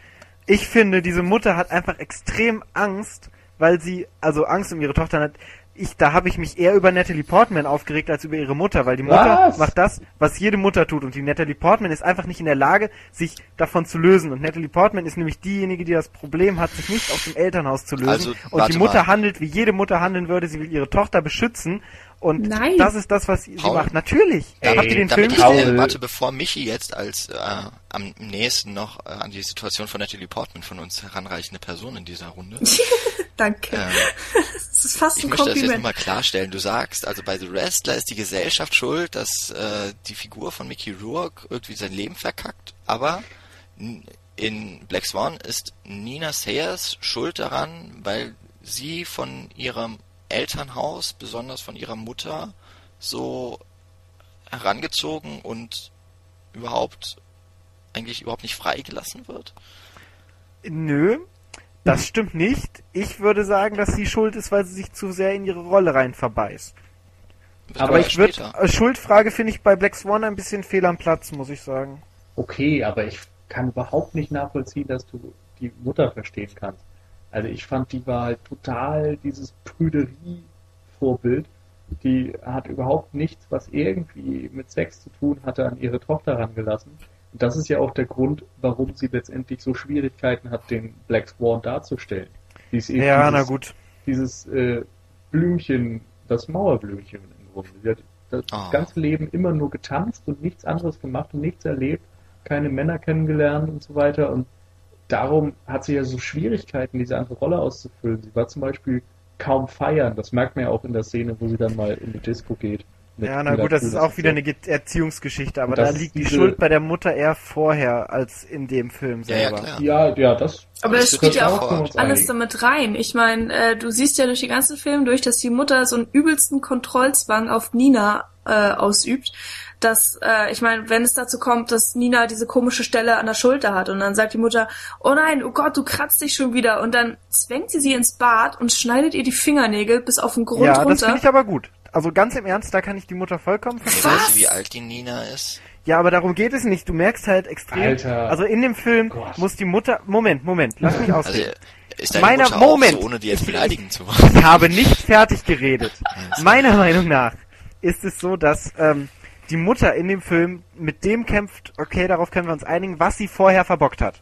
Ich finde, diese Mutter hat einfach extrem Angst, weil sie, also Angst um ihre Tochter hat. Ich, da habe ich mich eher über Natalie Portman aufgeregt als über ihre Mutter, weil die Mutter Was? macht das, was jede Mutter tut. Und die Natalie Portman ist einfach nicht in der Lage, sich davon zu lösen. Und Natalie Portman ist nämlich diejenige, die das Problem hat, sich nicht aus dem Elternhaus zu lösen. Also, und die Mutter mal. handelt, wie jede Mutter handeln würde, sie will ihre Tochter beschützen und Nein. das ist das, was sie, Paul. macht. Natürlich. Ey, Habt ihr den Film ich, gesehen? warte, bevor Michi jetzt als äh, am nächsten noch äh, an die Situation von Natalie Portman von uns heranreichende Person in dieser Runde. Danke. ähm, Das ist fast ich ein möchte das jetzt Kompliment. nochmal klarstellen. Du sagst, also bei The Wrestler ist die Gesellschaft schuld, dass äh, die Figur von Mickey Rourke irgendwie sein Leben verkackt, aber in Black Swan ist Nina Sayers schuld daran, weil sie von ihrem Elternhaus, besonders von ihrer Mutter, so herangezogen und überhaupt eigentlich überhaupt nicht freigelassen wird. Nö, das stimmt nicht. Ich würde sagen, dass sie schuld ist, weil sie sich zu sehr in ihre Rolle rein verbeißt. Aber ich würde, äh, Schuldfrage finde ich bei Black Swan ein bisschen fehl am Platz, muss ich sagen. Okay, aber ich kann überhaupt nicht nachvollziehen, dass du die Mutter verstehen kannst. Also ich fand, die war halt total dieses Prüderie-Vorbild. Die hat überhaupt nichts, was irgendwie mit Sex zu tun hatte, an ihre Tochter rangelassen. Und das ist ja auch der Grund, warum sie letztendlich so Schwierigkeiten hat, den Black Swan darzustellen. Sie ist eben Ja, dieses, na gut. dieses äh, Blümchen, das Mauerblümchen im Grunde. Sie hat das Ah. ganze Leben immer nur getanzt und nichts anderes gemacht und nichts erlebt, keine Männer kennengelernt und so weiter. Und darum hat sie ja so Schwierigkeiten, diese andere Rolle auszufüllen. Sie war zum Beispiel kaum feiern. Das merkt man ja auch in der Szene, wo sie dann mal in die Disco geht. Ja, na gut, das ist auch wieder eine Ge- Erziehungsgeschichte, aber da liegt die Schuld bei der Mutter eher vorher als in dem Film Ja, ja, selber. klar. Ja, ja, das. Aber das spielt ja auch alles damit rein. Ich meine, äh, du siehst ja durch den ganzen Film durch, dass die Mutter so einen übelsten Kontrollzwang auf Nina äh, ausübt. Dass, äh, ich meine, wenn es dazu kommt, dass Nina diese komische Stelle an der Schulter hat und dann sagt die Mutter, oh nein, oh Gott, du kratzt dich schon wieder und dann zwängt sie sie ins Bad und schneidet ihr die Fingernägel bis auf den Grund Ja, das runter. finde ich aber gut. Also ganz im Ernst, da kann ich die Mutter vollkommen verstehen. Weißt du, wie alt die Nina ist? Ja, aber darum geht es nicht. Du merkst halt extrem. Alter. Also in dem Film Gott. muss die Mutter. Moment, Moment, lass mich Also ausreden. ist deine Meiner- Mutter Moment. auch so, ohne die jetzt Ich- beleidigen zu wollen? Ich habe nicht fertig geredet. Meiner Meinung nach ist es so, dass ähm, die Mutter in dem Film mit dem kämpft, okay, darauf können wir uns einigen, was sie vorher verbockt hat.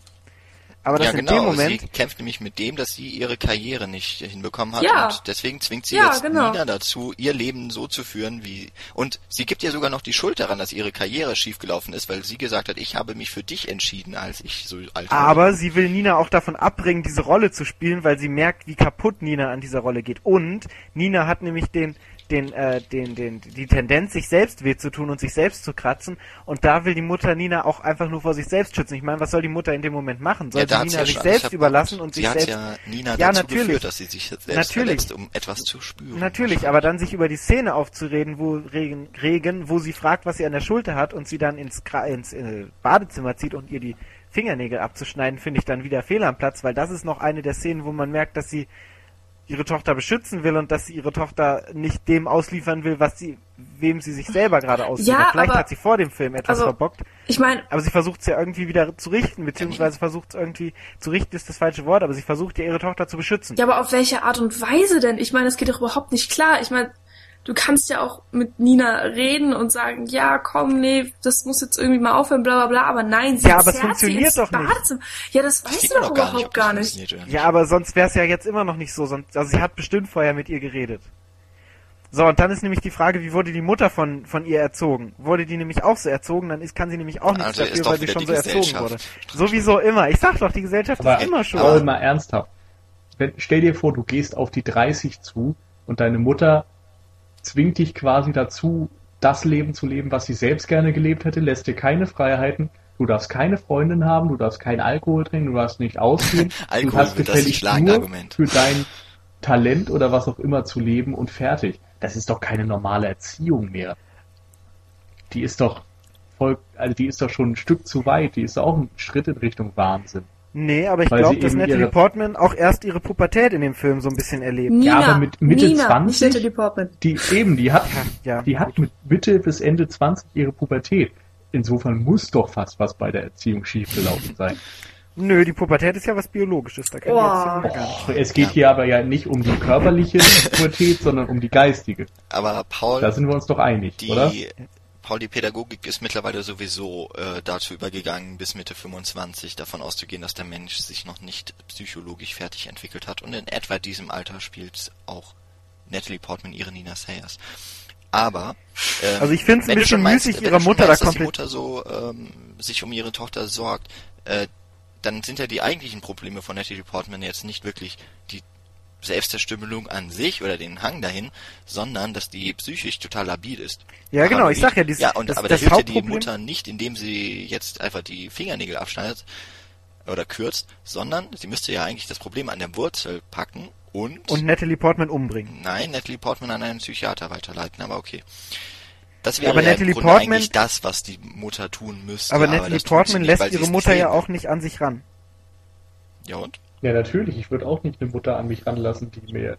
Aber das ja, in genau. dem Moment, Sie kämpft nämlich mit dem, dass sie ihre Karriere nicht hinbekommen hat Ja. und deswegen zwingt sie Ja, jetzt genau. Nina dazu, ihr Leben so zu führen, wie und sie gibt ihr sogar noch die Schuld daran, dass ihre Karriere schiefgelaufen ist, weil sie gesagt hat, ich habe mich für dich entschieden, als ich so alt war. aber sie will Nina auch davon abbringen, diese Rolle zu spielen, weil sie merkt, wie kaputt Nina an dieser Rolle geht. Und Nina hat nämlich den den, äh, den, den, die Tendenz, sich selbst weh zu tun und sich selbst zu kratzen. Und da will die Mutter Nina auch einfach nur vor sich selbst schützen. Ich meine, was soll die Mutter in dem Moment machen? Soll ja, sie Nina ja sich selbst überlassen und sich selbst ja Nina Ja, dazu natürlich. geführt, dass sie sich selbst Natürlich. verletzt, um etwas zu spüren. Natürlich, aber dann sich über die Szene aufzureden, wo Regen, Regen, wo sie fragt, was sie an der Schulter hat und sie dann ins, ins äh, Badezimmer zieht und ihr die Fingernägel abzuschneiden, finde ich dann wieder fehl am Platz, weil das ist noch eine der Szenen, wo man merkt, dass sie ihre Tochter beschützen will und dass sie ihre Tochter nicht dem ausliefern will, was sie, wem sie sich selber gerade ausliefert. Ja, Vielleicht aber- hat sie vor dem Film etwas also- verbockt, Ich meine, aber sie versucht es ja irgendwie wieder zu richten, beziehungsweise versucht es irgendwie, zu richten ist das falsche Wort, aber sie versucht ja ihre Tochter zu beschützen. ja, aber auf welche Art und Weise denn? Ich meine, das geht doch überhaupt nicht klar. Ich meine, du kannst ja auch mit Nina reden und sagen, ja, komm, nee, das muss jetzt irgendwie mal aufhören, bla bla bla, aber nein, sie Ja, aber es funktioniert doch nicht. Ja, das Das weißt du doch doch gar nicht, überhaupt gar nicht. Ja, aber sonst wäre es ja jetzt immer noch nicht so. Sonst, also sie hat bestimmt vorher mit ihr geredet. So, und dann ist nämlich die Frage, wie wurde die Mutter von, von ihr erzogen? Wurde die nämlich auch so erzogen, dann ist, kann sie nämlich auch nichts Also dafür, weil sie schon so erzogen wurde. Sowieso immer. Ich sag doch, die Gesellschaft Aber ist immer schon. aber mal ernsthaft. Wenn, stell dir vor, du gehst auf die 30 zu und deine Mutter zwingt dich quasi dazu, das Leben zu leben, was sie selbst gerne gelebt hätte, lässt dir keine Freiheiten. Du darfst keine Freundin haben, du darfst keinen Alkohol trinken, du darfst nicht ausgehen. Alkohol du hast schlagende nur für dein Talent oder was auch immer zu leben und fertig. Das ist doch keine normale Erziehung mehr. Die ist doch voll, also die ist doch schon ein Stück zu weit. Die ist auch ein Schritt in Richtung Wahnsinn. Nee, aber ich glaube, dass Natalie Portman auch erst ihre Pubertät in dem Film so ein bisschen erlebt. Nina, aber mit Mitte Nina, 20? nicht Natalie Portman. Die eben, die hat, Ja, die hat mit Mitte bis Ende 20 ihre Pubertät. Insofern muss doch fast was bei der Erziehung schiefgelaufen sein. Nö, die Pubertät ist ja was Biologisches. Da kann die Oh. Erziehung ja gar nicht. Oh, es geht hier aber ja nicht um die körperliche Pubertät, sondern um die geistige. Aber Paul, Da sind wir uns doch einig, die oder? Paul, die Pädagogik ist mittlerweile sowieso äh, dazu übergegangen, bis Mitte 25 davon auszugehen, dass der Mensch sich noch nicht psychologisch fertig entwickelt hat. Und in etwa diesem Alter spielt auch Natalie Portman ihre Nina Sayers. Aber ähm, Also ich find's ein wenn du bisschen meinst- müßig, wenn ihrer Mutter da meinst, dass die Mutter so ähm, sich um ihre Tochter sorgt, äh, dann sind ja die eigentlichen Probleme von Natalie Portman jetzt nicht wirklich die Selbstzerstümmelung an sich oder den Hang dahin, sondern dass die psychisch total labil ist. Ja, genau, ich sag ja, dieses- ja und, das- aber das da hilft ja die Mutter nicht, indem sie jetzt einfach die Fingernägel abschneidet oder kürzt, sondern sie müsste ja eigentlich das Problem an der Wurzel packen und, Und Natalie Portman umbringen. nein, Natalie Portman an einen Psychiater weiterleiten, aber okay. Das wäre aber ja Natalie Portman- eigentlich das, was die Mutter tun müsste. Aber Natalie das tut sie Portman nicht, lässt ihre Mutter ja auch nicht an sich ran. Ja und? Ja, natürlich. Ich würde auch nicht eine Mutter an mich ranlassen, die mir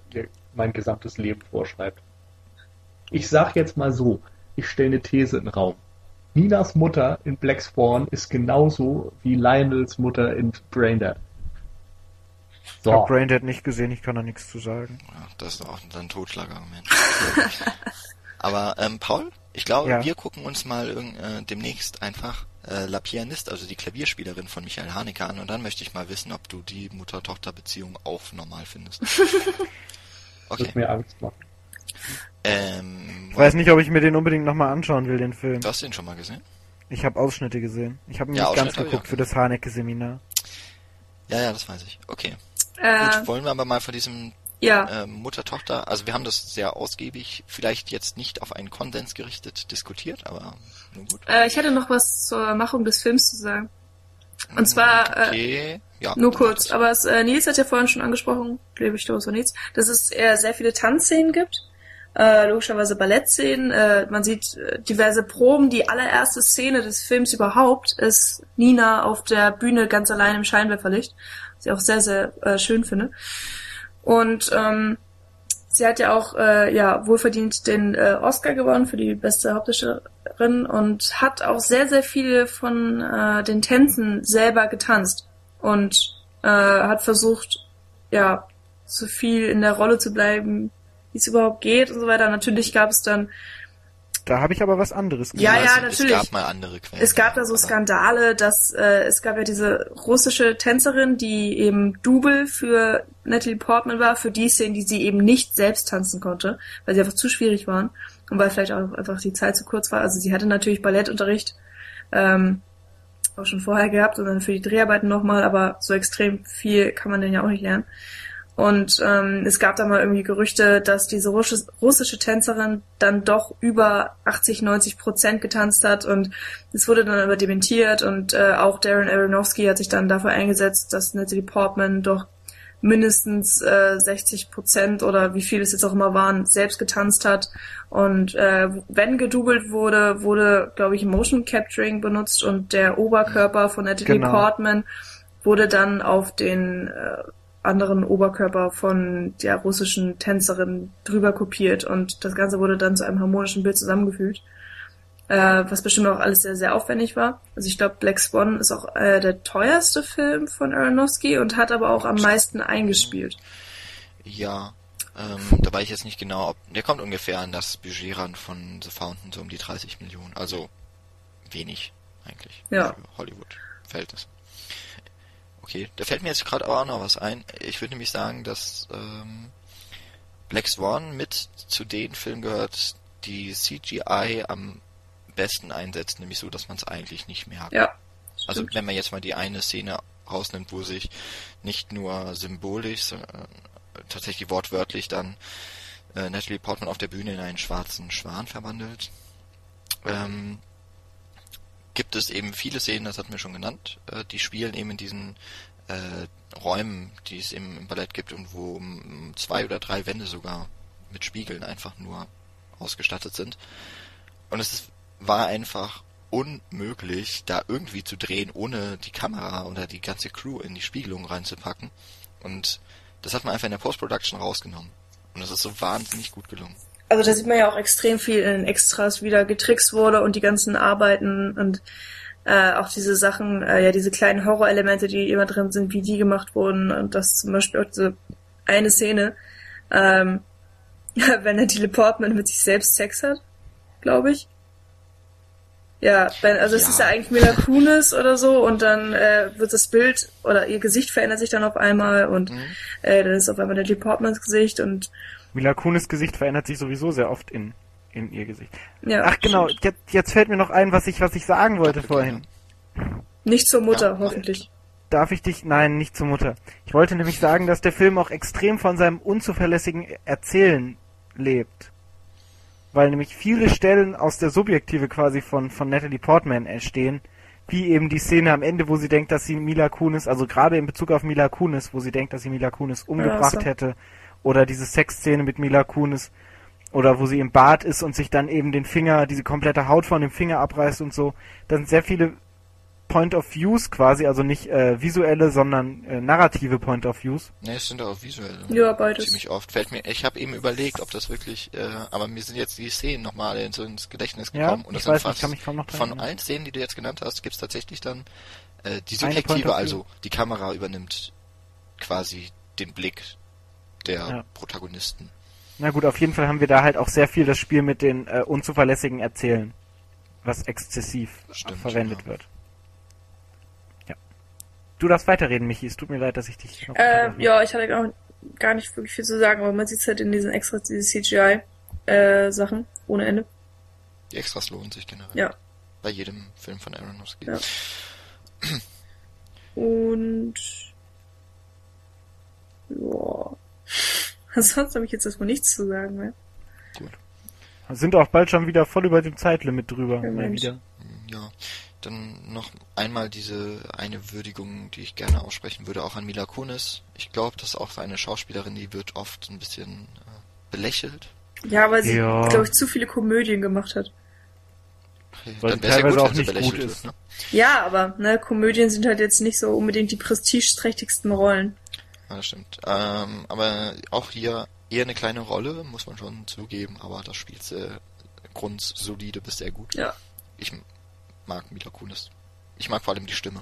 mein gesamtes Leben vorschreibt. Ich sag jetzt mal so, ich stelle eine These in den Raum. Ninas Mutter in Black Swan ist genauso wie Lionels Mutter in Braindead. Ich So. hab Braindead nicht gesehen, ich kann da nichts zu sagen. Ja, das ist auch ein Totschlagargument. Aber ähm, Paul, ich glaube, Ja. wir gucken uns mal irgend, äh, demnächst einfach äh, La Pianiste, also die Klavierspielerin von Michael Haneke an und dann möchte ich mal wissen, ob du die Mutter-Tochter-Beziehung auch normal findest. Okay. Wird mir Angst machen. Ähm, Ich weiß nicht, ob ich mir den unbedingt nochmal anschauen will, den Film. du hast den schon mal gesehen? Ich habe Ausschnitte gesehen. Ich habe ihn Ja, nicht ganz geguckt für das Hanecke-Seminar. Ja, ja, das weiß ich. Okay. Äh, Gut, wollen wir aber mal von diesem ja. ähm, Mutter-Tochter, also wir haben das sehr ausgiebig, vielleicht jetzt nicht auf einen Konsens gerichtet diskutiert, aber nun gut. Äh, ich hätte noch was zur Machung des Films zu sagen. Und zwar, äh, okay. ja, Nur kurz, aber es, äh, Nils hat ja vorhin schon angesprochen, lebe ich durch so Nils, dass es eher sehr viele Tanzszenen gibt, äh, logischerweise Ballettszenen, äh, man sieht äh, diverse Proben, die allererste Szene des Films überhaupt ist Nina auf der Bühne ganz allein im Scheinwerferlicht, was ich auch sehr, sehr äh, schön finde. Und ähm, sie hat ja auch äh, ja wohlverdient den äh, Oscar gewonnen für die beste Hauptdarstellerin und hat auch sehr sehr viele von äh, den Tänzen selber getanzt und äh, hat versucht ja so viel in der Rolle zu bleiben, wie es überhaupt geht und so weiter. Natürlich gab es dann da habe ich aber was anderes gesehen. Ja, ja, also, natürlich. Es gab mal andere Quellen. Es gab da so Skandale, dass äh, es gab ja diese russische Tänzerin, die eben Double für Natalie Portman war, für die Szenen, die sie eben nicht selbst tanzen konnte, weil sie einfach zu schwierig waren und weil vielleicht auch einfach die Zeit zu kurz war. Also sie hatte natürlich Ballettunterricht ähm, auch schon vorher gehabt und dann für die Dreharbeiten nochmal, aber so extrem viel kann man denn ja auch nicht lernen. Und ähm, es gab da mal irgendwie Gerüchte, dass diese russische Tänzerin dann doch über 80, 90 Prozent getanzt hat und es wurde dann aber dementiert und äh, auch Darren Aronofsky hat sich dann dafür eingesetzt, dass Natalie Portman doch mindestens äh, 60 Prozent oder wie viel es jetzt auch immer waren, selbst getanzt hat. Und äh, wenn gedoubelt wurde, wurde, glaube ich, Motion Capturing benutzt und der Oberkörper von Natalie genau. Portman wurde dann auf den äh, anderen Oberkörper von der russischen Tänzerin drüber kopiert und das Ganze wurde dann zu einem harmonischen Bild zusammengefügt. Äh, was bestimmt auch alles sehr, sehr aufwendig war. Also ich glaube, Black Swan ist auch äh, der teuerste Film von Aronofsky und hat aber auch am meisten eingespielt. Ja, ähm, da weiß ich jetzt nicht genau, ob der kommt ungefähr an das Budget ran von The Fountain, so um die 30 Millionen. Also wenig eigentlich ja. für Hollywood Verhältnisse. Okay, da fällt mir jetzt gerade auch noch was ein. Ich würde nämlich sagen, dass ähm, Black Swan mit zu den Filmen gehört, die CGI am besten einsetzt, nämlich so, dass man es eigentlich nicht merkt. Ja. Also wenn man jetzt mal die eine Szene rausnimmt, wo sich nicht nur symbolisch, sondern äh, tatsächlich wortwörtlich dann äh, Natalie Portman auf der Bühne in einen schwarzen Schwan verwandelt. Ähm, gibt es eben viele Szenen, das hatten wir schon genannt, äh, die spielen eben in diesen äh, Räumen, die es eben im Ballett gibt und wo zwei oder drei Wände sogar mit Spiegeln einfach nur ausgestattet sind. Und es ist, war einfach unmöglich, da irgendwie zu drehen, ohne die Kamera oder die ganze Crew in die Spiegelung reinzupacken. Und das hat man einfach in der Post-Production rausgenommen. Und das ist so wahnsinnig gut gelungen also da sieht man ja auch extrem viel in Extras, wie da getrickst wurde und die ganzen Arbeiten und äh, auch diese Sachen, äh, ja, diese kleinen Horrorelemente, die immer drin sind, wie die gemacht wurden und das zum Beispiel auch diese eine Szene, ähm, wenn der Teleportman mit sich selbst Sex hat, glaube ich. Ja, wenn, also ja. es ist ja eigentlich Mila Kunis oder so und dann äh, wird das Bild oder ihr Gesicht verändert sich dann auf einmal und mhm. äh, dann ist auf einmal der Departments Gesicht und Mila Kunis Gesicht verändert sich sowieso sehr oft in, in ihr Gesicht. Ja, Ach genau, jetzt, jetzt fällt mir noch ein, was ich, was ich sagen wollte vorhin. Nicht zur Mutter, ja, hoffentlich. Darf ich dich? Nein, nicht zur Mutter. Ich wollte nämlich sagen, dass der Film auch extrem von seinem unzuverlässigen Erzählen lebt. Weil nämlich viele Stellen aus der Subjektive quasi von, von Natalie Portman entstehen, wie eben die Szene am Ende, wo sie denkt, dass sie Mila Kunis, also gerade in Bezug auf Mila Kunis, wo sie denkt, dass sie Mila Kunis umgebracht ja, so. hätte, oder diese Sexszene mit Mila Kunis. Oder wo sie im Bad ist und sich dann eben den Finger, diese komplette Haut von dem Finger abreißt und so. Da sind sehr viele Point of Views quasi, also nicht äh, visuelle, sondern äh, narrative Point of Views. Ne, es sind auch visuelle. Ja, beides. Ziemlich oft. Fällt mir, ich habe eben überlegt, ob das wirklich, äh, aber mir sind jetzt die Szenen nochmal ins, ins Gedächtnis gekommen. Ja, und das ich weiß, fast, ich kann mich kaum noch von allen Szenen, die du jetzt genannt hast, gibt's tatsächlich dann äh, die subjektive, also die Kamera übernimmt quasi den Blick der ja. Protagonisten. Na gut, auf jeden Fall haben wir da halt auch sehr viel das Spiel mit den äh, unzuverlässigen Erzählen, was exzessiv Stimmt, verwendet ja. wird. Du darfst weiterreden, Michi. Es tut mir leid, dass ich dich noch. Äh, ja, ich hatte auch gar nicht wirklich viel zu sagen, aber man sieht es halt in diesen Extras, diese CGI-Sachen äh, ohne Ende. Die Extras lohnen sich generell. Ja. Bei jedem Film von Aronofsky. Ja. Und ja. Sonst habe ich jetzt erstmal nichts zu sagen mehr. Gut. Sind auch bald schon wieder voll über dem Zeitlimit drüber. Ja, mal wieder. Ja. Dann noch einmal diese eine Würdigung, die ich gerne aussprechen würde, auch an Mila Kunis. Ich glaube, das ist auch eine Schauspielerin, die wird oft ein bisschen äh, belächelt. Ja, weil sie, ja. glaube ich, zu viele Komödien gemacht hat. Okay, weil dann teilweise gut, auch nicht gut ist. Wird, ne? Ja, aber ne, Komödien sind halt jetzt nicht so unbedingt die prestigeträchtigsten Rollen. Ja, das stimmt. Ähm, aber auch hier eher eine kleine Rolle, muss man schon zugeben, aber das spielt sie grundsolide bis sehr gut. Ja. Ich mag Mila Kunis. Ich mag vor allem die Stimme.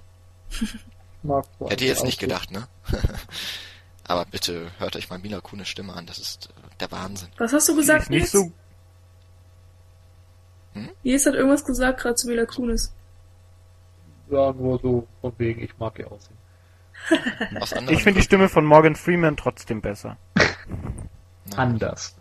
Mag Hätte jetzt nicht gedacht, ne? aber bitte hört euch mal Mila Kunis Stimme an, das ist äh, der Wahnsinn. Was hast du gesagt, nicht Nils? so. Nils hat irgendwas gesagt gerade zu Mila Kunis. Ja, nur so von wegen, ich mag ihr aussehen. Ich finde die Stimme von Morgan Freeman trotzdem besser. Anders.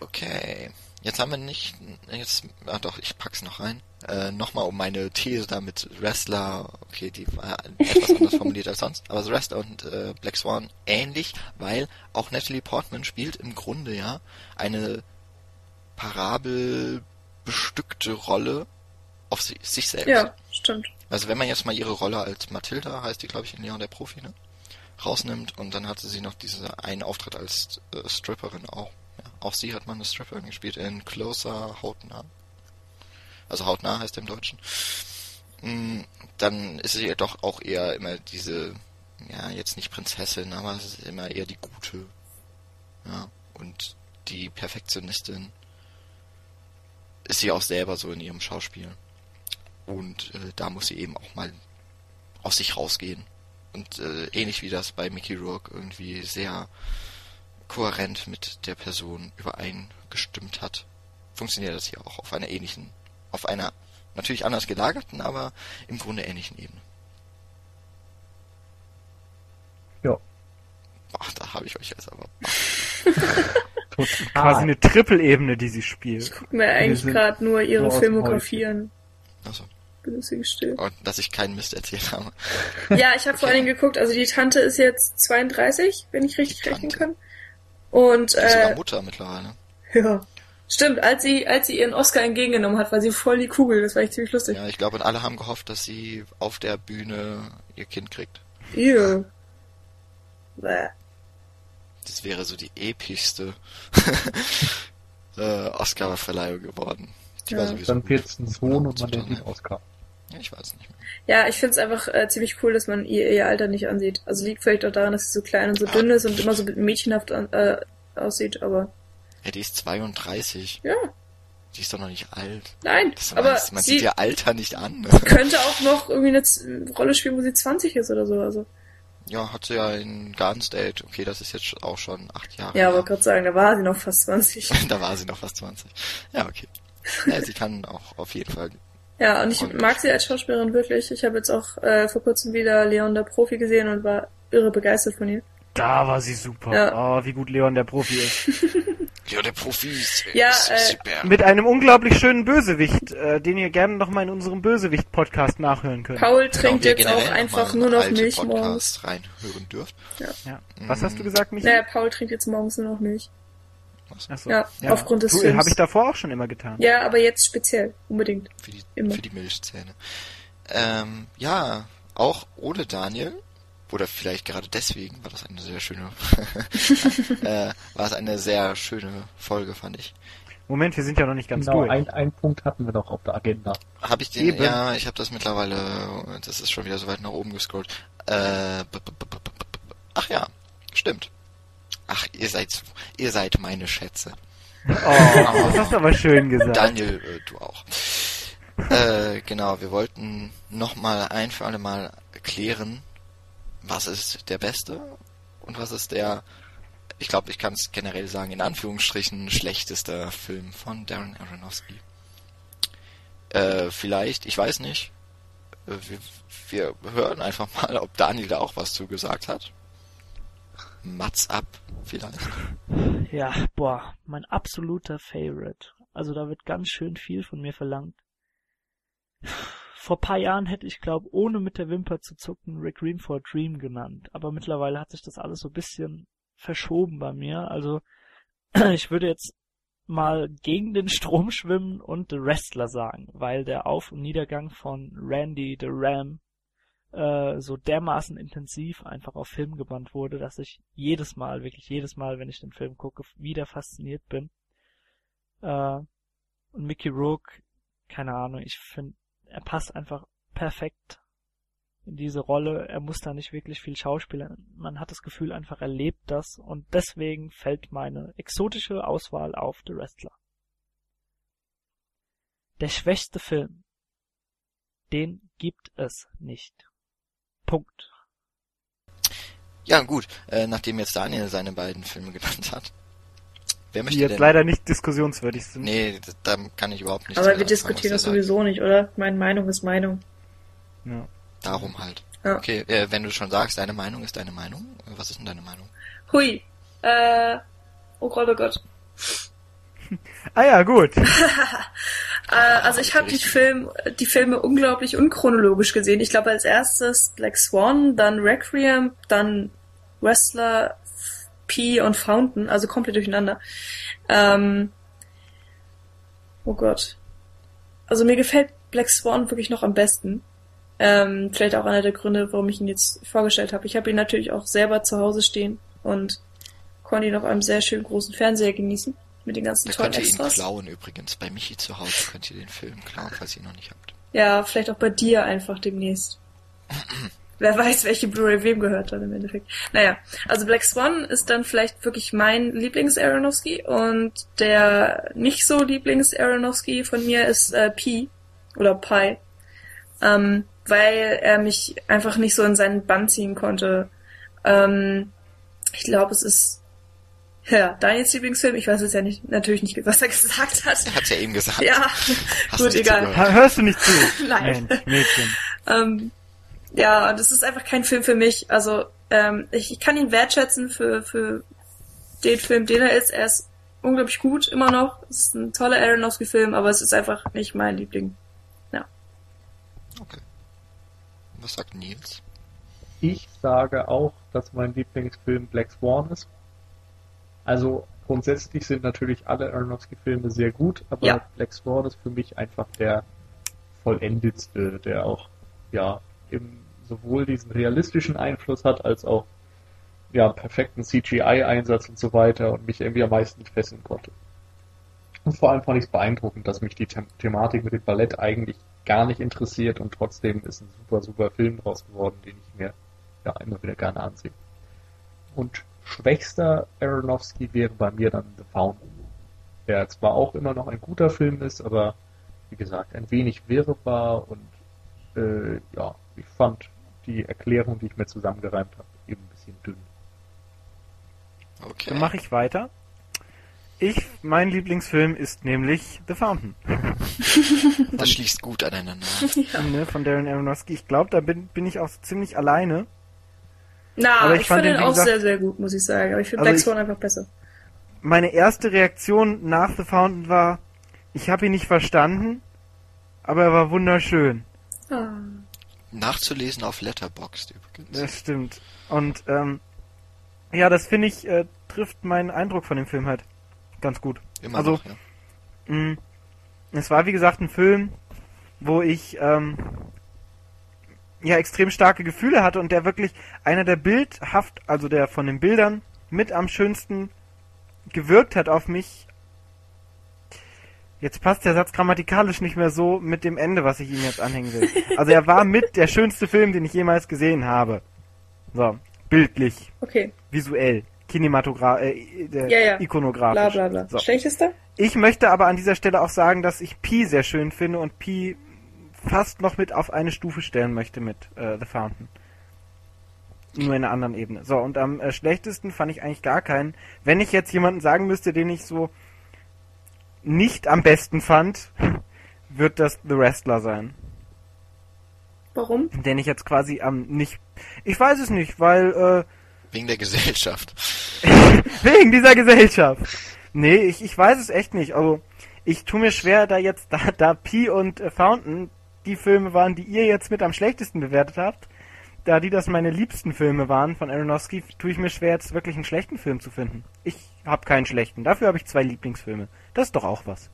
Okay. Jetzt haben wir nicht, jetzt, ah doch, ich pack's noch rein. Äh, nochmal um meine These da mit Wrestler, okay, die war etwas anders formuliert als sonst, aber so Wrestler und äh, Black Swan ähnlich, weil auch Natalie Portman spielt im Grunde ja eine parabelbestückte Rolle auf si sich selbst. Ja, stimmt. Also wenn man jetzt mal ihre Rolle als Mathilda, heißt die glaube ich in Leon der Profi, ne? rausnimmt und dann hatte sie noch diese einen Auftritt als äh, Stripperin auch. Auch sie hat mal eine Stripperin gespielt in Closer Hautnah. Also Hautnah heißt im Deutschen. Mm, Dann ist sie ja doch auch eher immer diese, ja jetzt nicht Prinzessin, aber es ist immer eher die Gute. Ja, und die Perfektionistin ist sie auch selber so in ihrem Schauspiel. Und äh, da muss sie eben auch mal aus sich rausgehen. Und äh, ähnlich wie das bei Mickey Rourke irgendwie sehr kohärent mit der Person übereingestimmt hat, funktioniert das hier auch auf einer ähnlichen, auf einer natürlich anders gelagerten, aber im Grunde ähnlichen Ebene. Ja. Ach, da habe ich euch jetzt aber. Quasi eine Triple-Ebene, die sie spielt. Ich gucke mir eigentlich gerade nur ihre nur aus dem Filmografie an. Also, Bin deswegen still. und dass ich keinen Mist erzählt habe. Ja, ich habe vor allen Dingen geguckt, also die Tante ist jetzt 32, wenn ich richtig rechnen kann. Und Die ist sogar äh, Mutter mittlerweile. ja. Stimmt, als sie, als sie ihren Oscar entgegengenommen hat, war sie voll die Kugel, das war echt ziemlich lustig. Ja, ich glaube, und alle haben gehofft, dass sie auf der Bühne ihr Kind kriegt. Ew. Bäh. Das wäre so die epischste äh, Oscar-Verleihung geworden. Die war Ja. sowieso Dann gut. wird es ein Sohn und man nett. Oscar. Ja, ich weiß nicht mehr. Ja, ich find's einfach äh, ziemlich cool, dass man ihr, ihr Alter nicht ansieht. Also liegt vielleicht auch daran, dass sie so klein und so Ah. dünn ist und immer so mädchenhaft an, äh, aussieht, aber Ja, die ist 32. ja, Die ist doch noch nicht alt. nein. Das aber heißt, man sie sieht ihr Alter nicht an. könnte auch noch irgendwie eine Z- Rolle spielen, wo sie 20 ist oder so. Also. ja, hat sie ja in Garden State. Okay, das ist jetzt auch schon acht Jahre Ja, wollte gerade sagen, da war sie noch fast 20. da war sie noch fast 20. Ja, okay. Ja, sie kann auch auf jeden Fall. Ja, und ich Und- mag sie als Schauspielerin wirklich. Ich habe jetzt auch äh, vor kurzem wieder Leon der Profi gesehen und war irre begeistert von ihr. Da war sie super. Ja. Oh, wie gut Leon der Profi ist. Ja, der Profi ist, Ja, ist äh, super. Mit einem unglaublich schönen Bösewicht, äh, den ihr gerne noch mal in unserem Bösewicht-Podcast nachhören könnt. Paul Genau, trinkt ihr jetzt auch einfach nur noch Milch morgens. Podcasts reinhören dürft. Ja. Was hast du gesagt, Michi? Naja, Paul trinkt jetzt morgens nur noch Milch. Achso. Ja, aufgrund des du, Films. Habe ich davor auch schon immer getan. Ja, aber jetzt speziell, unbedingt. Für die, Immer. für die Milchzähne. Ähm, ja, auch ohne Daniel, oder vielleicht gerade deswegen war das eine sehr schöne, äh, war es eine sehr schöne Folge, fand ich. Moment, wir sind ja noch nicht ganz genau, durch. ein, einen Punkt hatten wir noch auf der Agenda. Habe ich den, Eben. ja, ich habe das mittlerweile, das ist schon wieder so weit nach oben gescrollt. Äh, b- b- b- b- b- b- ach ja, stimmt. Ach, ihr seid, ihr seid meine Schätze. Oh, das hast du aber schön gesagt. Daniel, äh, du auch. Äh, genau, wir wollten nochmal ein für alle Mal klären, was ist der beste und was ist der, ich glaube, ich kann es generell sagen, in Anführungsstrichen schlechteste Film von Darren Aronofsky. Äh, vielleicht, ich weiß nicht, äh, wir, wir hören einfach mal, ob Daniel da auch was zugesagt hat. Mats ab, vielleicht. Ja, boah, mein absoluter Favorite. Also da wird ganz schön viel von mir verlangt. Vor paar Jahren hätte ich, glaube ohne mit der Wimper zu zucken, Rick Green for Dream genannt. Aber mittlerweile hat sich das alles so bisschen verschoben bei mir. Also ich würde jetzt mal gegen den Strom schwimmen und The Wrestler sagen, weil der Auf- und Niedergang von Randy the Ram äh, so dermaßen intensiv einfach auf Film gebannt wurde, dass ich jedes Mal, wirklich jedes Mal, wenn ich den Film gucke, wieder fasziniert bin. Äh, und Mickey Rourke, keine Ahnung, ich finde, er passt einfach perfekt in diese Rolle. Er muss da nicht wirklich viel schauspielern. Man hat das Gefühl einfach, er lebt das und deswegen fällt meine exotische Auswahl auf The Wrestler. Der schwächste Film. Den gibt es nicht. Punkt. Ja, gut, äh, nachdem jetzt Daniel seine beiden Filme genannt hat. Wer möchte Die jetzt denn? leider nicht diskussionswürdig sind. Nee, da kann ich überhaupt nicht. Aber wir diskutieren das sowieso nicht, oder? Meine Meinung ist Meinung. Ja. Darum halt. Ja. Okay, äh, wenn du schon sagst, deine Meinung ist deine Meinung, was ist denn deine Meinung? Hui. Äh, oh Gott, oh Gott. Ah ja, gut. äh, also ich habe die, Film, die Filme unglaublich unchronologisch gesehen. Ich glaube als erstes Black Swan, dann Requiem, dann Wrestler, P und Fountain, also komplett durcheinander. Ähm, oh Gott. Also mir gefällt Black Swan wirklich noch am besten. Ähm, vielleicht auch einer der Gründe, warum ich ihn jetzt vorgestellt habe. Ich habe ihn natürlich auch selber zu Hause stehen und konnte ihn auf einem sehr schönen großen Fernseher genießen. Mit den ganzen da tollen könnt Extras. Ihr ihn klauen übrigens. Bei Michi zu Hause könnt ihr den Film klauen, falls ihr ihn noch nicht habt. Ja, vielleicht auch bei dir einfach demnächst. Wer weiß, welche Blu-ray wem gehört dann im Endeffekt. Naja, also Black Swan ist dann vielleicht wirklich mein Lieblings-Aronofsky und der nicht so Lieblings-Aronofsky von mir ist äh, Pi oder Pi, ähm, weil er mich einfach nicht so in seinen Bann ziehen konnte. Ähm, ich glaube, es ist ja, Daniels Lieblingsfilm, ich weiß es ja nicht, natürlich nicht, was er gesagt hat. Er hat's ja eben gesagt. Ja, gut, egal. Hörst du nicht zu? Nein. Mensch, Mädchen. ähm, ja, das ist einfach kein Film für mich. Also ähm, ich, ich kann ihn wertschätzen für, für den Film, den er ist. Er ist unglaublich gut, immer noch. Es ist ein toller Aronofsky-Film, aber es ist einfach nicht mein Liebling. Ja. Okay. Was sagt Nils? Ich sage auch, dass mein Lieblingsfilm Black Swan ist. Also grundsätzlich sind natürlich alle Aronofsky-Filme sehr gut, aber ja. Black Swan ist für mich einfach der vollendetste, der auch ja eben sowohl diesen realistischen Einfluss hat, als auch ja, perfekten CGI-Einsatz und so weiter und mich irgendwie am meisten fesseln konnte. Und vor allem fand ich es beeindruckend, dass mich die The Thematik mit dem Ballett eigentlich gar nicht interessiert und trotzdem ist ein super, super Film draus geworden, den ich mir ja immer wieder gerne ansehe. Und schwächster Aronofsky wäre bei mir dann The Fountain, der zwar auch immer noch ein guter Film ist, aber wie gesagt, ein wenig wirr war und äh, ja, ich fand die Erklärung, die ich mir zusammengereimt habe, eben ein bisschen dünn. Okay. Dann mache ich weiter. Ich, mein Lieblingsfilm ist nämlich The Fountain. das schließt gut aneinander. ja. ne, von Darren Aronofsky. Ich glaube, da bin, bin ich auch ziemlich alleine. Na, aber ich, ich finde den auch gesagt, sehr, sehr gut, muss ich sagen. Aber ich finde also Black Swan einfach besser. Meine erste Reaktion nach The Fountain war, ich habe ihn nicht verstanden, aber er war wunderschön. Ah. Nachzulesen auf Letterboxd übrigens. Das stimmt. Und ähm, ja, das finde ich äh, trifft meinen Eindruck von dem Film halt ganz gut. Immer also, noch, ja. Mh, mm, es war wie gesagt ein Film, wo ich ähm, ja extrem starke Gefühle hatte und der wirklich einer der bildhaft, also der von den Bildern mit am schönsten gewirkt hat auf mich Jetzt passt der Satz grammatikalisch nicht mehr so mit dem Ende, was ich ihm jetzt anhängen will. Also er war mit der schönste Film, den ich jemals gesehen habe. So, bildlich. Okay. Visuell. Kinematogra äh, äh, ja, ja. ikonografisch. Bla bla bla. So. Schlechteste? Ich möchte aber an dieser Stelle auch sagen, dass ich Pi sehr schön finde und Pi fast noch mit auf eine Stufe stellen möchte mit äh, The Fountain. Nur in einer anderen Ebene. So, und am äh, schlechtesten fand ich eigentlich gar keinen. Wenn ich jetzt jemanden sagen müsste, den ich so nicht am besten fand, wird das The Wrestler sein. Warum? Den ich jetzt quasi am ähm, nicht. Ich weiß es nicht, weil. Äh, Wegen der Gesellschaft. wegen dieser Gesellschaft. Nee, ich, ich weiß es echt nicht. Also, ich tue mir schwer, da jetzt, da, da Pi und äh, Fountain die Filme waren, die ihr jetzt mit am schlechtesten bewertet habt, da die das meine liebsten Filme waren von Aronofsky, tue ich mir schwer, jetzt wirklich einen schlechten Film zu finden. Ich habe keinen schlechten. Dafür habe ich zwei Lieblingsfilme. Das ist doch auch was.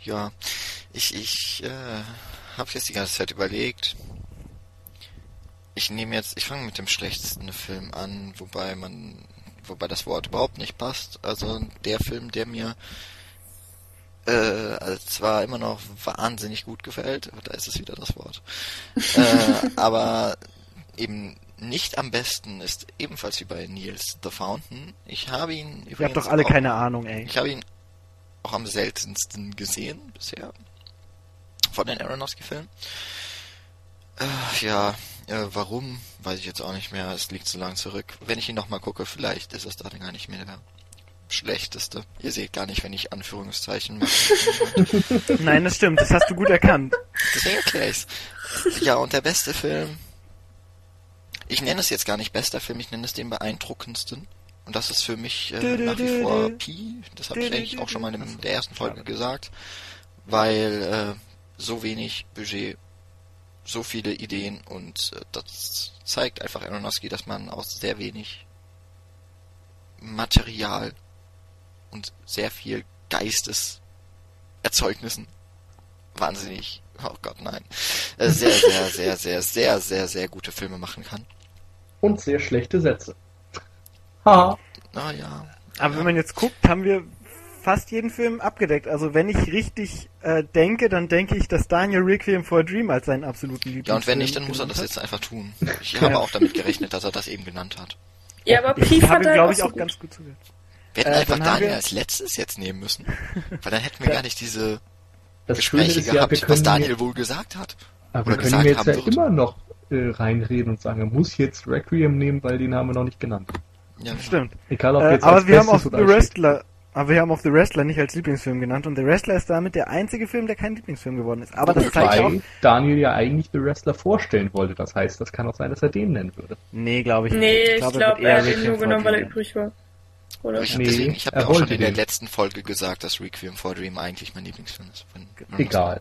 Ja, ich, ich äh, habe jetzt die ganze Zeit überlegt. Ich nehme jetzt, ich fange mit dem schlechtesten Film an, wobei man, wobei das Wort überhaupt nicht passt. Also der Film, der mir äh, also zwar immer noch wahnsinnig gut gefällt, da ist es wieder das Wort, äh, aber eben nicht am besten ist ebenfalls wie bei Niels The Fountain. Ich habe ihn übrigens Ihr habt doch alle auch, keine Ahnung, ey. Ich habe ihn auch am seltensten gesehen bisher von den Aronofsky-Filmen. Äh, ja, äh, warum, weiß ich jetzt auch nicht mehr. Es liegt zu lang zurück. Wenn ich ihn nochmal gucke, vielleicht ist es da gar nicht mehr schlechteste. Ihr seht gar nicht, wenn ich Anführungszeichen mache. Nein, das stimmt. Das hast du gut erkannt. Deswegen erkläre ich's. Ja, und der beste Film. Ich nenne es jetzt gar nicht bester Film, ich nenne es den beeindruckendsten. Und das ist für mich äh, nach wie vor Pi. Das habe ich eigentlich auch schon mal in der ersten Folge gesagt. Weil äh, so wenig Budget, so viele Ideen und äh, das zeigt einfach Aronofsky, dass man aus sehr wenig Material und sehr viel Geisteserzeugnissen wahnsinnig, oh Gott, nein, äh, sehr, sehr, sehr, sehr, sehr, sehr, sehr gute Filme machen kann. Und sehr schlechte Sätze. Ha. Naja. Aber ja. wenn man jetzt guckt, haben wir fast jeden Film abgedeckt. Also wenn ich richtig äh, denke, dann denke ich, dass Daniel Requiem for a Dream als seinen absoluten Lieblingsfilm Ja, und wenn nicht, dann muss er das jetzt einfach tun. Ich habe auch damit gerechnet, dass er das eben genannt hat. Ja, aber Pief hat er glaube ich, auch ganz gut zugehört. Wir hätten äh, einfach Daniel wir... als letztes jetzt nehmen müssen. Weil dann hätten wir gar nicht diese das Gespräche ist, gehabt, ja, was Daniel wohl gesagt hat. Aber wir können jetzt ja wird. immer noch äh, reinreden und sagen, er muss jetzt Requiem nehmen, weil den haben wir noch nicht genannt. Ja, stimmt. Egal, ob äh, jetzt aber wir haben auch The Wrestler aber wir haben auch The Wrestler nicht als Lieblingsfilm genannt und The Wrestler ist damit der einzige Film, der kein Lieblingsfilm geworden ist. Aber das Wobei zeigt auch, Daniel ja eigentlich The Wrestler vorstellen wollte. Das heißt, das kann auch sein, dass er den nennen würde. Nee, glaube ich nicht. Nee, ich glaube, glaub, er hat ihn nur genommen, weil er übrig war. Oder? Ich habe nee, hab ja auch schon in der letzten Folge gesagt, dass Requiem for Dream eigentlich mein Lieblingsfilm ist. Egal.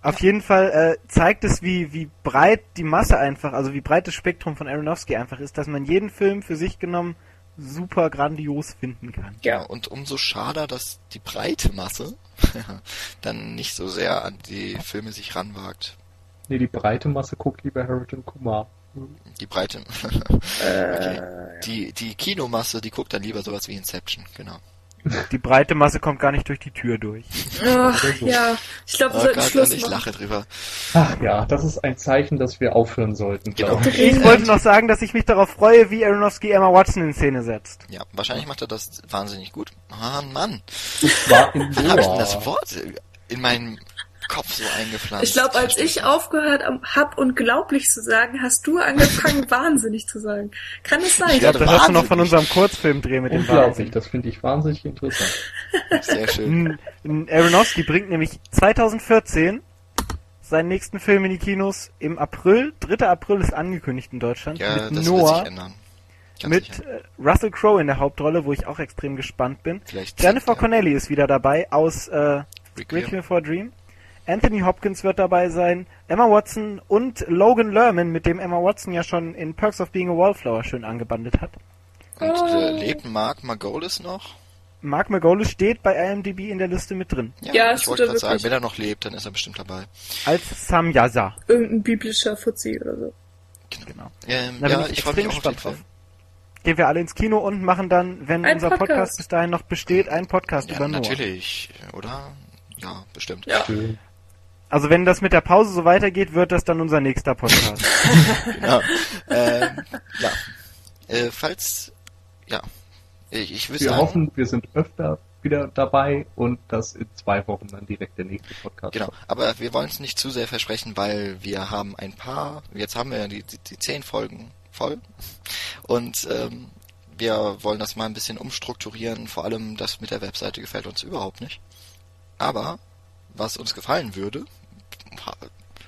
Auf jeden Fall äh, zeigt es, wie, wie breit die Masse einfach, also wie breit das Spektrum von Aronofsky einfach ist, dass man jeden Film für sich genommen super grandios finden kann. Ja, und umso schade, dass die breite Masse dann nicht so sehr an die Filme sich ranwagt. Nee, die breite Masse guckt lieber Harold Kumar. Die breite. Äh, okay. Die, die Kinomasse, die guckt dann lieber sowas wie Inception, genau. Die breite Masse kommt gar nicht durch die Tür durch. Ach, ja, ich glaube, wir oh sollten Gott, Schluss ich lache drüber. Ach ja, das ist ein Zeichen, dass wir aufhören sollten. Genau. Ich. ich wollte noch sagen, dass ich mich darauf freue, wie Aronofsky Emma Watson in Szene setzt. Ja, wahrscheinlich macht er das wahnsinnig gut. Ah, Mann. Wann habe ich denn das Wort in meinem Kopf so eingepflanzt. Ich glaube, als ich aufgehört habe, unglaublich zu sagen, hast du angefangen, wahnsinnig zu sagen. Kann es sein? Ich glaube, das hast du noch von unserem Kurzfilmdreh mit dem Unglaublich, das finde ich wahnsinnig interessant. Sehr schön. Aronofsky bringt nämlich 2014 seinen nächsten Film in die Kinos im April. 3. April ist angekündigt in Deutschland. Ja, mit das Noah. Wird sich ändern. Ganz mit sicher. Äh, Russell Crowe in der Hauptrolle, wo ich auch extrem gespannt bin. Vielleicht Jennifer ja. Connelly ist wieder dabei aus äh, Requiem for a Dream. Anthony Hopkins wird dabei sein, Emma Watson und Logan Lerman, mit dem Emma Watson ja schon in Perks of Being a Wallflower schön angebandet hat. Und äh, lebt Mark Margolis noch? Mark Margolis steht bei IMDb in der Liste mit drin. Ja, ja ich wollte gerade sagen, wenn er noch lebt, dann ist er bestimmt dabei. Als Sam Yaza. Irgendein biblischer Fuzzi oder so. Genau. Ähm, Na, ja, ich freue mich auch drauf. Gehen wir alle ins Kino und machen dann, wenn Ein unser Podcast. Podcast bis dahin noch besteht, einen Podcast ja, über Noah. natürlich, oder? Ja, bestimmt. Ja. Also wenn das mit der Pause so weitergeht, wird das dann unser nächster Podcast. genau. Ähm, ja. Äh, falls, ja. Ich, ich würde Wir sagen, hoffen, wir sind öfter wieder dabei und dass in zwei Wochen dann direkt der nächste Podcast Genau, kommt. aber wir wollen es nicht zu sehr versprechen, weil wir haben ein paar, jetzt haben wir ja die, die, die zehn Folgen voll und ähm, wir wollen das mal ein bisschen umstrukturieren, vor allem das mit der Webseite gefällt uns überhaupt nicht. Aber was uns gefallen würde,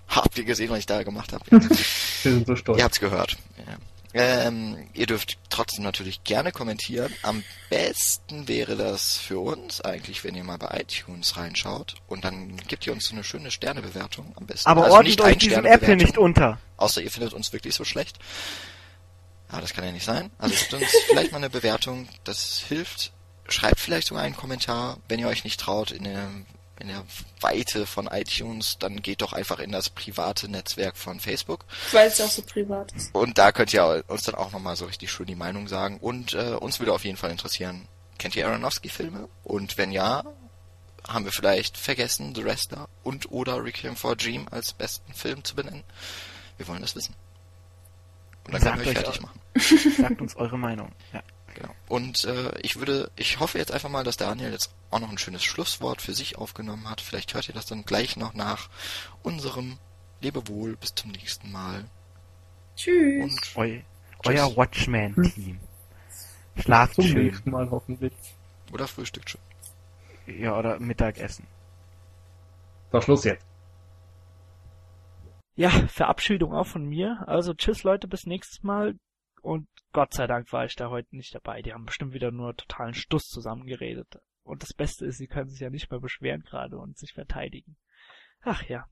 habt ihr gesehen, was ich da gemacht habe? Wir sind so stolz. Ihr habt's gehört. Ja. Ähm, ihr dürft trotzdem natürlich gerne kommentieren. Am besten wäre das für uns eigentlich, wenn ihr mal bei iTunes reinschaut und dann gebt ihr uns eine schöne Sternebewertung am besten. Aber also ordnet euch diesen App hier nicht unter. Außer ihr findet uns wirklich so schlecht. Ja, das kann ja nicht sein. Also gebt uns vielleicht mal eine Bewertung, das hilft. Schreibt vielleicht sogar einen Kommentar, wenn ihr euch nicht traut, in der in der Weite von iTunes, dann geht doch einfach in das private Netzwerk von Facebook. Weil es ja auch so privat ist. Und da könnt ihr uns dann auch nochmal so richtig schön die Meinung sagen. Und äh, uns würde auf jeden Fall interessieren, kennt ihr Aronofsky-Filme? Und wenn ja, haben wir vielleicht vergessen, The Wrestler und oder Requiem for a Dream als besten Film zu benennen? Wir wollen das wissen. Und dann können wir euch fertig machen. Sagt uns eure Meinung. Ja. Genau. Und äh, ich würde, ich hoffe jetzt einfach mal, dass Daniel jetzt auch noch ein schönes Schlusswort für sich aufgenommen hat. Vielleicht hört ihr das dann gleich noch nach unserem Lebewohl. Bis zum nächsten Mal. Tschüss. Und Eu, euer Watchman-Team. Schlaft Zum schön. nächsten Mal hoffentlich. oder frühstückt schon. Ja, oder Mittagessen. So, Schluss jetzt. Ja, Verabschiedung auch von mir. Also tschüss Leute, bis nächstes Mal. Und Gott sei Dank war ich da heute nicht dabei. Die haben bestimmt wieder nur totalen Stuss zusammengeredet. Und das Beste ist, sie können sich ja nicht mehr beschweren gerade und sich verteidigen. Ach ja.